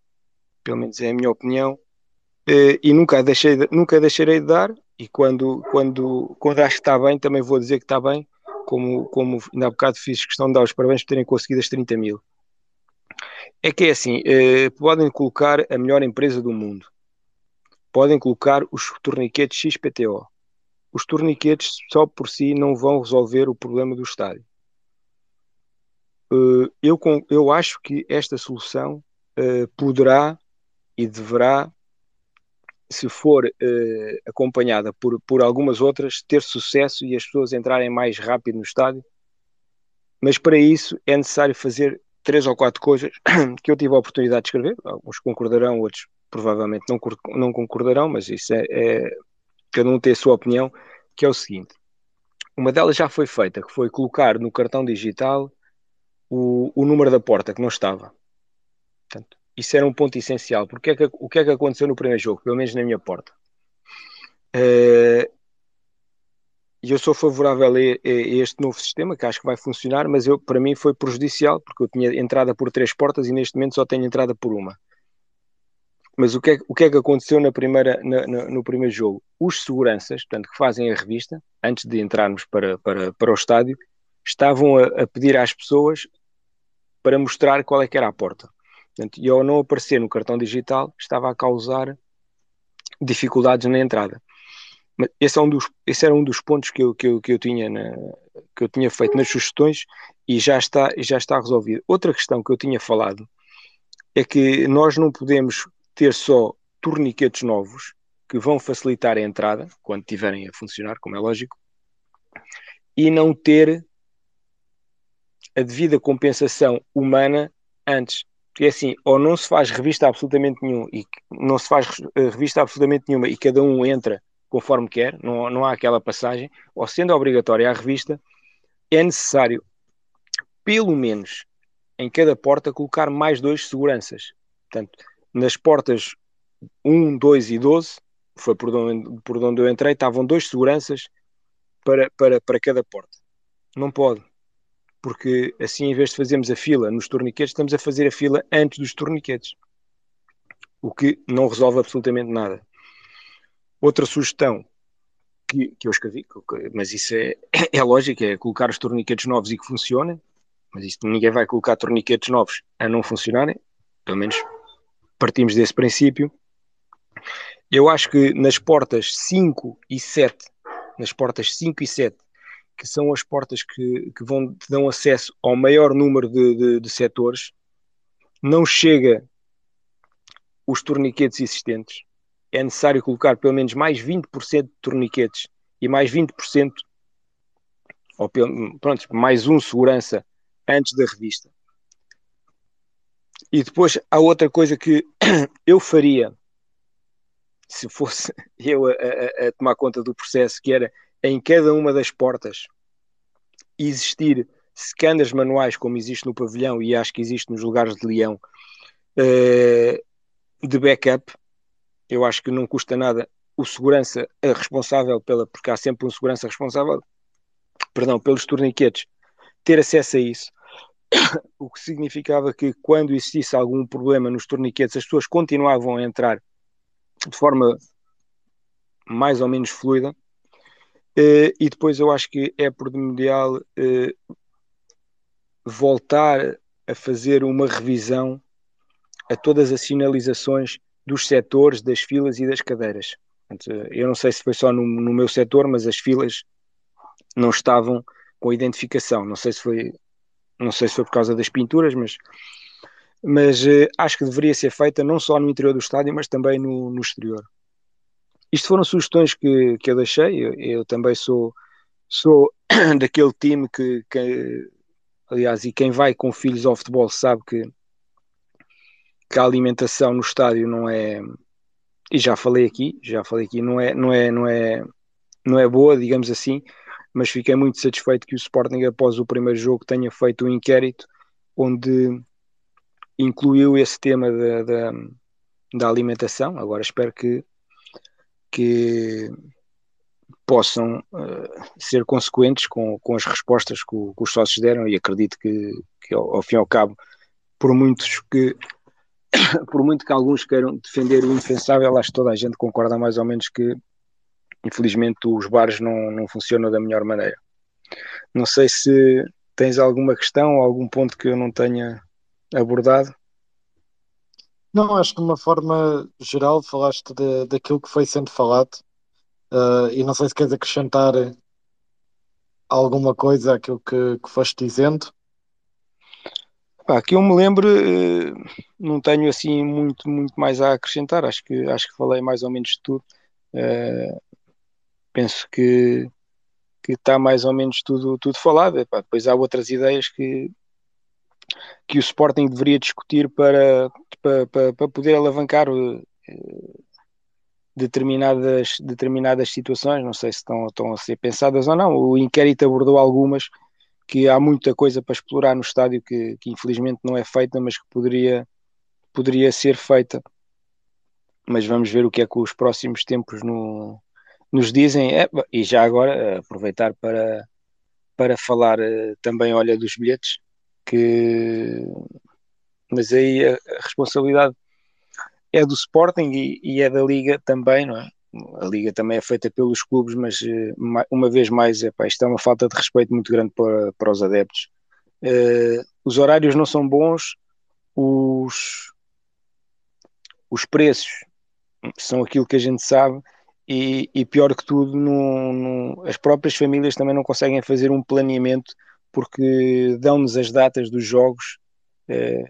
pelo menos é a minha opinião, uh, e nunca, deixei de, nunca deixarei de dar, e quando, quando, quando acho que está bem, também vou dizer que está bem, como, como ainda há bocado fiz questão de dar os parabéns por terem conseguido as 30 mil. É que é assim, podem colocar a melhor empresa do mundo, podem colocar os torniquetes XPTO, os torniquetes só por si não vão resolver o problema do estádio. Uh, eu, eu acho que esta solução uh, poderá e deverá, se for uh, acompanhada por, por algumas outras, ter sucesso e as pessoas entrarem mais rápido no estádio. Mas para isso é necessário fazer três ou quatro coisas que eu tive a oportunidade de escrever. Alguns concordarão, outros provavelmente não, não concordarão, mas isso é, é cada um tem a sua opinião, que é o seguinte: uma delas já foi feita, que foi colocar no cartão digital o, o número da porta, que não estava. Portanto, isso era um ponto essencial. Porque é que, o que é que aconteceu no primeiro jogo, pelo menos na minha porta? Uh, eu sou favorável a, a, este novo sistema, que acho que vai funcionar, mas eu, para mim foi prejudicial, porque eu tinha entrada por três portas e neste momento só tenho entrada por uma. Mas o que é, o que, é que aconteceu na primeira, na, na, no primeiro jogo? Os seguranças, portanto, que fazem a revista, antes de entrarmos para, para, para o estádio, estavam a, a pedir às pessoas para mostrar qual é que era a porta. Portanto, e ao não aparecer no cartão digital, estava a causar dificuldades na entrada. Mas esse, é um dos, esse era um dos pontos que eu, que eu, que eu, tinha, na, que eu tinha feito nas sugestões e já está, já está resolvido. Outra questão que eu tinha falado é que nós não podemos ter só torniquetes novos que vão facilitar a entrada, quando tiverem a funcionar, como é lógico, e não ter a devida compensação humana antes. Porque é assim, ou não se faz revista absolutamente nenhum e não se faz eh, revista absolutamente nenhuma e cada um entra conforme quer, não, não há aquela passagem, ou sendo obrigatória a revista, é necessário, pelo menos, em cada porta, colocar mais dois seguranças. Portanto, nas portas 1, 2 e 12, foi por onde, por onde eu entrei, estavam dois seguranças para, para, para cada porta. Não pode porque assim, em vez de fazermos a fila nos torniquetes, estamos a fazer a fila antes dos torniquetes, o que não resolve absolutamente nada. Outra sugestão que, que eu escrevi, mas isso é, é lógico, é colocar os torniquetes novos e que funcionem, mas isso ninguém vai colocar torniquetes novos a não funcionarem, pelo menos partimos desse princípio. Eu acho que nas portas 5 e 7, nas portas 5 e 7, que são as portas que, que vão, dão acesso ao maior número de, de, de setores, não chega os torniquetes existentes. É necessário colocar pelo menos mais 20% de torniquetes e mais 20%, ou pelo, pronto, mais um segurança antes da revista. E depois há outra coisa que eu faria se fosse eu a, a, a tomar conta do processo, que era em cada uma das portas existir scanners manuais, como existe no pavilhão e acho que existe nos lugares de leão, uh, de backup. Eu acho que não custa nada o segurança responsável pela, porque há sempre um segurança responsável, perdão, pelos torniquetes, ter acesso a isso. o que significava que quando existisse algum problema nos torniquetes, as pessoas continuavam a entrar de forma mais ou menos fluida e depois eu acho que é primordial uh, voltar a fazer uma revisão a todas as sinalizações dos setores, das filas e das cadeiras. Eu não sei se foi só no, no, meu setor, mas as filas não estavam com identificação. Não sei se foi, não sei se foi por causa das pinturas, mas, mas uh, acho que deveria ser feita não só no interior do estádio, mas também no, no exterior. Isto foram sugestões que, que eu deixei. Eu, eu também sou, sou daquele time que, que, aliás, e quem vai com filhos ao futebol sabe que, que a alimentação no estádio não é, e já falei aqui, já falei aqui, não é, não é, não é, não é boa, digamos assim, mas fiquei muito satisfeito que o Sporting, após o primeiro jogo, tenha feito um inquérito onde incluiu esse tema da, da, da alimentação. Agora espero que que possam uh, ser consequentes com, com as respostas que, o, que, os sócios deram e acredito que, que ao, ao, fim e ao cabo, por muitos que por muito que alguns queiram defender o indefensável, acho que toda a gente concorda mais ou menos que infelizmente os bares não, não funcionam da melhor maneira. Não sei se tens alguma questão algum ponto que eu não tenha abordado. Não, acho que de uma forma geral falaste de, daquilo que foi sendo falado uh, e não sei se queres acrescentar alguma coisa àquilo que, que foste dizendo. Que eu me lembro, eh, não tenho assim muito, muito mais a acrescentar, acho que, acho que falei mais ou menos de tudo. Uh, penso que que está mais ou menos tudo, tudo falado. Epá, depois há outras ideias que, que o Sporting deveria discutir para, para, para, poder alavancar uh, determinadas, determinadas situações, não sei se estão, estão a ser pensadas ou não. O inquérito abordou algumas que há muita coisa para explorar no estádio que, que infelizmente não é feita, mas que poderia, poderia ser feita. Mas vamos ver o que é que os próximos tempos no, nos dizem. É, e já agora aproveitar para, para falar uh, também, olha, dos bilhetes que mas aí a, responsabilidade é do Sporting e, e, é da Liga também, não é? A Liga também é feita pelos clubes, mas eh, uma vez mais, epá, isto é uma falta de respeito muito grande para, para os adeptos. Uh, os horários não são bons, os, os preços são aquilo que a gente sabe, e, e pior que tudo, no, no, as próprias famílias também não conseguem fazer um planeamento porque dão-nos as datas dos jogos é,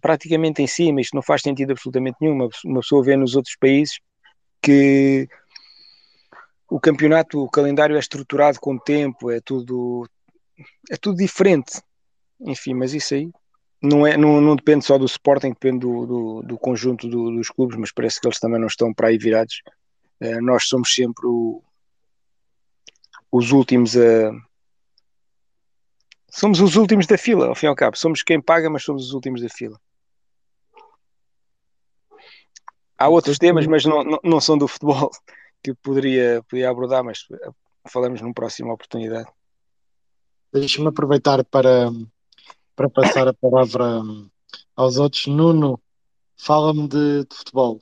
praticamente em cima, isto não faz sentido absolutamente nenhum. Uma, pessoa vê nos outros países que o campeonato, o calendário é estruturado com tempo, é tudo, é tudo diferente. Enfim, mas isso aí não, é, não, não depende só do Sporting, depende do, do, do conjunto do, dos clubes, mas parece que eles também não estão para aí virados. Uh, nós somos sempre o, os últimos a. Somos os últimos da fila, ao fim e ao cabo. Somos quem paga, mas somos os últimos da fila. Há outros temas, mas não, não, não são do futebol, que poderia, poderia abordar, mas falamos numa próxima oportunidade. Deixa-me aproveitar para, para passar a palavra aos outros. Nuno, fala-me de, de, futebol.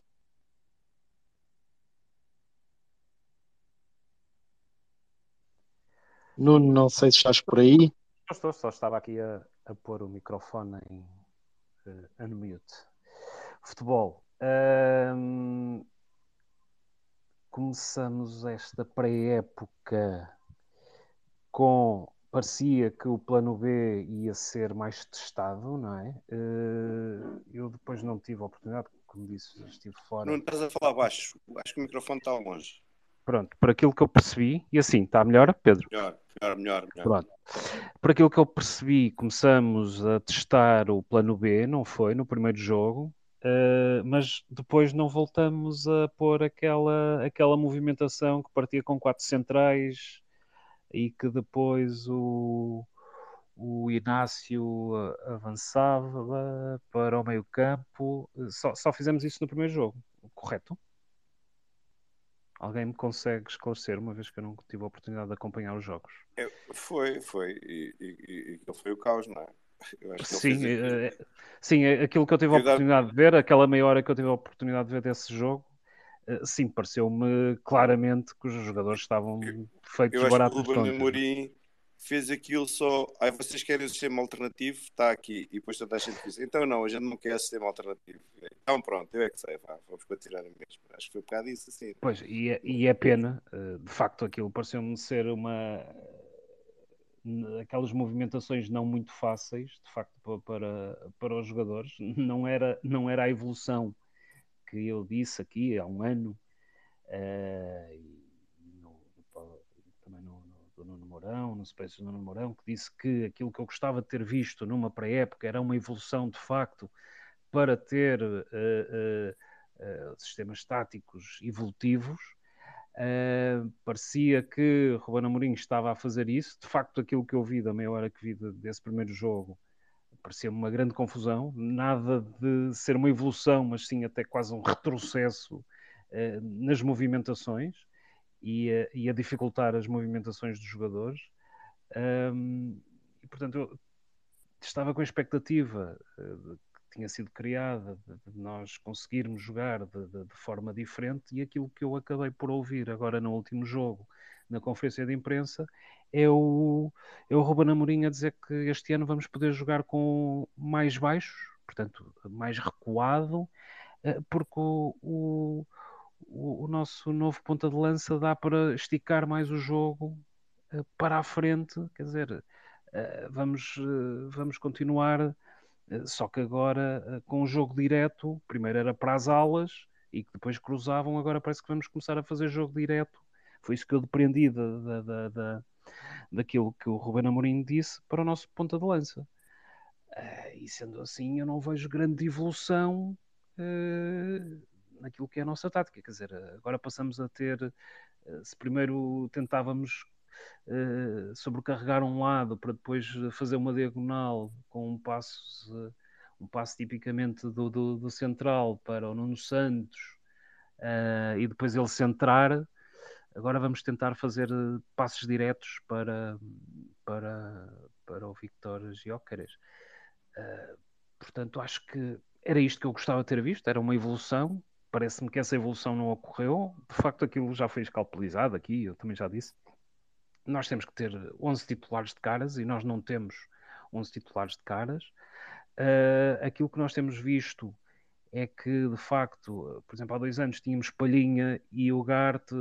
Nuno, não sei se estás por aí. Estou, só estava aqui a, a pôr o microfone em uh, unmute. Futebol. Um, começamos esta pré-época com parecia que o plano B ia ser mais testado, não é? Uh, eu depois não tive a oportunidade, como disse, estive fora. Não estás a falar baixo, acho que o microfone está longe. Pronto, por aquilo que eu percebi, e assim, está melhor, Pedro? Melhor, melhor, melhor. melhor. Pronto. Por aquilo que eu percebi, começamos a testar o plano B, não foi, no primeiro jogo, Uh, mas depois não voltamos a pôr aquela, aquela movimentação que partia com quatro centrais e que depois o, o Inácio avançava para o meio campo. Só, só fizemos isso no primeiro jogo, correto? Alguém me consegue esclarecer, uma vez que eu não tive a oportunidade de acompanhar os jogos? Foi, foi. E, e, e foi o caos, não é? sim, é, sim, é aquilo que eu tive a oportunidade de ver, aquela meia hora que eu tive a oportunidade de ver desse jogo, eh, sim, pareceu-me claramente que os jogadores estavam feitos eu baratos. Que o Ruben Amorim fez aquilo só. Aí vocês querem o sistema alternativo? Está aqui. E depois toda a gente diz: então não, a gente não quer sistema alternativo. Então pronto, eu é que sei, vá, vamos continuar mesmo. Acho que foi um bocado isso assim. Pois, e é, e é pena, eh, de facto, aquilo pareceu-me ser uma aquelas movimentações não muito fáceis, de facto, para, para os jogadores. Não era, não era a evolução que eu disse aqui há um ano, uh, e no, no, também no, Mourão, no Space do Nuno Mourão, que disse que aquilo que eu gostava de ter visto numa pré-época era uma evolução de facto para ter uh, uh, sistemas táticos evolutivos Uh, parecia que Ruben Amorim estava a fazer isso. De facto, aquilo que eu vi da meia hora que vi desse primeiro jogo parecia uma grande confusão. Nada de ser uma evolução, mas sim até quase um retrocesso uh, nas movimentações e, uh, e, a dificultar as movimentações dos jogadores. Um, e, portanto, eu estava com a expectativa tinha sido criada, de, de nós conseguirmos jogar de, de, de, forma diferente, e aquilo que eu acabei por ouvir agora no último jogo, na conferência de imprensa, é o, é o Ruben Amorim a dizer que este ano vamos poder jogar com mais baixos, portanto, mais recuado, eh, porque o, o nosso novo ponta de lança dá para esticar mais o jogo eh, para a frente, quer dizer, eh, vamos, vamos continuar eh, só que agora eh, com o jogo direto, primeiro era para as alas e que depois cruzavam, agora parece que vamos começar a fazer jogo direto. Foi isso que eu depreendi da, da, da, da daquilo que o Ruben Amorim disse para o nosso ponta de lança. Uh, e sendo assim, eu não vejo grande evolução uh, naquilo que é a nossa tática. Quer dizer, agora passamos a ter, uh, se primeiro tentávamos uh, sobrecarregar um lado para depois fazer uma diagonal com um passo, uh, um passo tipicamente do, do, do, central para o Nuno Santos uh, e depois ele centrar. Agora vamos tentar fazer passos diretos para, para, para o Victor Giócares. portanto, acho que era isto que eu gostava de ter visto, era uma evolução. Parece-me que essa evolução não ocorreu. De facto, aquilo já foi escalpelizado aqui, eu também já disse nós temos que ter 11 titulares de caras e nós não temos 11 titulares de caras. Uh, aquilo que nós temos visto é que, de facto, por exemplo, há dois anos tínhamos Palhinha e Ugarte,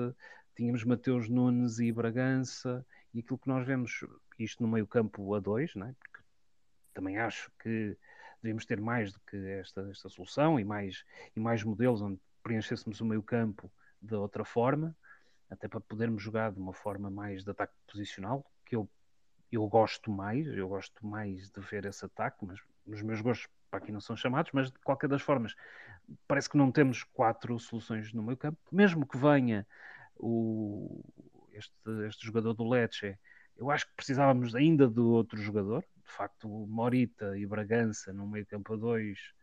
tínhamos Mateus Nunes e Bragança, e aquilo que nós vemos, isto no meio campo a dois, né? porque também acho que devíamos ter mais do que esta, esta solução e mais, e mais modelos onde preenchêssemos o meio campo de outra forma até para podermos jogar de uma forma mais de ataque posicional, que eu, eu gosto mais, eu gosto mais de ver esse ataque, mas os meus gostos para aqui não são chamados, mas de qualquer das formas, parece que não temos quatro soluções no meio campo, mesmo que venha o, este, este jogador do Lecce, eu acho que precisávamos ainda de outro jogador, de facto, Morita e Bragança no meio campo a dois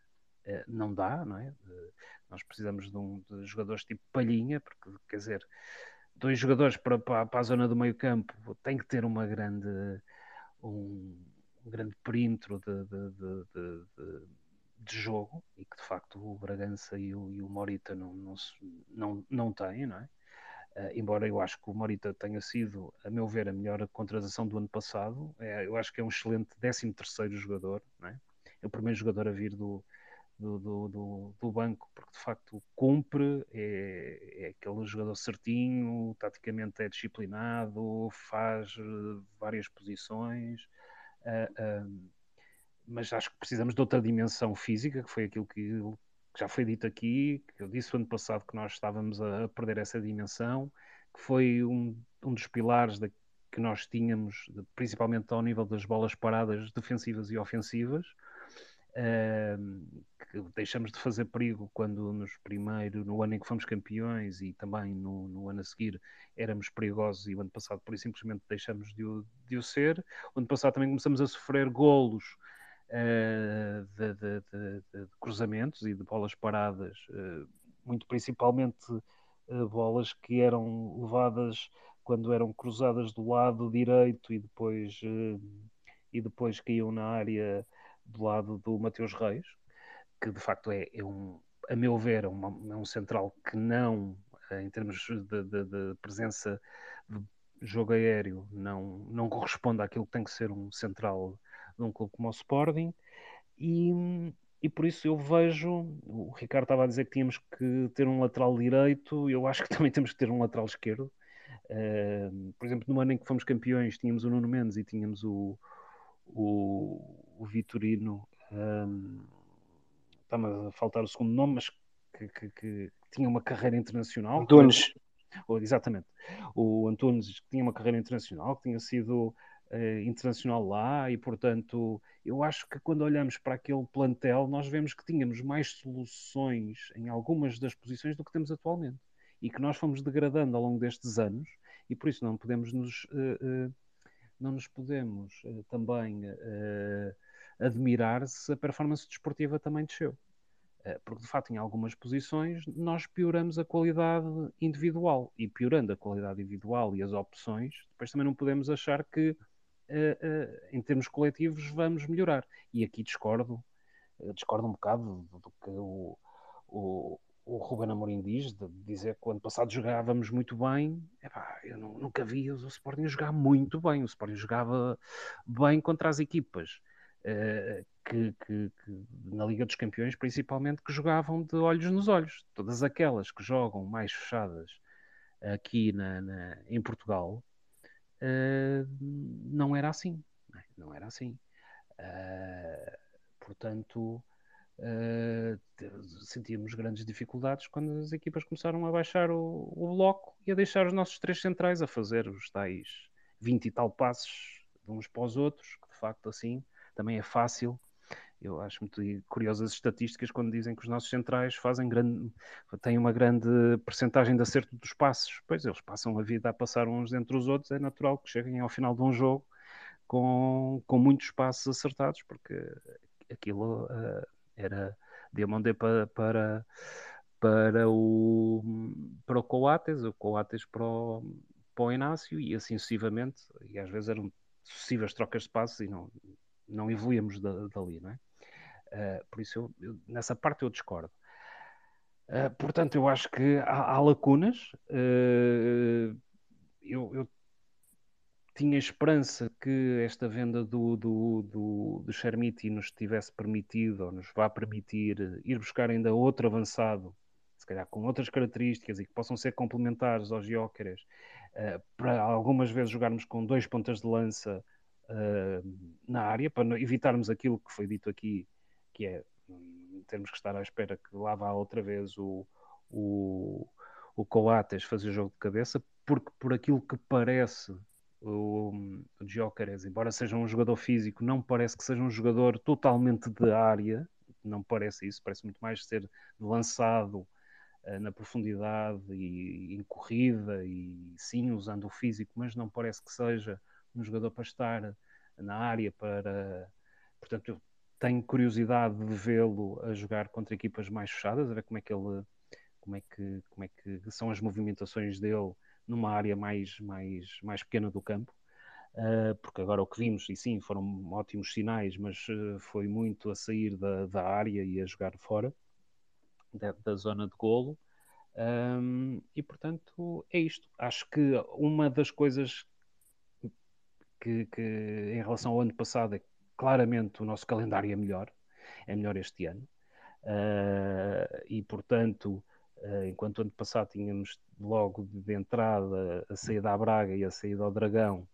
eh, não dá, não é? Nós precisamos de, um, de jogadores tipo palhinha, porque quer dizer, dois jogadores para, para, para a zona do meio campo tem que ter uma grande um, um grande perímetro de, de, de, de, jogo e que de facto o Bragança e o, e o Morita não, não, não, não têm, não é? Uh, embora eu acho que o Morita tenha sido, a meu ver, a melhor contratação do ano passado, é, eu acho que é um excelente 13 terceiro jogador, é? é o primeiro jogador a vir do, do, do, do, banco, porque de facto cumpre, é, é, aquele jogador certinho, taticamente é disciplinado, faz uh, várias posições, uh, uh, mas acho que precisamos de outra dimensão física, que foi aquilo que já foi dito aqui, eu disse o ano passado que nós estávamos a, perder essa dimensão, que foi um, um dos pilares da, que nós tínhamos, principalmente ao nível das bolas paradas defensivas e ofensivas, que deixamos de fazer perigo quando nos primeiro, no ano em que fomos campeões e também no, no ano a seguir éramos perigosos e o ano passado por simplesmente deixamos de o, de o ser. O ano passado também começamos a sofrer golos uh, de, de, de, de, cruzamentos e de bolas paradas, uh, muito principalmente uh, bolas que eram levadas quando eram cruzadas do lado direito e depois, e depois caíam na área do lado do Mateus Reis, que de facto é, é um, a meu ver, é, uma, é, um central que não, eh, em termos de, de, de, presença de jogo aéreo, não, não corresponde àquilo que tem que ser um central de um clube como o Sporting. E, e por isso eu vejo, o Ricardo estava a dizer que tínhamos que ter um lateral direito, eu acho que também temos que ter um lateral esquerdo. Uh, por exemplo, no ano em que fomos campeões, tínhamos o Nuno Mendes e tínhamos o, o, o Vitorino, um, está-me a faltar o segundo nome, mas que, que, que tinha uma carreira internacional. Antunes. Ou, exatamente. O Antunes que tinha uma carreira internacional, que tinha sido uh, internacional lá e, portanto, eu acho que quando olhamos para aquele plantel, nós vemos que tínhamos mais soluções em algumas das posições do que temos atualmente. E que nós fomos degradando ao longo destes anos e por isso não podemos nos uh, uh, não nos podemos também admirar se a performance desportiva também desceu. Porque, de facto, em algumas posições nós pioramos a qualidade individual. E piorando a qualidade individual e as opções, depois também não podemos achar que, em termos coletivos, vamos melhorar. E aqui discordo, discordo um bocado do, que o, o o Ruben Amorim diz, de dizer que o ano passado jogávamos muito bem, epá, eu não, nunca vi o Sporting jogar muito bem. O Sporting jogava bem contra as equipas que, que, que, na Liga dos Campeões, principalmente, que jogavam de olhos nos olhos. Todas aquelas que jogam mais fechadas aqui na, na em Portugal, uh, não era assim. Não era assim. Uh, portanto Uh, sentíamos grandes dificuldades quando as equipas começaram a baixar o, o, bloco e a deixar os nossos três centrais a fazer os tais 20 e tal passos de uns para os outros, que de facto assim também é fácil. Eu acho muito curiosas as estatísticas quando dizem que os nossos centrais fazem grande, têm uma grande percentagem de acerto dos passos. Pois eles passam a vida a passar uns entre os outros, é natural que cheguem ao final de um jogo com, com muitos passos acertados, porque aquilo uh, era Diamondé para, para, para, o, para o Coates, o Coates para o, para o Inácio e assim sucessivamente, e às vezes eram sucessivas trocas de passos e não, não evoluíamos da, dali, não é? Uh, por isso, eu, eu, nessa parte eu discordo. Uh, portanto, eu acho que há, há lacunas. Uh, eu, eu, tinha esperança que esta venda do, do, do, do Chermiti nos tivesse permitido, ou nos vá permitir, ir buscar ainda outro avançado, se calhar com outras características e que possam ser complementares aos Jóqueres, uh, para algumas vezes jogarmos com dois pontas de lança na área, para evitarmos aquilo que foi dito aqui, que é termos que estar à espera que lá vá outra vez o, o, o Coates fazer jogo de cabeça, porque por aquilo que parece o, o Gyökeres, embora seja um jogador físico, não parece que seja um jogador totalmente de área, não parece isso, parece muito mais ser lançado uh, na profundidade e em corrida e sim usando o físico, mas não parece que seja um jogador para estar na área para portanto eu tenho curiosidade de vê-lo a jogar contra equipas mais fechadas, a ver como é que ele como é que, como é que são as movimentações dele numa área mais, mais, mais pequena do campo. Uh, porque agora o que vimos, e sim, foram ótimos sinais, mas uh, foi muito a sair da, da área e a jogar fora da, da zona de golo. Um, e portanto é isto. Acho que uma das coisas que, que, em relação ao ano passado é claramente o nosso calendário é melhor, é melhor este ano. Uh, e portanto Uh, enquanto ano passado tínhamos logo de entrada a saída à Braga e a saída ao Dragão,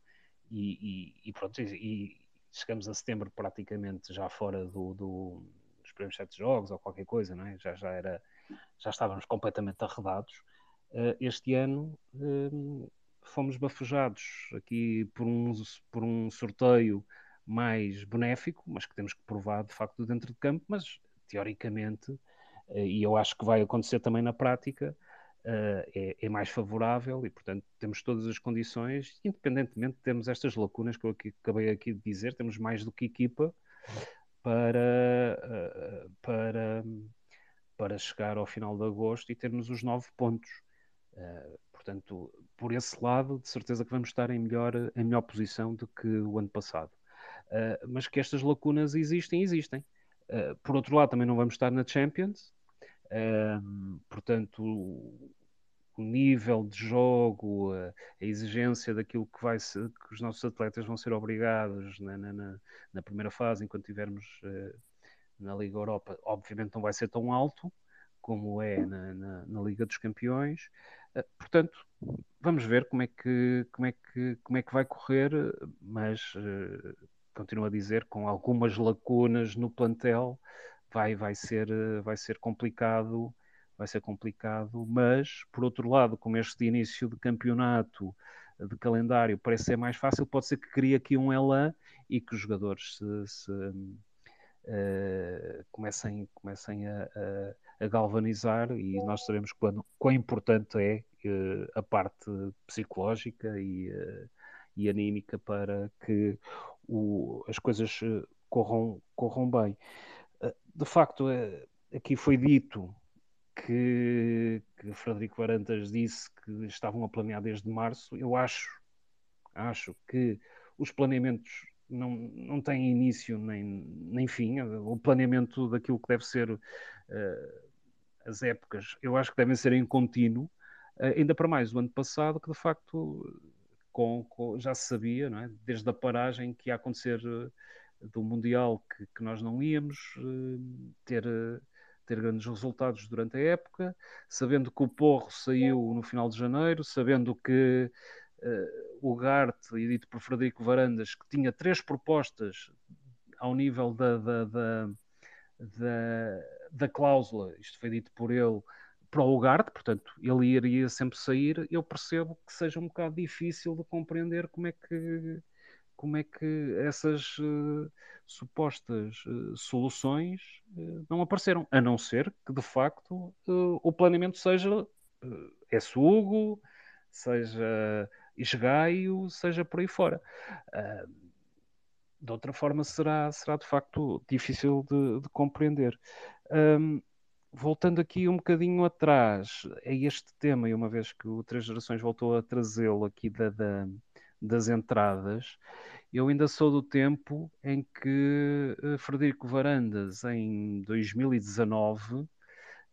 e, e, e pronto, e, chegamos a setembro praticamente já fora do, do, dos primeiros sete jogos ou qualquer coisa, não é? já, já, era, já estávamos completamente arredados. Uh, este ano fomos bafejados aqui por um, por um sorteio mais benéfico, mas que temos que provar de facto dentro de campo, mas teoricamente eh, e eu acho que vai acontecer também na prática, uh, é, é, mais favorável e, portanto, temos todas as condições, independentemente de termos estas lacunas que eu acabei aqui de dizer, temos mais do que equipa para, uh, para, para chegar ao final de agosto e termos os nove pontos. Portanto, por esse lado, de certeza que vamos estar em melhor, em melhor posição do que o ano passado. Mas que estas lacunas existem, existem. por outro lado, também não vamos estar na Champions, portanto, o, nível de jogo, a, a, exigência daquilo que, vai ser, que os nossos atletas vão ser obrigados na, na, na primeira fase, enquanto estivermos uh, na Liga Europa, obviamente não vai ser tão alto como é na, na, na Liga dos Campeões. Uh, portanto, vamos ver como é que, como é que, como é que vai correr, mas uh, continuo a dizer, com algumas lacunas no plantel, vai, vai, ser, eh, vai ser complicado, vai ser complicado, mas por outro lado, como este início de campeonato de calendário parece ser mais fácil, pode ser que crie aqui um elan e que os jogadores se, se uh, comecem, comecem a, a, a, galvanizar e nós sabemos quando, quão importante é uh, a parte psicológica e, uh, e anímica para que o, as coisas corram, corram bem de facto, eh, aqui foi dito que, que Frederico Varandas disse que estavam a planear desde março. Eu acho, acho que os planeamentos não, não têm início nem, nem fim. O planeamento daquilo que deve ser uh, as épocas, eu acho que devem ser em contínuo. Uh, ainda para mais o ano passado, que de facto com, com, já se sabia, é? desde a paragem que ia acontecer uh, do Mundial que, que nós não íamos uh, ter, uh, ter grandes resultados durante a época, sabendo que o Porro saiu no final de janeiro, sabendo que uh, o Gart, e dito por Frederico Varandas, que tinha três propostas ao nível da, da, da, da, da cláusula, isto foi dito por ele, para o Ugarte, portanto, ele iria sempre sair, eu percebo que seja um bocado difícil de compreender como é que como é que essas uh, supostas uh, soluções uh, não apareceram, a não ser que de facto o planeamento seja uh, Sugo, seja Isgaio, seja por aí fora. de outra forma será, será de facto difícil de, de compreender. Um, voltando aqui um bocadinho atrás a este tema, e uma vez que o Três Gerações voltou a trazê-lo aqui da, da das entradas, eu ainda sou do tempo em que uh, Frederico Varandas, em 2019, uh,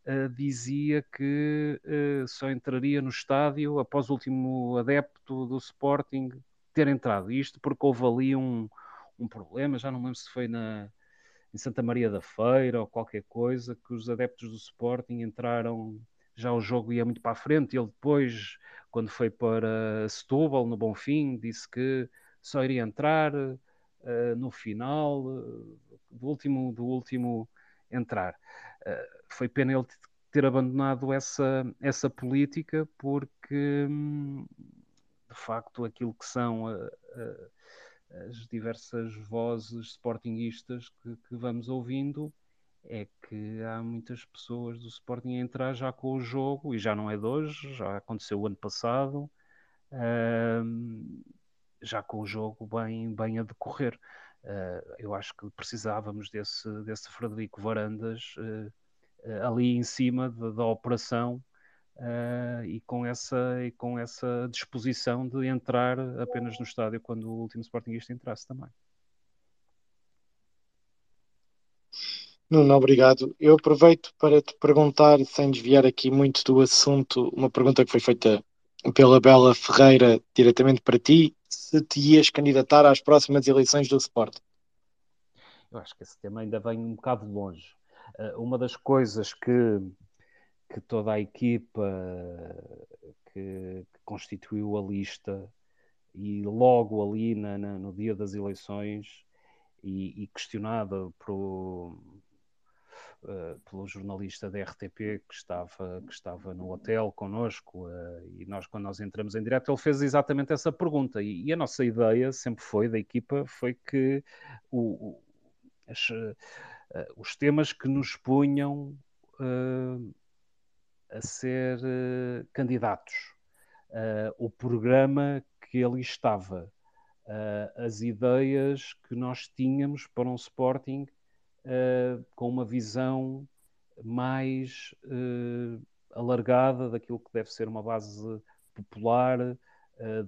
eh, dizia que uh, só entraria no estádio após o último adepto do Sporting ter entrado. Isto porque houve ali um, um problema, já não lembro se foi na, em Santa Maria da Feira ou qualquer coisa, que os adeptos do Sporting entraram já o jogo ia muito para a frente. Ele depois, quando foi para Setúbal, no Bonfim, disse que só iria entrar uh, no final uh, do último do último entrar. Uh, foi pena ele ter abandonado essa, essa política porque hum, de facto, aquilo que são as diversas vozes sportinguistas que, que, vamos ouvindo é que há muitas pessoas do Sporting a entrar já com o jogo, e já não é de hoje, já aconteceu o ano passado, uh, já com o jogo bem, bem a decorrer. Uh, eu acho que precisávamos desse, desse Frederico Varandas uh, ali em cima da operação uh, e, com essa, e com essa disposição de entrar apenas no estádio quando o último Sportingista entrasse também. Nuno, obrigado. Eu aproveito para te perguntar, sem desviar aqui muito do assunto, uma pergunta que foi feita pela Bela Ferreira diretamente para ti, se te ias candidatar às próximas eleições do Sport. Eu acho que esse tema ainda vem um bocado longe. Uh, uma das coisas que que toda a equipa que, que constituiu a lista e logo ali na, na, no dia das eleições e, e questionada pro, uh, pelo jornalista da RTP que estava, que estava no hotel connosco uh, e nós quando nós entramos em direto ele fez exatamente essa pergunta. E, e a nossa ideia sempre foi da equipa foi que o, o as, uh, os temas que nos punham a ser uh, candidatos, uh, o programa que ali estava, uh, as ideias que nós tínhamos para um Sporting com uma visão mais alargada daquilo que deve ser uma base popular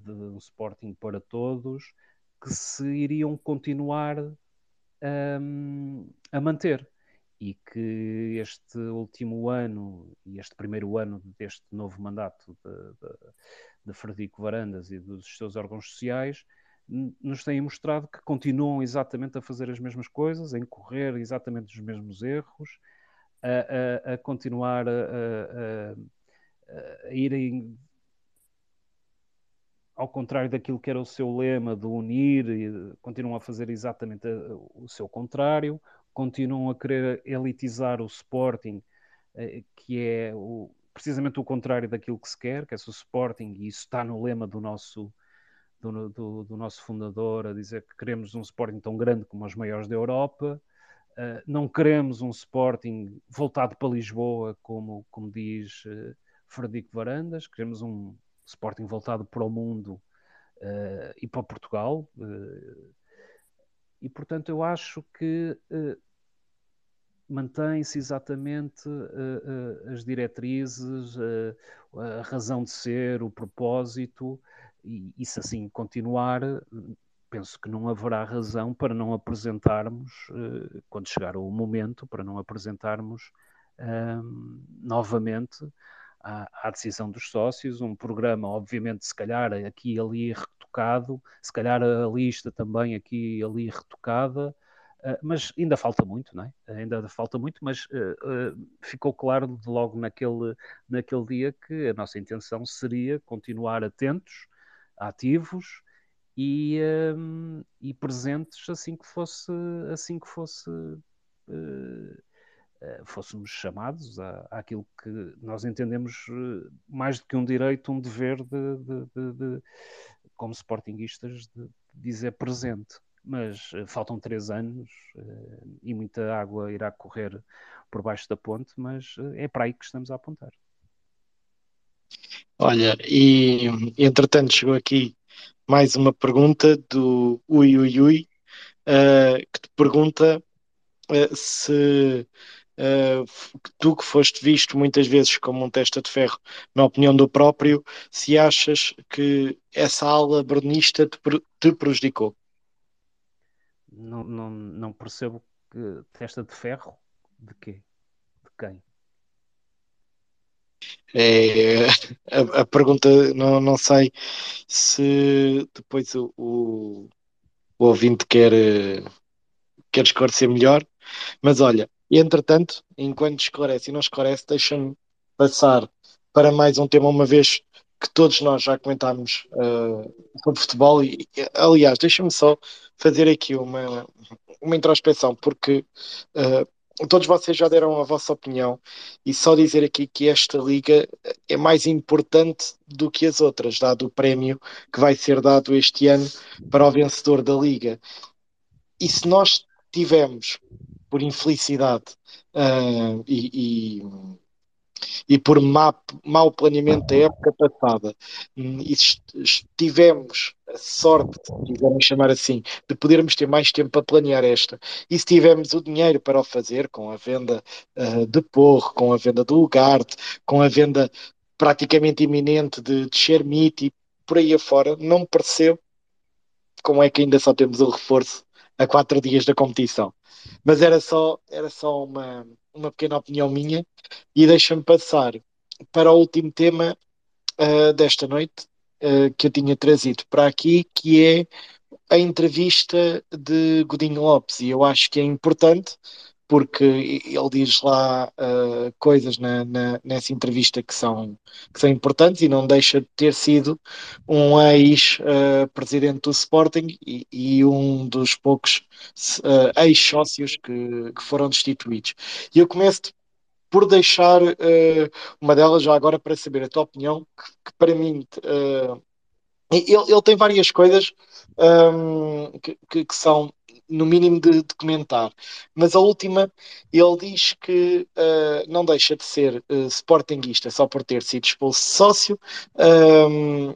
de um Sporting para todos, que se iriam continuar a manter e que este último ano e este primeiro ano deste novo mandato de, de, de Frederico Varandas e dos seus órgãos sociais nos têm mostrado que continuam exatamente a fazer as mesmas coisas, a incorrer exatamente os mesmos erros, a, a, a continuar a, a, irem ao contrário daquilo que era o seu lema de unir, continuam a fazer exatamente o seu contrário, continuam a querer elitizar o Sporting, eh, que é o, precisamente o contrário daquilo que se quer, que é o Sporting, e isso está no lema do nosso, do, do, do, nosso fundador, a dizer que queremos um Sporting tão grande como os maiores da Europa, uh, não queremos um Sporting voltado para Lisboa, como, como diz uh, Frederico Varandas, queremos um Sporting voltado para o mundo e para Portugal. e, portanto, eu acho que mantém-se exatamente uh, uh, as diretrizes, uh, a razão de ser, o propósito, e, e se assim continuar, penso que não haverá razão para não apresentarmos, quando chegar o momento, para não apresentarmos ehm, novamente à, à, decisão dos sócios, um programa, obviamente, se calhar aqui e ali retocado, se calhar a lista também aqui e ali retocada, mas ainda falta muito, não é? Ainda falta muito, mas uh, uh, ficou claro logo naquele, naquele dia que a nossa intenção seria continuar atentos, ativos e, e presentes assim que fosse, assim que fosse fôssemos chamados à, àquilo que nós entendemos mais do que um direito, um dever de, de, de, de como sportinguistas de dizer presente mas uh, faltam três anos uh, e muita água irá correr por baixo da ponte, mas uh, é para aí que estamos a apontar. Olha, e entretanto chegou aqui mais uma pergunta do Ui Ui Ui, que te pergunta se tu que foste visto muitas vezes como um testa de ferro, na opinião do próprio, se achas que essa ala bernista te, te prejudicou? Não, não, não percebo que testa de ferro de quê? De quem? É, a, a, pergunta, não, não sei se depois o, o, o ouvinte quer, quer esclarecer melhor, mas olha, entretanto, enquanto esclarece e não esclarece, deixa-me passar para mais um tema, uma vez que todos nós já comentámos uh, sobre futebol e, aliás, deixa-me só fazer aqui uma, uma introspeção, porque uh, todos vocês já deram a vossa opinião e só dizer aqui que esta liga é mais importante do que as outras, dado o prémio que vai ser dado este ano para o vencedor da liga. E se nós tivemos, por infelicidade uh, e, e e por má, mau planeamento da época passada e tivemos a sorte, se quisermos chamar assim, de podermos ter mais tempo para planear esta, e se tivermos o dinheiro para o fazer, com a venda uh, de Porro, com a venda do Ugarte, com a venda praticamente iminente de, de Shermite e por aí afora, não percebo como é que ainda só temos o reforço a quatro dias da competição. Mas era só, era só uma, uma pequena opinião minha e deixa-me passar para o último tema uh, desta noite uh, que eu tinha trazido para aqui, que é a entrevista de Godinho Lopes. E eu acho que é importante porque ele diz lá uh, coisas na, na, nessa entrevista que são, que são importantes e não deixa de ter sido um ex-presidente do Sporting e, e, um dos poucos uh, ex-sócios que, que, foram destituídos. E eu começo por deixar uh, uma delas já agora para saber a tua opinião, que, que para mim ele, ele, tem várias coisas um, que, que, que, são no mínimo de, comentar. Mas a última, ele diz que uh, não deixa de ser uh, sportinguista só por ter sido expulso sócio um,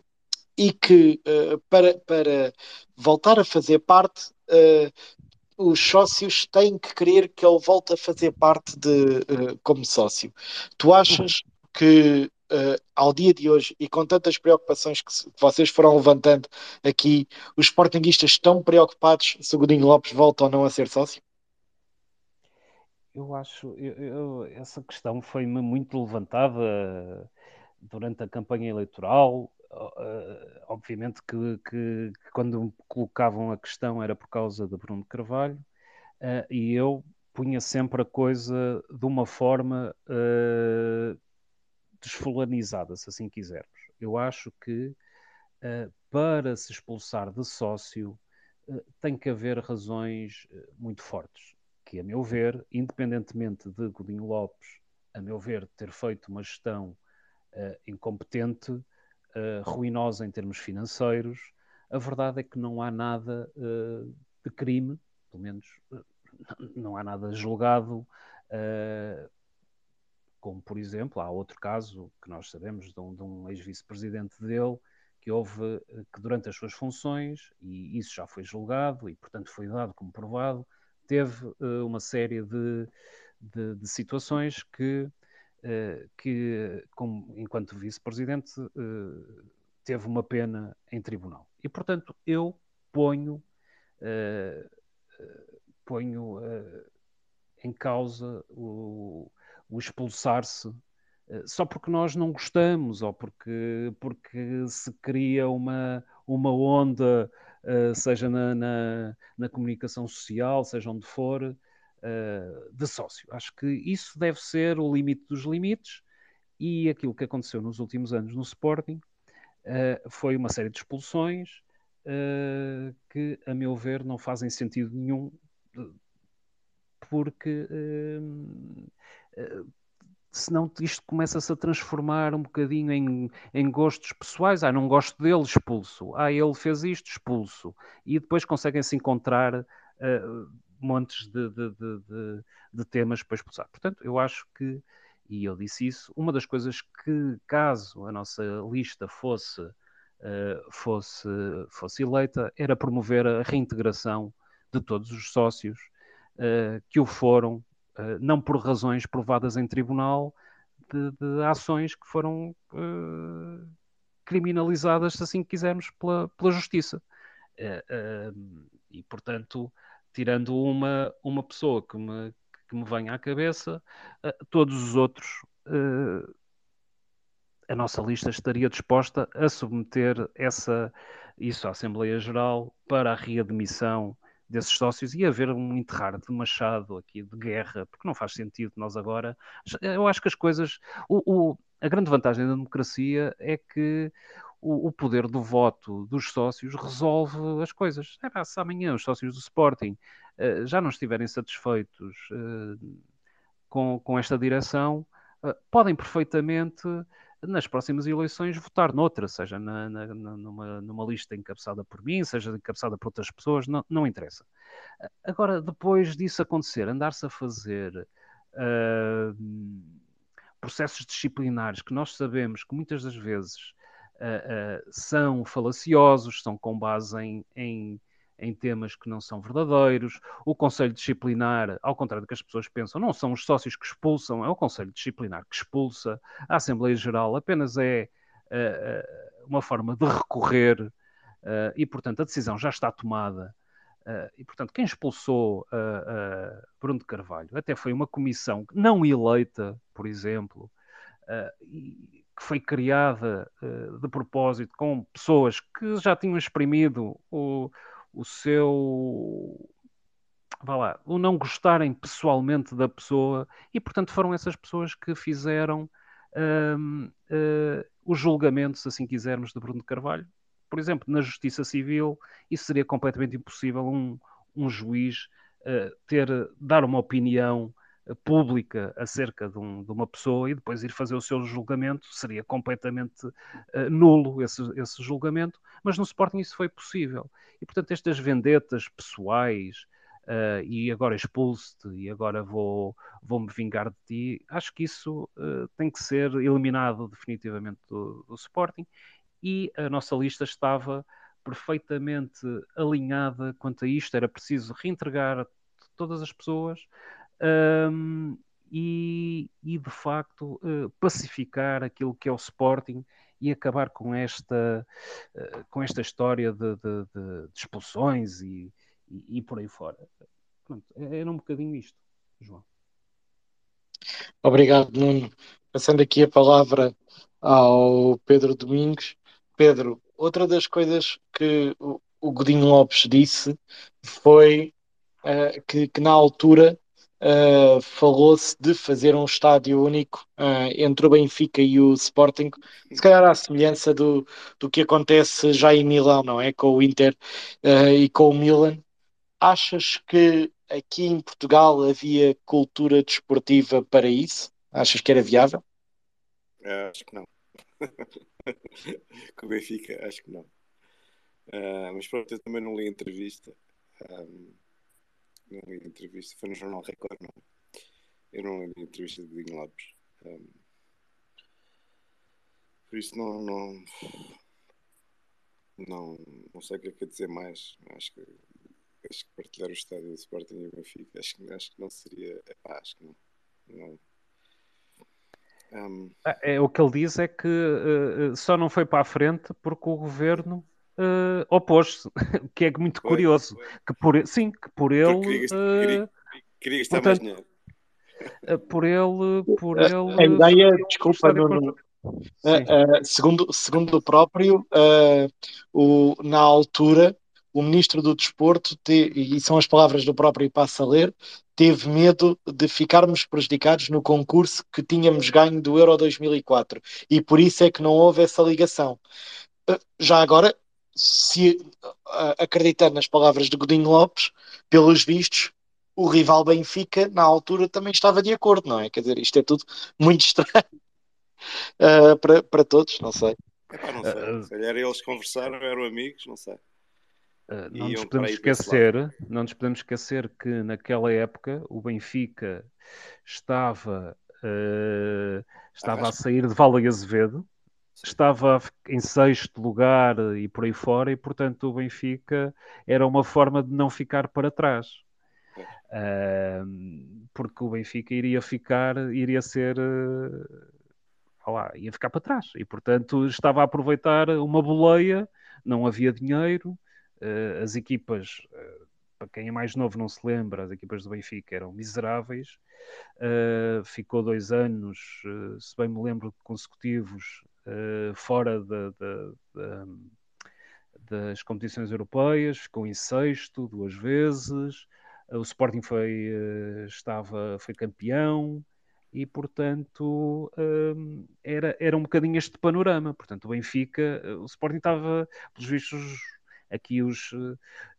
e que uh, para, para voltar a fazer parte, os sócios têm que querer que ele volte a fazer parte de, como sócio. Tu achas que uh, ao dia de hoje e com tantas preocupações que, vocês foram levantando aqui, os sportinguistas estão preocupados se o Godinho Lopes volta ou não a ser sócio? Eu acho, eu, eu, essa questão foi-me muito levantada durante a campanha eleitoral. Uh, obviamente que, que, que, quando colocavam a questão era por causa de Bruno Carvalho, uh, e eu punha sempre a coisa de uma forma uh, desfulanizada, se assim quisermos. Eu acho que uh, para se expulsar de sócio uh, tem que haver razões uh, muito fortes, que a meu ver, independentemente de Godinho Lopes, a meu ver, ter feito uma gestão incompetente, ruinosa em termos financeiros, a verdade é que não há nada de crime, pelo menos não há nada julgado como por exemplo, há outro caso que nós sabemos de um, um ex-vice-presidente dele, que houve, que durante as suas funções, e isso já foi julgado e portanto foi dado como provado, teve uh, uma série de, de, de situações que, uh, que como, enquanto vice-presidente, uh, teve uma pena em tribunal. E portanto eu ponho, ponho em causa o o expulsar-se eh, só porque nós não gostamos ou porque, porque se cria uma, uma onda, uh, seja na, na, na, comunicação social, seja onde for, uh, de sócio. Acho que isso deve ser o limite dos limites e aquilo que aconteceu nos últimos anos no Sporting foi uma série de expulsões que, a meu ver, não fazem sentido nenhum porque senão isto começa-se a transformar um bocadinho em, em gostos pessoais. Ah, não gosto dele, expulso. Ah, ele fez isto, expulso. E depois conseguem-se encontrar uh, montes de, de, de, de, temas para expulsar. Portanto, eu acho que, e eu disse isso, uma das coisas que, caso a nossa lista fosse, uh, fosse, fosse eleita, era promover a reintegração de todos os sócios uh, que o foram uh, não por razões provadas em tribunal, de, de ações que foram uh, criminalizadas, se assim quisermos, pela, pela justiça. Uh, e, portanto, tirando uma, uma pessoa que me, que me venha à cabeça, todos os outros a nossa lista estaria disposta a submeter essa, isso à Assembleia Geral para a readmissão desses sócios e haver um enterrar de machado aqui de guerra, porque não faz sentido nós agora. Eu acho que as coisas. O, o, a grande vantagem da democracia é que o, o, poder do voto dos sócios resolve as coisas. É, se amanhã os sócios do Sporting uh, já não estiverem satisfeitos uh, com, com esta direção, uh, podem perfeitamente, nas próximas eleições, votar noutra, seja na, na, numa, numa lista encabeçada por mim, seja encabeçada por outras pessoas, não, não interessa. Agora, depois disso acontecer, andar-se a fazer uh, processos disciplinares que nós sabemos que muitas das vezes uh, uh, são falaciosos, são com base em, em, em, temas que não são verdadeiros. O Conselho Disciplinar, ao contrário do que as pessoas pensam, não são os sócios que expulsam, é o Conselho Disciplinar que expulsa. A Assembleia Geral apenas é uh, uma forma de recorrer e, portanto, a decisão já está tomada. Uh, e, portanto, quem expulsou uh, uh, Bruno de Carvalho até foi uma comissão não eleita, por exemplo, e, que foi criada uh, de propósito com pessoas que já tinham exprimido o, o seu. Vá lá, o não gostarem pessoalmente da pessoa, e portanto foram essas pessoas que fizeram uh, uh, os julgamentos, se assim quisermos, de Bruno de Carvalho. Por exemplo, na Justiça Civil, isso seria completamente impossível um, um juiz uh, ter, dar uma opinião pública acerca de, um, de, uma pessoa e depois ir fazer o seu julgamento, seria completamente uh, nulo esse, esse, julgamento, mas no Sporting isso foi possível. E portanto, estas vendetas pessoais, uh, e agora expulso-te, e agora vou, vou me vingar de ti, acho que isso uh, tem que ser eliminado definitivamente do, do Sporting. E a nossa lista estava perfeitamente alinhada quanto a isto, era preciso reentregar todas as pessoas um, e, e, de facto uh, pacificar aquilo que é o Sporting e acabar com esta, uh, com esta história de, de, de, expulsões e, e, e, por aí fora. Pronto, é, era um bocadinho isto, João. Obrigado, Nuno. Passando aqui a palavra ao Pedro Domingos. Pedro, outra das coisas que o, o Godinho Lopes disse foi uh, que, que, na altura uh, falou-se de fazer um estádio único uh, entre o Benfica e o Sporting, se calhar à semelhança do, do que acontece já em Milão, não é? Com o Inter uh, e com o Milan. Achas que aqui em Portugal havia cultura desportiva para isso? Achas que era viável? Acho que não. com o Benfica, acho que não. Mas pronto, eu também não li a entrevista. Um, não entrevista, foi no Jornal Record, não. Eu não li a entrevista de Godinho Lopes. Um, por isso não, não, não, não sei o que é que é dizer mais. Acho que, acho que partilhar o estádio do Sporting e Benfica, acho acho que não seria. Epá, acho que não. não. Um... É, o que ele diz é que uh, só não foi para a frente porque o governo uh, opôs-se, o que é muito foi, curioso. Foi. Que por, sim, que por ele. Queria, queria, queria estar portanto, mais dinheiro. Eh, por ele, por a, ele. A ideia, desculpa, uh, uh, segundo, segundo o próprio, o, na altura, o ministro do Desporto, te, e são as palavras do próprio Passa a ler, teve medo de ficarmos prejudicados no concurso que tínhamos ganho do Euro 2004 e por isso é que não houve essa ligação. Já agora, se uh, acreditando nas palavras de Godinho Lopes, pelos vistos, o rival Benfica, na altura, também estava de acordo, não é? Quer dizer, isto é tudo muito estranho uh, para, para todos, não sei. Epá, não sei. Uh, Se calhar eles conversaram, eram amigos, não sei. Uh, não nos podemos esquecer, não nos podemos esquecer que naquela época o Benfica estava, uh, estava a sair de Vala e Azevedo, estava em sexto lugar e por aí fora, e portanto o Benfica era uma forma de não ficar para trás. Uh, porque o Benfica iria ficar, iria ser. Uh, lá, ia ficar para trás. E portanto estava a aproveitar uma boleia, não havia dinheiro, uh, as equipas. para quem é mais novo não se lembra, as equipas do Benfica eram miseráveis. ficou dois anos, se bem me lembro, consecutivos uh, fora de, de, de, das competições europeias, ficou em sexto duas vezes. O Sporting foi, uh, estava, foi campeão e, portanto, era, era um bocadinho este panorama. Portanto, o Benfica, o Sporting estava, pelos vistos, aqui os,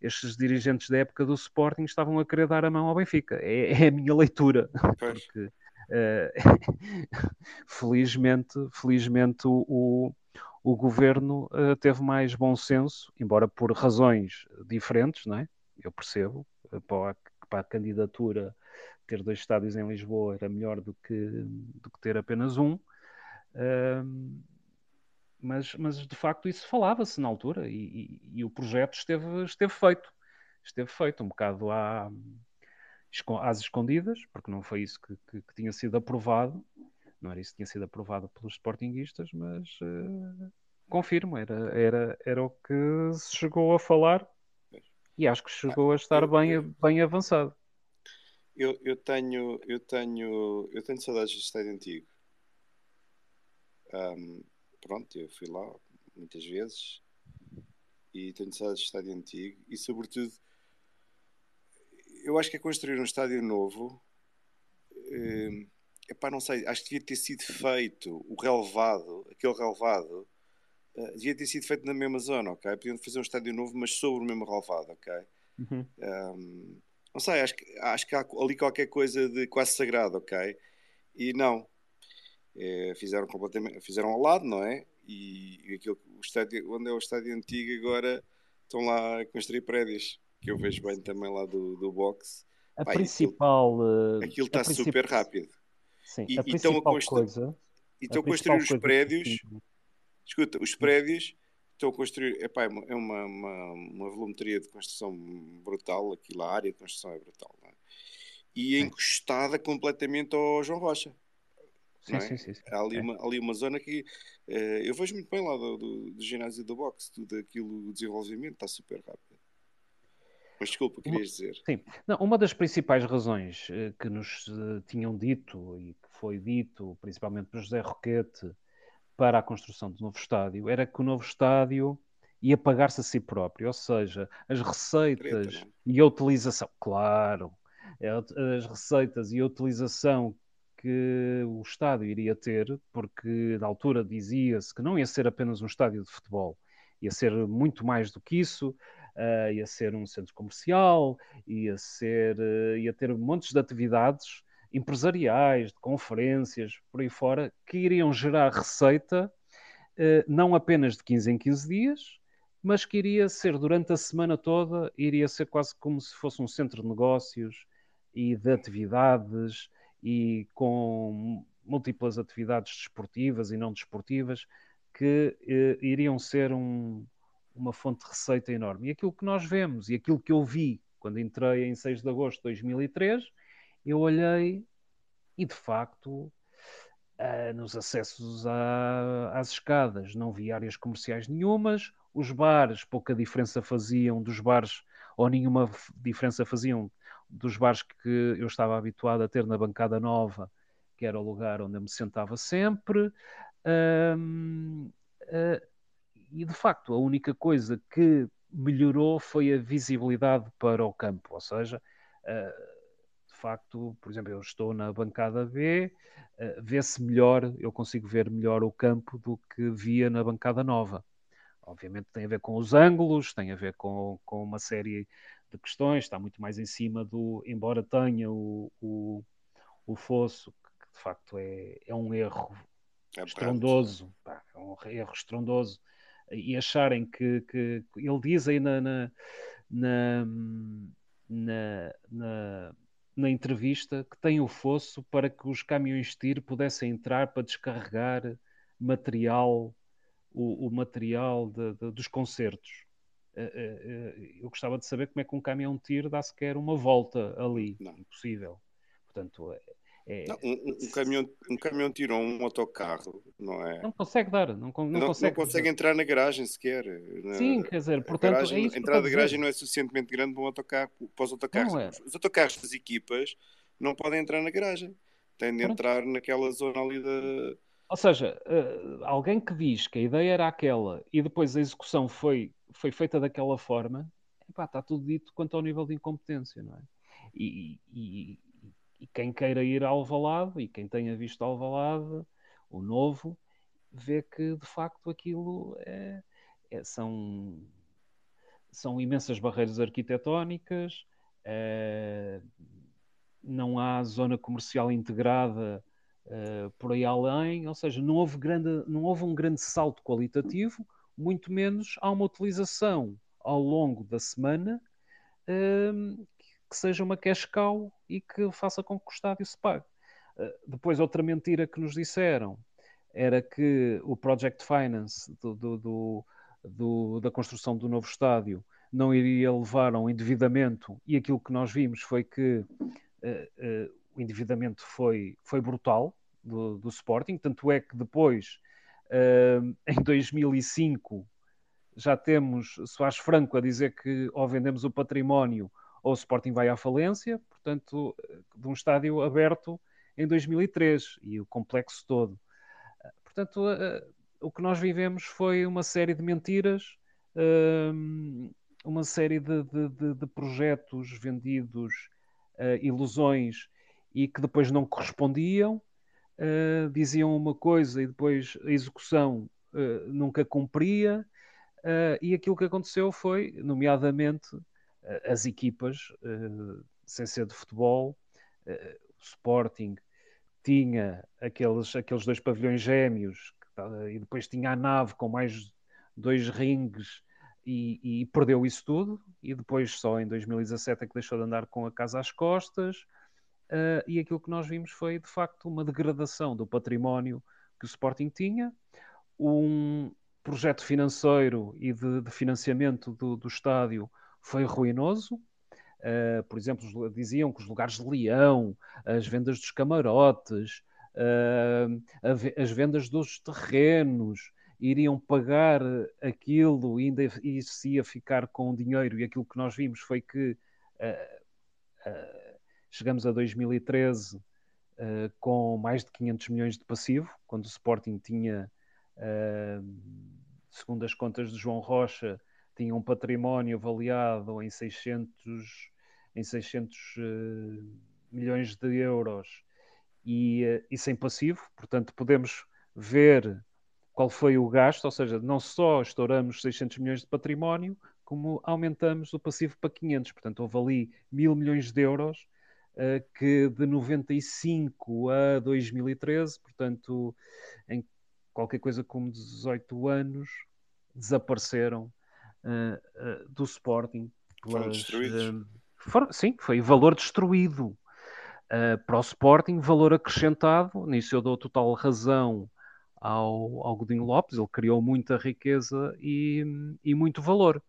estes dirigentes da época do Sporting estavam a querer dar a mão ao Benfica. É, é a minha leitura. Porque felizmente, felizmente o, o governo uh, teve mais bom senso, embora por razões diferentes, não é? Eu percebo, uh, para, a, para, a, candidatura ter dois estádios em Lisboa era melhor do que, do que ter apenas um. Uh, mas, mas de facto isso falava-se na altura e, e, e, o projeto esteve, esteve feito. Esteve feito um bocado à, às escondidas, porque não foi isso que, que, que tinha sido aprovado, não era isso que tinha sido aprovado pelos sportinguistas, mas uh, confirmo, era, era, era o que se chegou a falar e acho que chegou a estar bem, bem avançado. Eu, eu tenho eu tenho eu tenho saudades do estádio antigo. Um, pronto, eu fui lá muitas vezes e tenho saudades do estádio antigo e sobretudo eu acho que é construir um estádio novo. Um, epá, não sei, acho que devia ter sido feito o relevado, aquele relevado, uh, devia ter sido feito na mesma zona, ok? Podiam fazer um estádio novo, mas sobre o mesmo relevado, ok? Uhum. Um, não sei, acho que, acho que há ali qualquer coisa de quase sagrado, ok? E não. É, fizeram completamente, fizeram ao lado, não é? E, e aquilo, o estádio, onde é o estádio antigo agora estão lá a construir prédios que eu vejo bem também lá do, do box. A Pá, principal. Aquilo está princip... super rápido. Sim, e, a principal coisa. E estão a construir os prédios. Escuta, os prédios estão a construir. Epá, é uma, é uma, uma, uma volumetria de construção brutal. Aquilo, a área de construção é brutal. É? E é encostada completamente ao João Rocha. Sim, é? sim, sim, sim, Há ali, é. uma, ali uma zona que uh, eu vejo muito bem lá do, do, do ginásio do boxe, tudo aquilo, o desenvolvimento está super rápido. Mas desculpa, querias dizer. Sim, Não, uma das principais razões uh, que nos uh, tinham dito e que foi dito, principalmente por José Roquete, para a construção do novo estádio, era que o novo estádio ia pagar-se a si próprio, ou seja, as receitas Treta, e a utilização, claro, é, as receitas e a utilização que o estádio iria ter, porque na altura dizia-se que não ia ser apenas um estádio de futebol, ia ser muito mais do que isso, uh, ia ser um centro comercial, ia, ser, uh, ia ter montes de atividades empresariais, de conferências, por aí fora, que iriam gerar receita uh, não apenas de 15 em 15 dias, mas que iria ser durante a semana toda, iria ser quase como se fosse um centro de negócios e de atividades e com múltiplas atividades desportivas e não desportivas que eh, iriam ser um, uma fonte de receita enorme. E aquilo que nós vemos e aquilo que eu vi quando entrei em 6 de agosto de 2003, eu olhei e de facto Uh, nos acessos às escadas não vi áreas comerciais nenhumas, os bares pouca diferença faziam dos bares, ou nenhuma diferença faziam dos bares que eu estava habituado a ter na bancada nova, que era o lugar onde eu me sentava sempre. Uh, uh, e de facto, a única coisa que melhorou foi a visibilidade para o campo, ou seja, uh, de facto, por exemplo, eu estou na bancada B, uh, vê-se melhor, eu consigo ver melhor o campo do que via na bancada nova. Obviamente tem a ver com os ângulos, tem a ver com, com uma série de questões, está muito mais em cima do, embora tenha o, o, o fosso, que de facto é, é um erro é estrondoso, pá, é um erro estrondoso e acharem que, que ele diz aí na, na, na, na, na entrevista que tem o fosso para que os caminhões de tiro pudessem entrar para descarregar material, o, o material de, de, dos concertos. Eh, eh, eh, eu gostava de saber como é que um caminhão de tiro dá sequer uma volta ali. Não. Impossível. Portanto, é, não, um, um, caminhão, um caminhão tirou um autocarro, não é? Não consegue dar, não, não, não consegue, não consegue entrar na garagem sequer. Sim, quer dizer, portanto, a, garagem, é a entrada da garagem não é suficientemente grande para, um autocarro, para os autocarros. É. Os autocarros das equipas não podem entrar na garagem, têm de Pronto. entrar naquela zona ali da. Ou seja, uh, alguém que diz que a ideia era aquela e depois a execução foi, foi feita daquela forma, epá, está tudo dito quanto ao nível de incompetência, não é? E, e, e quem queira ir ao Alvalade e quem tenha visto Alvalade, o novo, vê que de facto aquilo é, é, são, são imensas barreiras arquitetónicas, é, não há zona comercial integrada uh, por aí além, ou seja, não houve, grande, não houve um grande salto qualitativo, muito menos há uma utilização ao longo da semana uh, que seja uma cash cow e que faça com que o estádio se pague. Uh, depois, outra mentira que nos disseram era que o Project Finance do, do, do da construção do novo estádio não iria levar a um endividamento, e aquilo que nós vimos foi que uh, uh, o endividamento foi, foi brutal do, do, Sporting, tanto é que depois, uh, em 2005, já temos Soares Franco a dizer que ou vendemos o património ou o Sporting vai à falência, portanto, de um estádio aberto em 2003 e o complexo todo. Portanto, o que nós vivemos foi uma série de mentiras, uma série de, de, de, de projetos vendidos, uh, ilusões e que depois não correspondiam, uh, diziam uma coisa e depois a execução nunca cumpria. e aquilo que aconteceu foi, nomeadamente, as equipas, sem ser de futebol, o Sporting tinha aqueles, aqueles dois pavilhões gêmeos e depois tinha a nave com mais dois ringues e, e, perdeu isso tudo. E depois, só em 2017, é que deixou de andar com a casa às costas. Uh, e aquilo que nós vimos foi, de facto, uma degradação do património que o Sporting tinha, um projeto financeiro e de, de financiamento do, do, estádio foi ruinoso. Uh, por exemplo, diziam que os lugares de leão, as vendas dos camarotes, uh, as vendas dos terrenos, iriam pagar aquilo e ainda isso ia ficar com dinheiro. E aquilo que nós vimos foi que uh, uh, chegamos a 2013 uh, com mais de 500 milhões de passivo, quando o Sporting tinha, segundo as contas de João Rocha, tinha um património avaliado em 600, em 600 milhões de euros e, e sem passivo. Portanto, podemos ver qual foi o gasto, ou seja, não só estouramos 600 milhões de património, como aumentamos o passivo para 500. Portanto, houve ali mil milhões de euros uh, que de 95 a 2013, portanto, em qualquer coisa como 18 anos, desapareceram uh, do Sporting. Foram destruídos. Foram, sim, foi valor destruído. para o Sporting, valor acrescentado, nisso eu dou total razão ao, ao Godinho Lopes, ele criou muita riqueza e, e muito valor,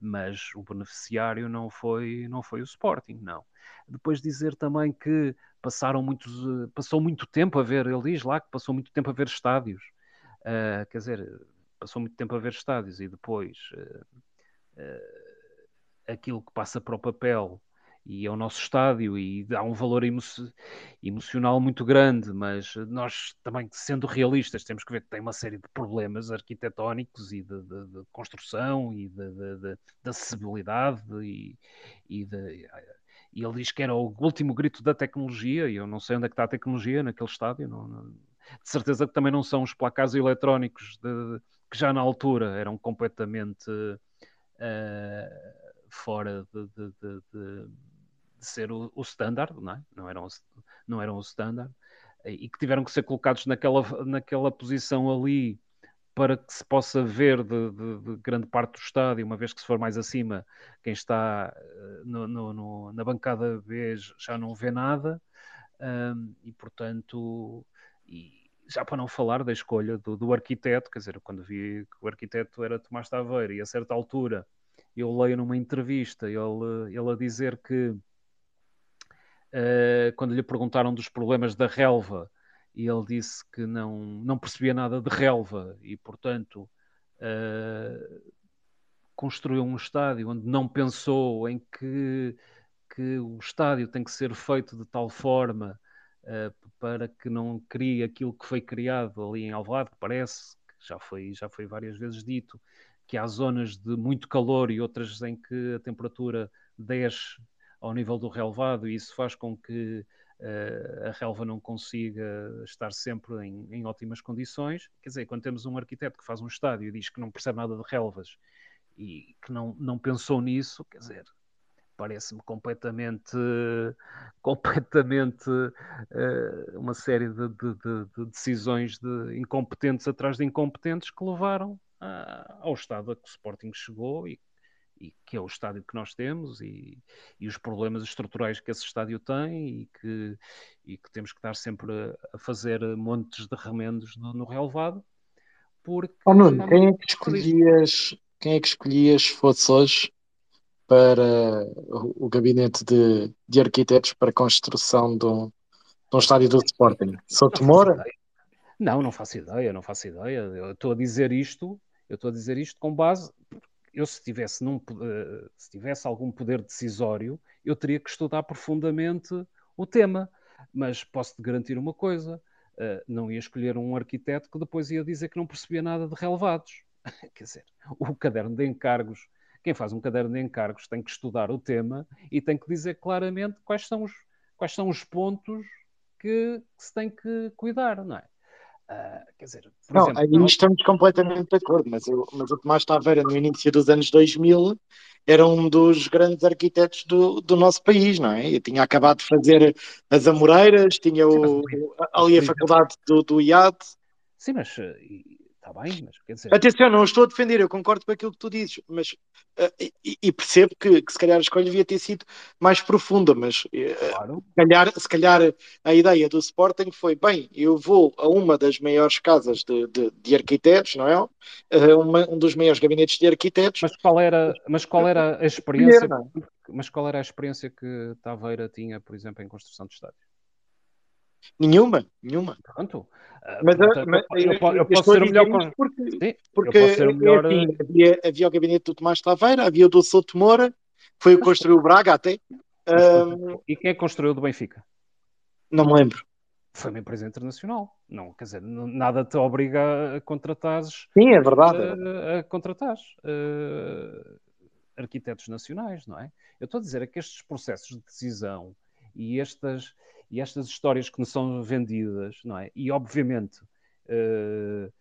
mas o beneficiário não foi, não foi o Sporting, não. Depois dizer também que passaram muitos, passou muito tempo a ver, ele diz lá que passou muito tempo a ver estádios, uh, quer dizer, passou muito tempo a ver estádios e depois uh, uh, aquilo que passa para o papel e é o nosso estádio e dá um valor emo emocional muito grande, mas nós também, sendo realistas, temos que ver que tem uma série de problemas arquitetónicos e de, de, de construção e de, de acessibilidade e, e, de, e ele diz que era o último grito da tecnologia e eu não sei onde é que está a tecnologia naquele estádio, não, não, de certeza que também não são os placares eletrónicos que já na altura eram completamente uh, fora de, de ser o, o standard, não, é? não, eram, não eram o standard, e que tiveram que ser colocados naquela, naquela posição ali para que se possa ver de, de, de, grande parte do estádio, uma vez que se for mais acima, quem está eh, no, no, no, na bancada B já não vê nada, um, e portanto, e já para não falar da escolha do, do, arquiteto, quer dizer, quando vi que o arquiteto era Tomás Taveira, e a certa altura eu leio numa entrevista ele, ele a dizer que uh, quando lhe perguntaram dos problemas da relva, e ele disse que não, não percebia nada de relva e, portanto, uh, construiu um estádio onde não pensou em que, que o estádio tem que ser feito de tal forma uh, para que não crie aquilo que foi criado ali em Alvalade, que parece, que já foi, já foi várias vezes dito, que há zonas de muito calor e outras em que a temperatura desce ao nível do relevado, e isso faz com que uh, a relva não consiga estar sempre em, em, ótimas condições. Quer dizer, quando temos um arquiteto que faz um estádio e diz que não percebe nada de relvas e que não, não pensou nisso, quer dizer, parece-me completamente, completamente uh, uma série de, de, de, de, decisões de incompetentes atrás de incompetentes que levaram uh, ao estado a que o Sporting chegou e, e, que é o estádio que nós temos e, e, os problemas estruturais que esse estádio tem e que, e que temos que estar sempre a, a fazer montes de remendos no, no relevado. Porque, oh, Nuno, quem é que escolhias, quem é que escolhias fosse hoje para o, gabinete de, de, arquitetos para a construção de um, de um estádio do Sporting? Sou Tomora? Não, não faço ideia, não faço ideia. Eu estou a dizer isto, eu estou a dizer isto com base. Eu, se tivesse, num, uh, se tivesse algum poder decisório, eu teria que estudar profundamente o tema. Mas posso-te garantir uma coisa: uh, não ia escolher um arquiteto que depois ia dizer que não percebia nada de relevados. Quer dizer, o caderno de encargos quem faz um caderno de encargos tem que estudar o tema e tem que dizer claramente quais são os, quais são os pontos que, que se tem que cuidar, não é? Uh, quer dizer, não, exemplo, aí nós... estamos completamente de acordo, mas, eu, mas o Tomás Taveira, no início dos anos 2000, era um dos grandes arquitetos do, do nosso país, não é? Eu tinha acabado de fazer as Amoreiras, tinha o, ali a faculdade do, do IAD. Sim, mas Está bem, mas quer dizer. Atenção, não estou a defender, eu concordo com aquilo que tu dizes, mas uh, e, e, percebo que, que, se calhar a escolha devia ter sido mais profunda, mas uh, claro. se, calhar, se calhar a ideia do Sporting foi: bem, eu vou a uma das maiores casas de, de, de arquitetos, não é? Uh, uma, um dos maiores gabinetes de arquitetos. Mas qual era, mas qual era a experiência? Mas qual era a experiência que Taveira tinha, por exemplo, em construção de estádios? Nenhuma, nenhuma. Pronto. Ah, mas, Portanto, mas eu, eu, eu, posso ser o melhor com... porque, Sim, porque é melhor... assim, havia, havia o gabinete do Tomás Taveira, havia o do Souto Moura, foi o que construiu o Braga até. Um... E quem é que construiu o do Benfica? Não me lembro. Foi uma empresa internacional. Não, quer dizer, nada te obriga a contratar. Sim, é verdade. A, a contratar uh, arquitetos nacionais, não é? Eu estou a dizer é que estes processos de decisão e estas e estas histórias que nos são vendidas, não é? E obviamente uh,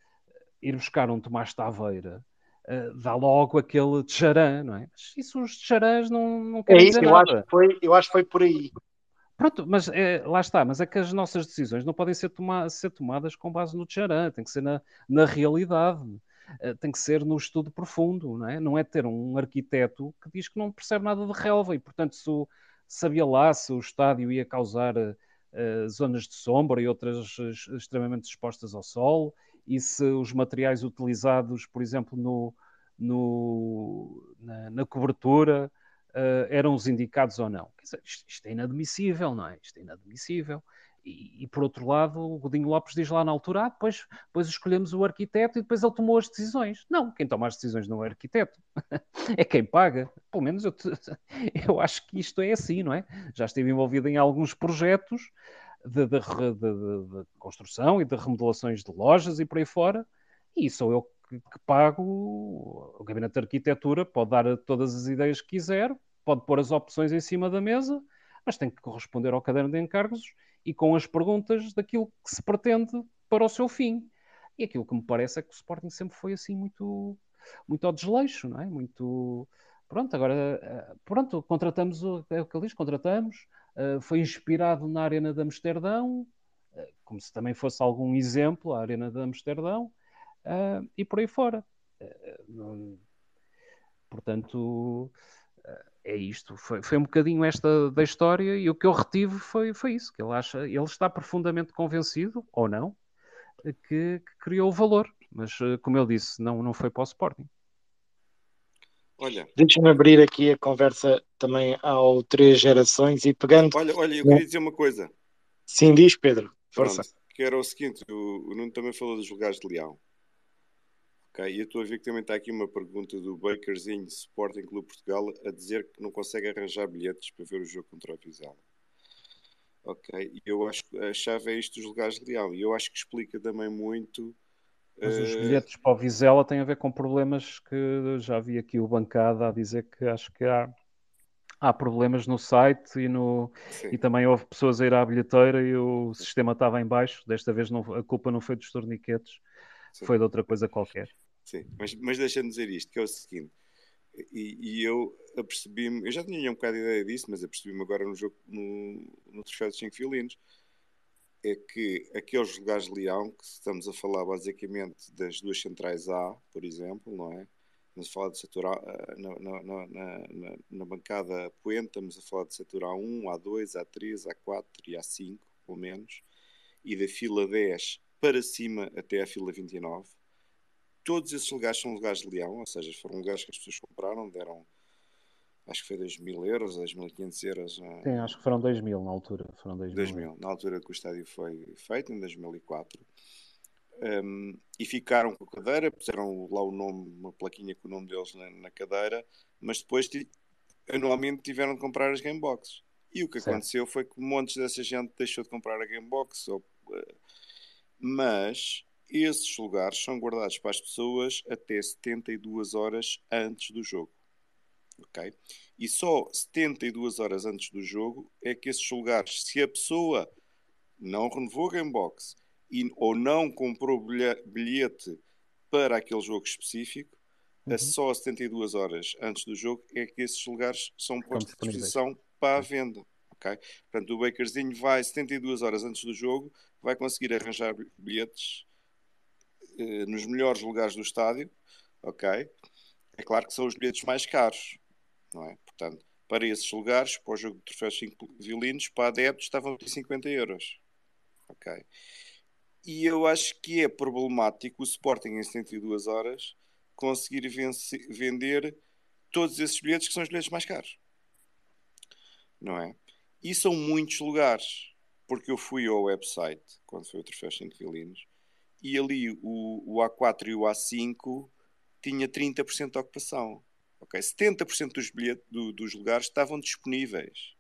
ir buscar um Tomás Taveira uh, dá logo aquele tcharã, não é? Mas isso os tcharãs não, não querem é isso, dizer eu nada. Acho que foi, eu acho que foi por aí. Pronto, mas é, lá está, mas é que as nossas decisões não podem ser, toma ser tomadas com base no tcharã, tem que ser na, na realidade, tem que ser no estudo profundo, não é? Não é ter um arquiteto que diz que não percebe nada de relva e, portanto, se o, sabia lá se o estádio ia causar uh, zonas de sombra e outras extremamente expostas ao sol, e se os materiais utilizados, por exemplo, no, no na, na, cobertura uh, eram os indicados ou não. Dizer, isto, isto, é inadmissível, não é? Isto é inadmissível. E, por outro lado, o Godinho Lopes diz lá na altura: ah, depois, depois escolhemos o arquiteto e depois ele tomou as decisões. Não, quem toma as decisões não é o arquiteto, é quem paga. Pelo menos eu, te, eu acho que isto é assim, não é? Já estive envolvido em alguns projetos de, de, de, de construção e de remodelações de lojas e por aí fora, e sou eu que, que pago. O gabinete de arquitetura pode dar todas as ideias que quiser, pode pôr as opções em cima da mesa, mas tem que corresponder ao caderno de encargos e com as perguntas daquilo que se pretende para o seu fim. E aquilo que me parece é que o Sporting sempre foi assim muito, muito ao desleixo, não é? Muito. Pronto, agora, eh, pronto, contratamos, é o que ele diz, contratamos, uh, foi inspirado na Arena de Amsterdão, uh, como se também fosse algum exemplo, a Arena de Amsterdão, e por aí fora. Portanto, é isto. Foi, foi um bocadinho esta da história e o que eu retive foi, foi isso, que ele acha, ele está profundamente convencido, ou não, que, que criou o valor. Mas, eh, como eu disse, não, não foi para o Sporting. Olha. Deixa-me abrir aqui a conversa também ao Três Gerações e pegando. Olha, olha, eu queria dizer uma coisa. Sim, diz Pedro. Força. Pronto, que era o seguinte: o, o Nuno também falou dos lugares de Leão. Ok, e eu estou a ver que também está aqui uma pergunta do Bakerzinho Sporting Clube Portugal a dizer que não consegue arranjar bilhetes para ver o jogo contra o Vizela. Ok, e eu acho que a chave é isto dos lugares de Leão. E eu acho que explica também muito. Mas uh... os bilhetes para o Vizela têm a ver com problemas que já vi aqui o bancada a dizer que acho que há, há problemas no site e, no, e também houve pessoas a ir à bilheteira e o sistema estava em baixo. Desta vez não, a culpa não foi dos torniquetes, Sim. foi de outra coisa qualquer. Sim, mas, mas deixa-me dizer isto, que é o seguinte. E, e eu apercebi-me, eu já tinha um bocado de ideia disso, mas apercebi-me agora no jogo, no, no troféu de 5 violinos, é que aqueles lugares de leão, que estamos a falar basicamente das duas centrais A, por exemplo, não é? Estamos a falar de setor A, eh, na, na, na, na, bancada poente, estamos a falar de setor A1, A2, A3, A4 e A5, pelo menos, e da fila 10 para cima até a fila 29. Todos esses lugares são lugares de leão, ou seja, foram lugares que as pessoas compraram, deram acho que foi 2 mil euros, 2.500 euros. Eh, Sim, acho que foram 2 mil na altura. Foram 2 mil. mil, na altura que o estádio foi feito, em 2004. Um, e ficaram com a cadeira, puseram lá o nome, uma plaquinha com o nome deles na, na cadeira, mas depois anualmente tiveram de comprar as Gameboxes. E o que certo. aconteceu foi que montes dessa gente deixou de comprar a Gamebox. Ou, uh, mas esses lugares são guardados para as pessoas até 72 horas antes do jogo ok? E só 72 horas antes do jogo é que esses lugares, se a pessoa não renovou a Gamebox e, ou não comprou bilhete para aquele jogo específico, uhum. só 72 horas antes do jogo é que esses lugares são postos à disposição para a venda. Okay? Portanto, o Bakerzinho vai 72 horas antes do jogo, vai conseguir arranjar bilhetes eh, nos melhores lugares do estádio, ok? É claro que são os bilhetes mais caros, não é? Portanto, para esses lugares, para o jogo de troféus 5 violinos, para adeptos estavam a 50 euros. Ok. E eu acho que é problemático o Sporting em 72 horas conseguir vender todos esses bilhetes que são os bilhetes mais caros. Não é? E são muitos lugares, porque eu fui ao website quando foi o troféu 5 violinos e ali o, o A4 e o A5 tinha 30% de ocupação. Okay? 70% dos, do, dos lugares estavam disponíveis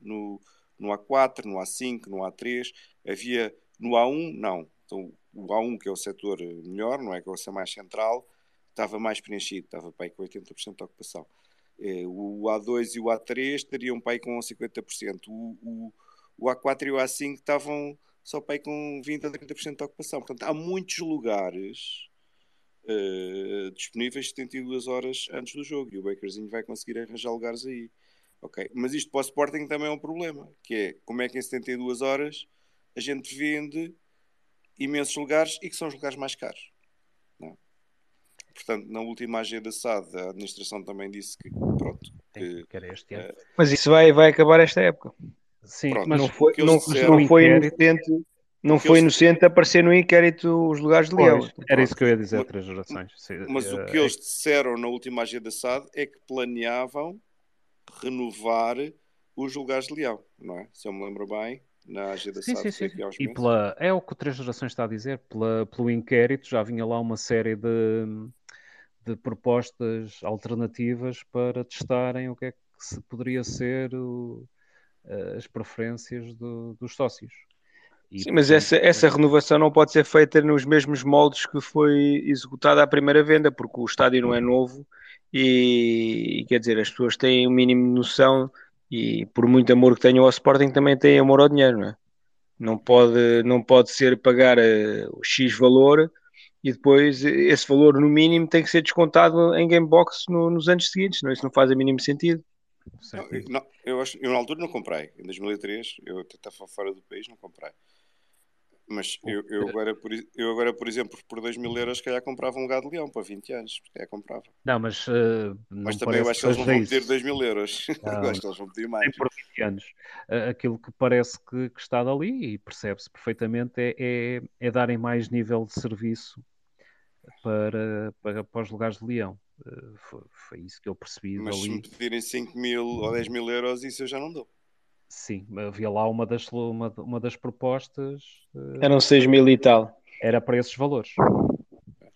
no, no A4, no A5, no A3. Havia no A1, não. Então, o A1, que é o setor melhor, não é? Que é o setor mais central, estava mais preenchido, estava para aí com 80% de ocupação. Eh, o A2 e o A3 estariam para aí com 50%. O, o, o A4 e o A5 estavam só para aí com 20% a 30% de ocupação. Portanto, há muitos lugares uh, disponíveis 72 horas antes do jogo e o Bakerzinho vai conseguir arranjar lugares aí. Ok, mas isto para o Sporting também é um problema, que é como é que em 72 horas a gente vende imensos lugares e que são os lugares mais caros. Não. É? Portanto, na última AG da SAD, a administração também disse que pronto. Que, que era este ano. Uh, mas isso vai, vai acabar esta época. Sim, pronto, mas não foi, não, não foi inocente não foi eles... inocente aparecer no inquérito os lugares de Leão. Era isso que eu ia dizer, três gerações. Mas o que eles disseram na última agenda da SAD é que planeavam renovar os lugares de Leão, não é? Se eu me lembro bem, na agenda sim, SAD. Sim, sim. E pela, é o que o Três Gerações está a dizer, pela, pelo inquérito já vinha lá uma série de, de propostas alternativas para testarem o que é que se poderia ser o, as preferências do, dos sócios. E, Sim, mas essa, essa renovação não pode ser feita nos mesmos moldes que foi executada a primeira venda, porque o estádio não é novo e, quer dizer, as pessoas têm o um mínimo de noção e por muito amor que tenham ao Sporting também têm amor ao dinheiro, não é? Não pode, não pode ser pagar uh, o X valor e depois esse valor no mínimo tem que ser descontado em Gamebox no, nos anos seguintes, não? É? Isso não faz o mínimo sentido. Não, não, eu, acho, eu na altura não comprei, em 2003, eu estava fora do país, não comprei. Mas eu, eu, agora, por, eu agora, por exemplo, por 2 mil euros, se calhar comprava um gado de leão para 20 anos. Se calhar comprava. Não, mas. Uh, não mas também eu acho que eles não vão pedir 2 mil euros. Não, eu acho que eles vão pedir mais. Por 20 anos. Uh, aquilo que parece que, que está dali, e percebe-se perfeitamente, é, é, é, darem mais nível de serviço para, para, para os lugares de leão. Uh, foi, foi, isso que eu percebi. Mas dali. se me pedirem 5 mil ou 10 mil euros, isso eu já não dou. Sim, havia lá uma das, uma, uma das propostas. Uh, Eram 6 mil e tal. Era para esses valores.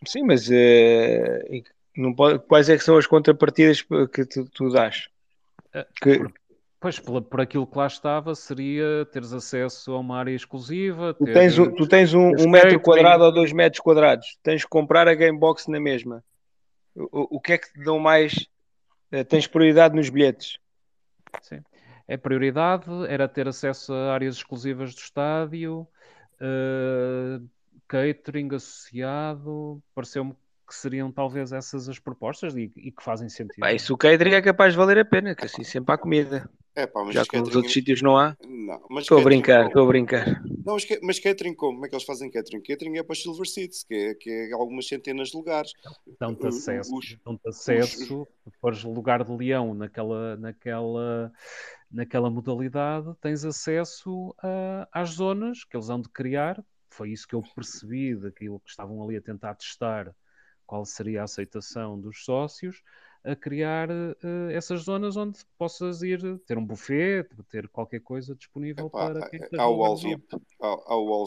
Sim, mas uh, não pode, quais é que são as contrapartidas que tu, tu dás? Que... Por, pois, por, por, aquilo que lá estava, seria teres acesso a uma área exclusiva. Tu tens, um, tu tens um, um metro quadrado ou dois metros quadrados. Tens que comprar a Gamebox na mesma. O, o que é que te dão mais? tens prioridade nos bilhetes. Sim é prioridade, era ter acesso a áreas exclusivas do estádio, uh, catering associado, pareceu-me que seriam talvez essas as propostas e, e que fazem sentido. Isso o catering é capaz de valer a pena, que assim sempre há comida. É pá, mas Já que nos outros sítios não há. Não, mas Estou a brincar, estou a brincar. Não, mas, mas catering como? Como é que eles fazem catering? Catering é para Silver Seats, que é, que é algumas centenas de lugares. Dão-te acesso, dão-te acesso, se fores lugar de leão naquela, naquela, naquela modalidade, tens acesso a- às zonas que eles hão de criar. Foi isso que eu percebi daquilo que estavam ali a tentar testar, qual seria a aceitação dos sócios, a criar eh, essas zonas onde possas ir ter um buffet, ter qualquer coisa disponível Epá, para quem esteja há o. VIP, há, há o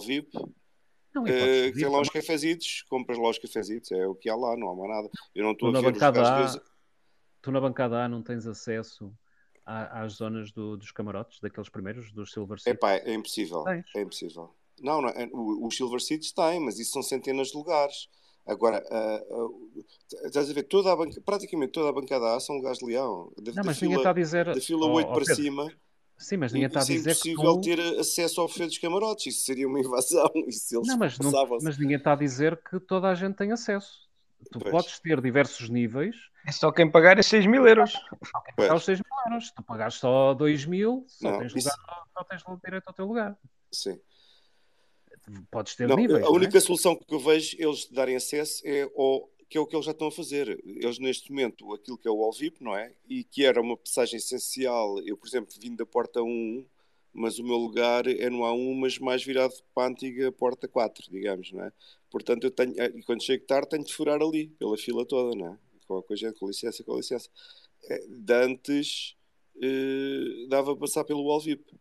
Não, eh, pedir tem lá os cafezitos, compras lá os cafezitos, é o que há lá, não há mais nada. Eu não estou a ver os gajos tu na bancada A não tens acesso à- às zonas do- dos camarotes, daqueles primeiros, dos Silver Seats? Epá, é impossível, Tens. é impossível. Não, não é- os Silver Seats têm, mas isso são centenas de lugares. Agora, ah, ah, estás a ver, toda a banca, praticamente toda a bancada A são lugares de leão. Da, Não, da mas ninguém fila, está a dizer. da fila ó, 8 ó, para Pedro, cima, Sim, mas ninguém está a isso é dizer que impossível tu. ter acesso ao buffet dos camarotes. Isso seria uma invasão. Isso eles Não mas, não, mas ninguém está a dizer que toda a gente tem acesso. Tu Pois. podes ter diversos níveis, É só quem pagar é 6 mil euros. pagar Pois. os 6 mil euros. Se tu pagares só 2 mil, só Não, tens, isso- lugar, só tens direito ao teu lugar. Sim. Podes ter Não, níveis. a é? única solução que eu vejo eles darem acesso é ao, que é o que eles já estão a fazer. Eles, neste momento, aquilo que é o All VIP, não é? E que era uma passagem essencial. Eu, por exemplo, vim da porta 1, mas o meu lugar é no A1, mas mais virado para a antiga porta 4, digamos, não é? Portanto, eu tenho, e quando chego tarde, tenho de furar ali, pela fila toda, não é? Com, a gente, com licença, com licença. Eh, De antes, eh, dava para passar pelo All VIP. Eh,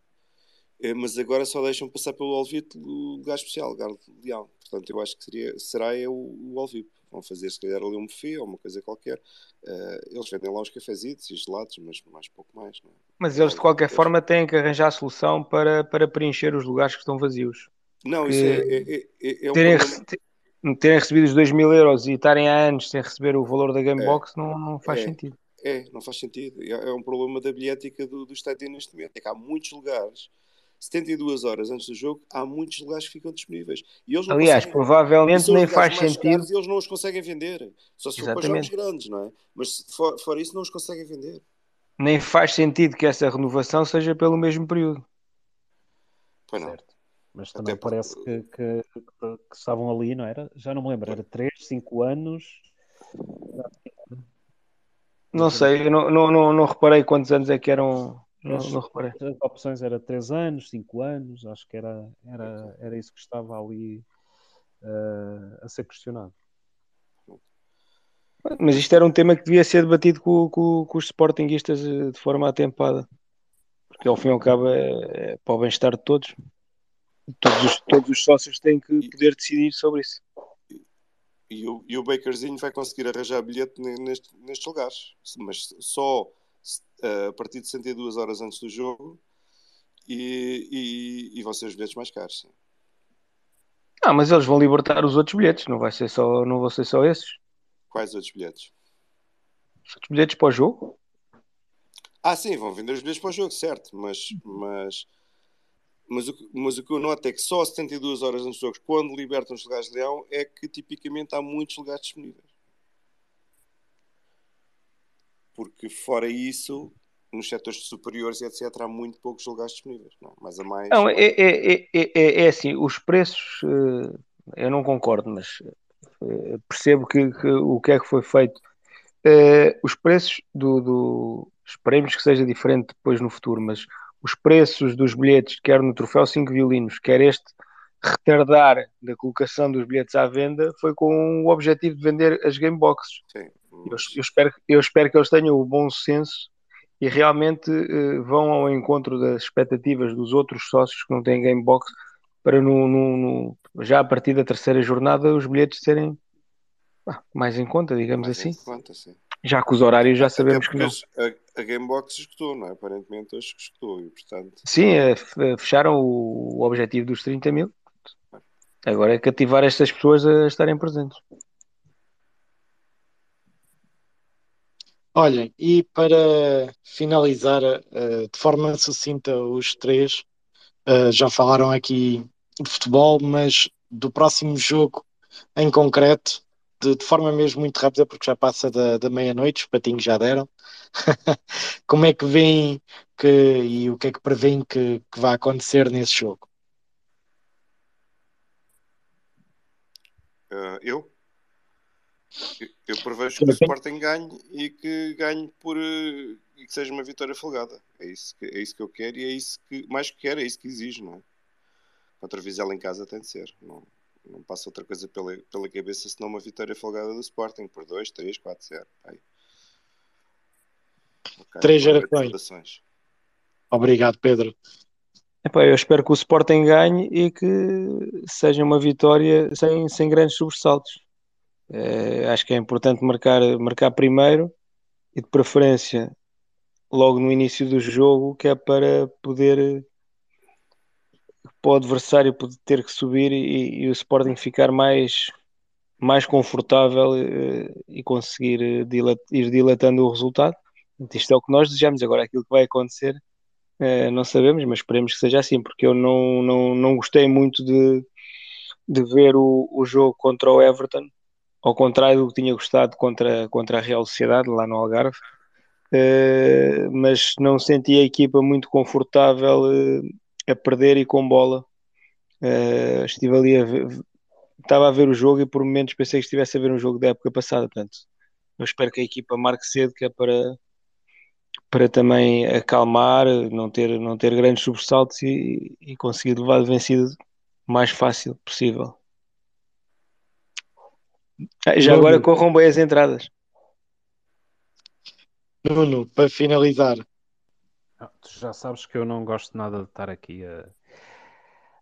mas agora só deixam passar pelo VIP o lugar especial, lugar leão. Portanto, eu acho que seria, será é o, o All VIP. Vão fazer, se calhar, ali um buffet ou uma coisa qualquer. Eh, eles vendem lá os cafezitos e gelados, mas mais pouco mais, não é? Mas eles de qualquer forma têm que arranjar solução para, para preencher os lugares que estão vazios. Não, isso é, é, é, é um Terem, rece- terem recebido os 2 mil euros e estarem há anos sem receber o valor da Gamebox não, não faz É. sentido. É, não faz sentido. É, é um problema da bilhética do, do estádio neste momento. É que há muitos lugares, 72 horas antes do jogo, há muitos lugares que ficam disponíveis. E eles não Aliás, conseguem- provavelmente nem faz sentido. E eles não os conseguem vender. Só se for para jogos Exatamente. grandes, não é? Mas se for, fora isso, não os conseguem vender. Nem faz sentido que essa renovação seja pelo mesmo período. Pois não. Certo. Mas Até também porque- parece que, que- que- que estavam ali, não era? Já não me lembro, era 3, 5 anos. Não sei, eu não, não, não, não reparei quantos anos é que eram. Não, reparei. As opções era 3 anos, 5 anos, acho que era, era, era isso que estava ali eh, a ser questionado. Mas isto era um tema que devia ser debatido com, com- com os sportinguistas eh, de forma atempada. Porque ao fim e ao cabo é, é para o bem-estar de todos. Todos os, todos os sócios têm que poder decidir sobre isso. E o, e o Bakerzinho vai conseguir arranjar bilhete ne- neste- nestes lugares. Mas só a partir de 62 horas antes do jogo e, e, e vão ser os bilhetes mais caros. sim. Ah, mas eles vão libertar os outros bilhetes, não vai ser só, não vão ser só esses. Quais outros bilhetes? Os outros bilhetes para o jogo. Ah, sim, vão vender os bilhetes para o jogo, certo. Mas, mas, mas, o, que- mas o que eu noto é que só 72 horas antes do jogo, quando libertam os lugares de leão, é que tipicamente há muitos lugares disponíveis. Porque fora isso, nos setores superiores, etc., há muito poucos lugares disponíveis. Não, é? mais a mais. Não, é, é, é, é, é- é assim, os preços eh, eu não concordo, mas eh, percebo que, o que é que foi feito. Eh, os preços do, do- Esperemos que seja diferente depois no futuro, mas os preços dos bilhetes, quer no troféu 5 violinos, quer este retardar da colocação dos bilhetes à venda, foi com o objetivo de vender as game boxes. Sim, Eu, eu espero, eu espero que eles tenham o bom senso e realmente eh, vão ao encontro das expectativas dos outros sócios que não têm game box para no, no- no- já a partir da terceira jornada os bilhetes serem ah, mais em conta, digamos mais assim, conta, já que os horários já sabemos que não. a, a Gamebox escutou, não é? Aparentemente hoje escutou e, portanto, Sim, eh, eh, fecharam o, o objetivo dos 30 mil. Agora é cativar estas pessoas a estarem presentes. Olhem, e para finalizar eh, de forma sucinta, os três eh, já falaram aqui de futebol, mas do próximo jogo em concreto, de, de, forma mesmo muito rápida, porque já passa da, da meia-noite, os patinhos já deram. Como é que vem que, e o que é que prevêem que, que vai acontecer nesse jogo? Uh, eu? Eu prevejo que o Sporting ganhe e que ganhe por uh, e que seja uma vitória folgada. É isso que, é isso que eu quero e é isso que mais que quero, é isso que exijo, não é? Contra Vizela em casa tem de ser. Não, não passa outra coisa pela, pela cabeça senão uma vitória folgada do Sporting por 2, 3, 4, 0. Okay, Três gerações. Obrigado, Pedro. Epá, eu espero que o Sporting ganhe e que seja uma vitória sem, sem grandes sobressaltos. É, acho que é importante marcar, marcar primeiro e de preferência logo no início do jogo, que é para poder para o adversário poder ter que subir e, e o Sporting ficar mais, mais confortável eh, e conseguir eh, dilat, ir dilatando o resultado. Isto é o que nós desejamos. Agora, aquilo que vai acontecer, é, não sabemos, mas esperemos que seja assim, porque eu não, não, não gostei muito de, de ver o, o jogo contra o Everton, ao contrário do que tinha gostado contra, contra a Real Sociedade, lá no Algarve. Uh, mas não senti a equipa muito confortável uh, a perder e com bola. Uh, estive ali a ver, estava a ver o jogo e por momentos pensei que estivesse a ver um jogo da época passada. Portanto, eu espero que a equipa marque cedo, que é para, para também acalmar, não ter, não ter grandes sobressaltos e, e conseguir levar vencido o mais fácil possível. Ah, já agora corram bem as entradas. Nuno, para finalizar, não, tu já sabes que eu não gosto nada de estar aqui a,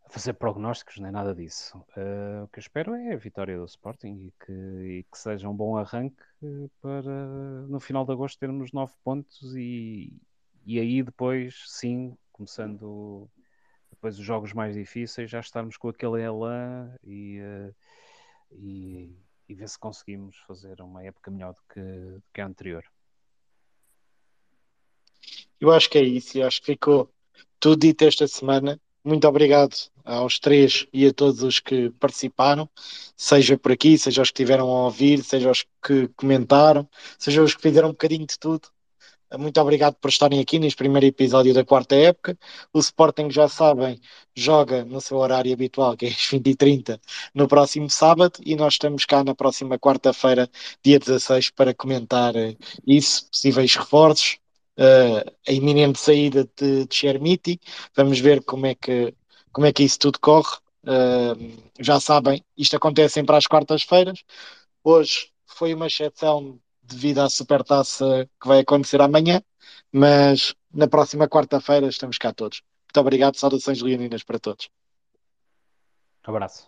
a fazer prognósticos, nem nada disso. Uh, o que eu espero é a vitória do Sporting e que, e que seja um bom arranque para no final de agosto termos nove pontos e, e aí depois, sim, começando depois os jogos mais difíceis, já estarmos com aquele elan e, uh, e, e ver se conseguimos fazer uma época melhor do que, do que a anterior. Eu acho que é isso, eu acho que ficou tudo dito esta semana. Muito obrigado aos três e a todos os que participaram, seja por aqui, seja os que estiveram a ouvir, seja os que comentaram, seja os que fizeram um bocadinho de tudo. Muito obrigado por estarem aqui neste primeiro episódio da quarta época. O Sporting, já sabem, joga no seu horário habitual, que é às 20h30, no próximo sábado, e nós estamos cá na próxima quarta-feira, dia 16, para comentar eh, isso, possíveis reforços, uh, a iminente saída de, de Chermiti. Vamos ver como é que, como é que isso tudo corre. Uh, já sabem, isto acontece sempre às quartas-feiras. Hoje foi uma exceção devido à supertaça que vai acontecer amanhã, mas na próxima quarta-feira estamos cá todos. Muito obrigado, saudações leoninas para todos. Um abraço.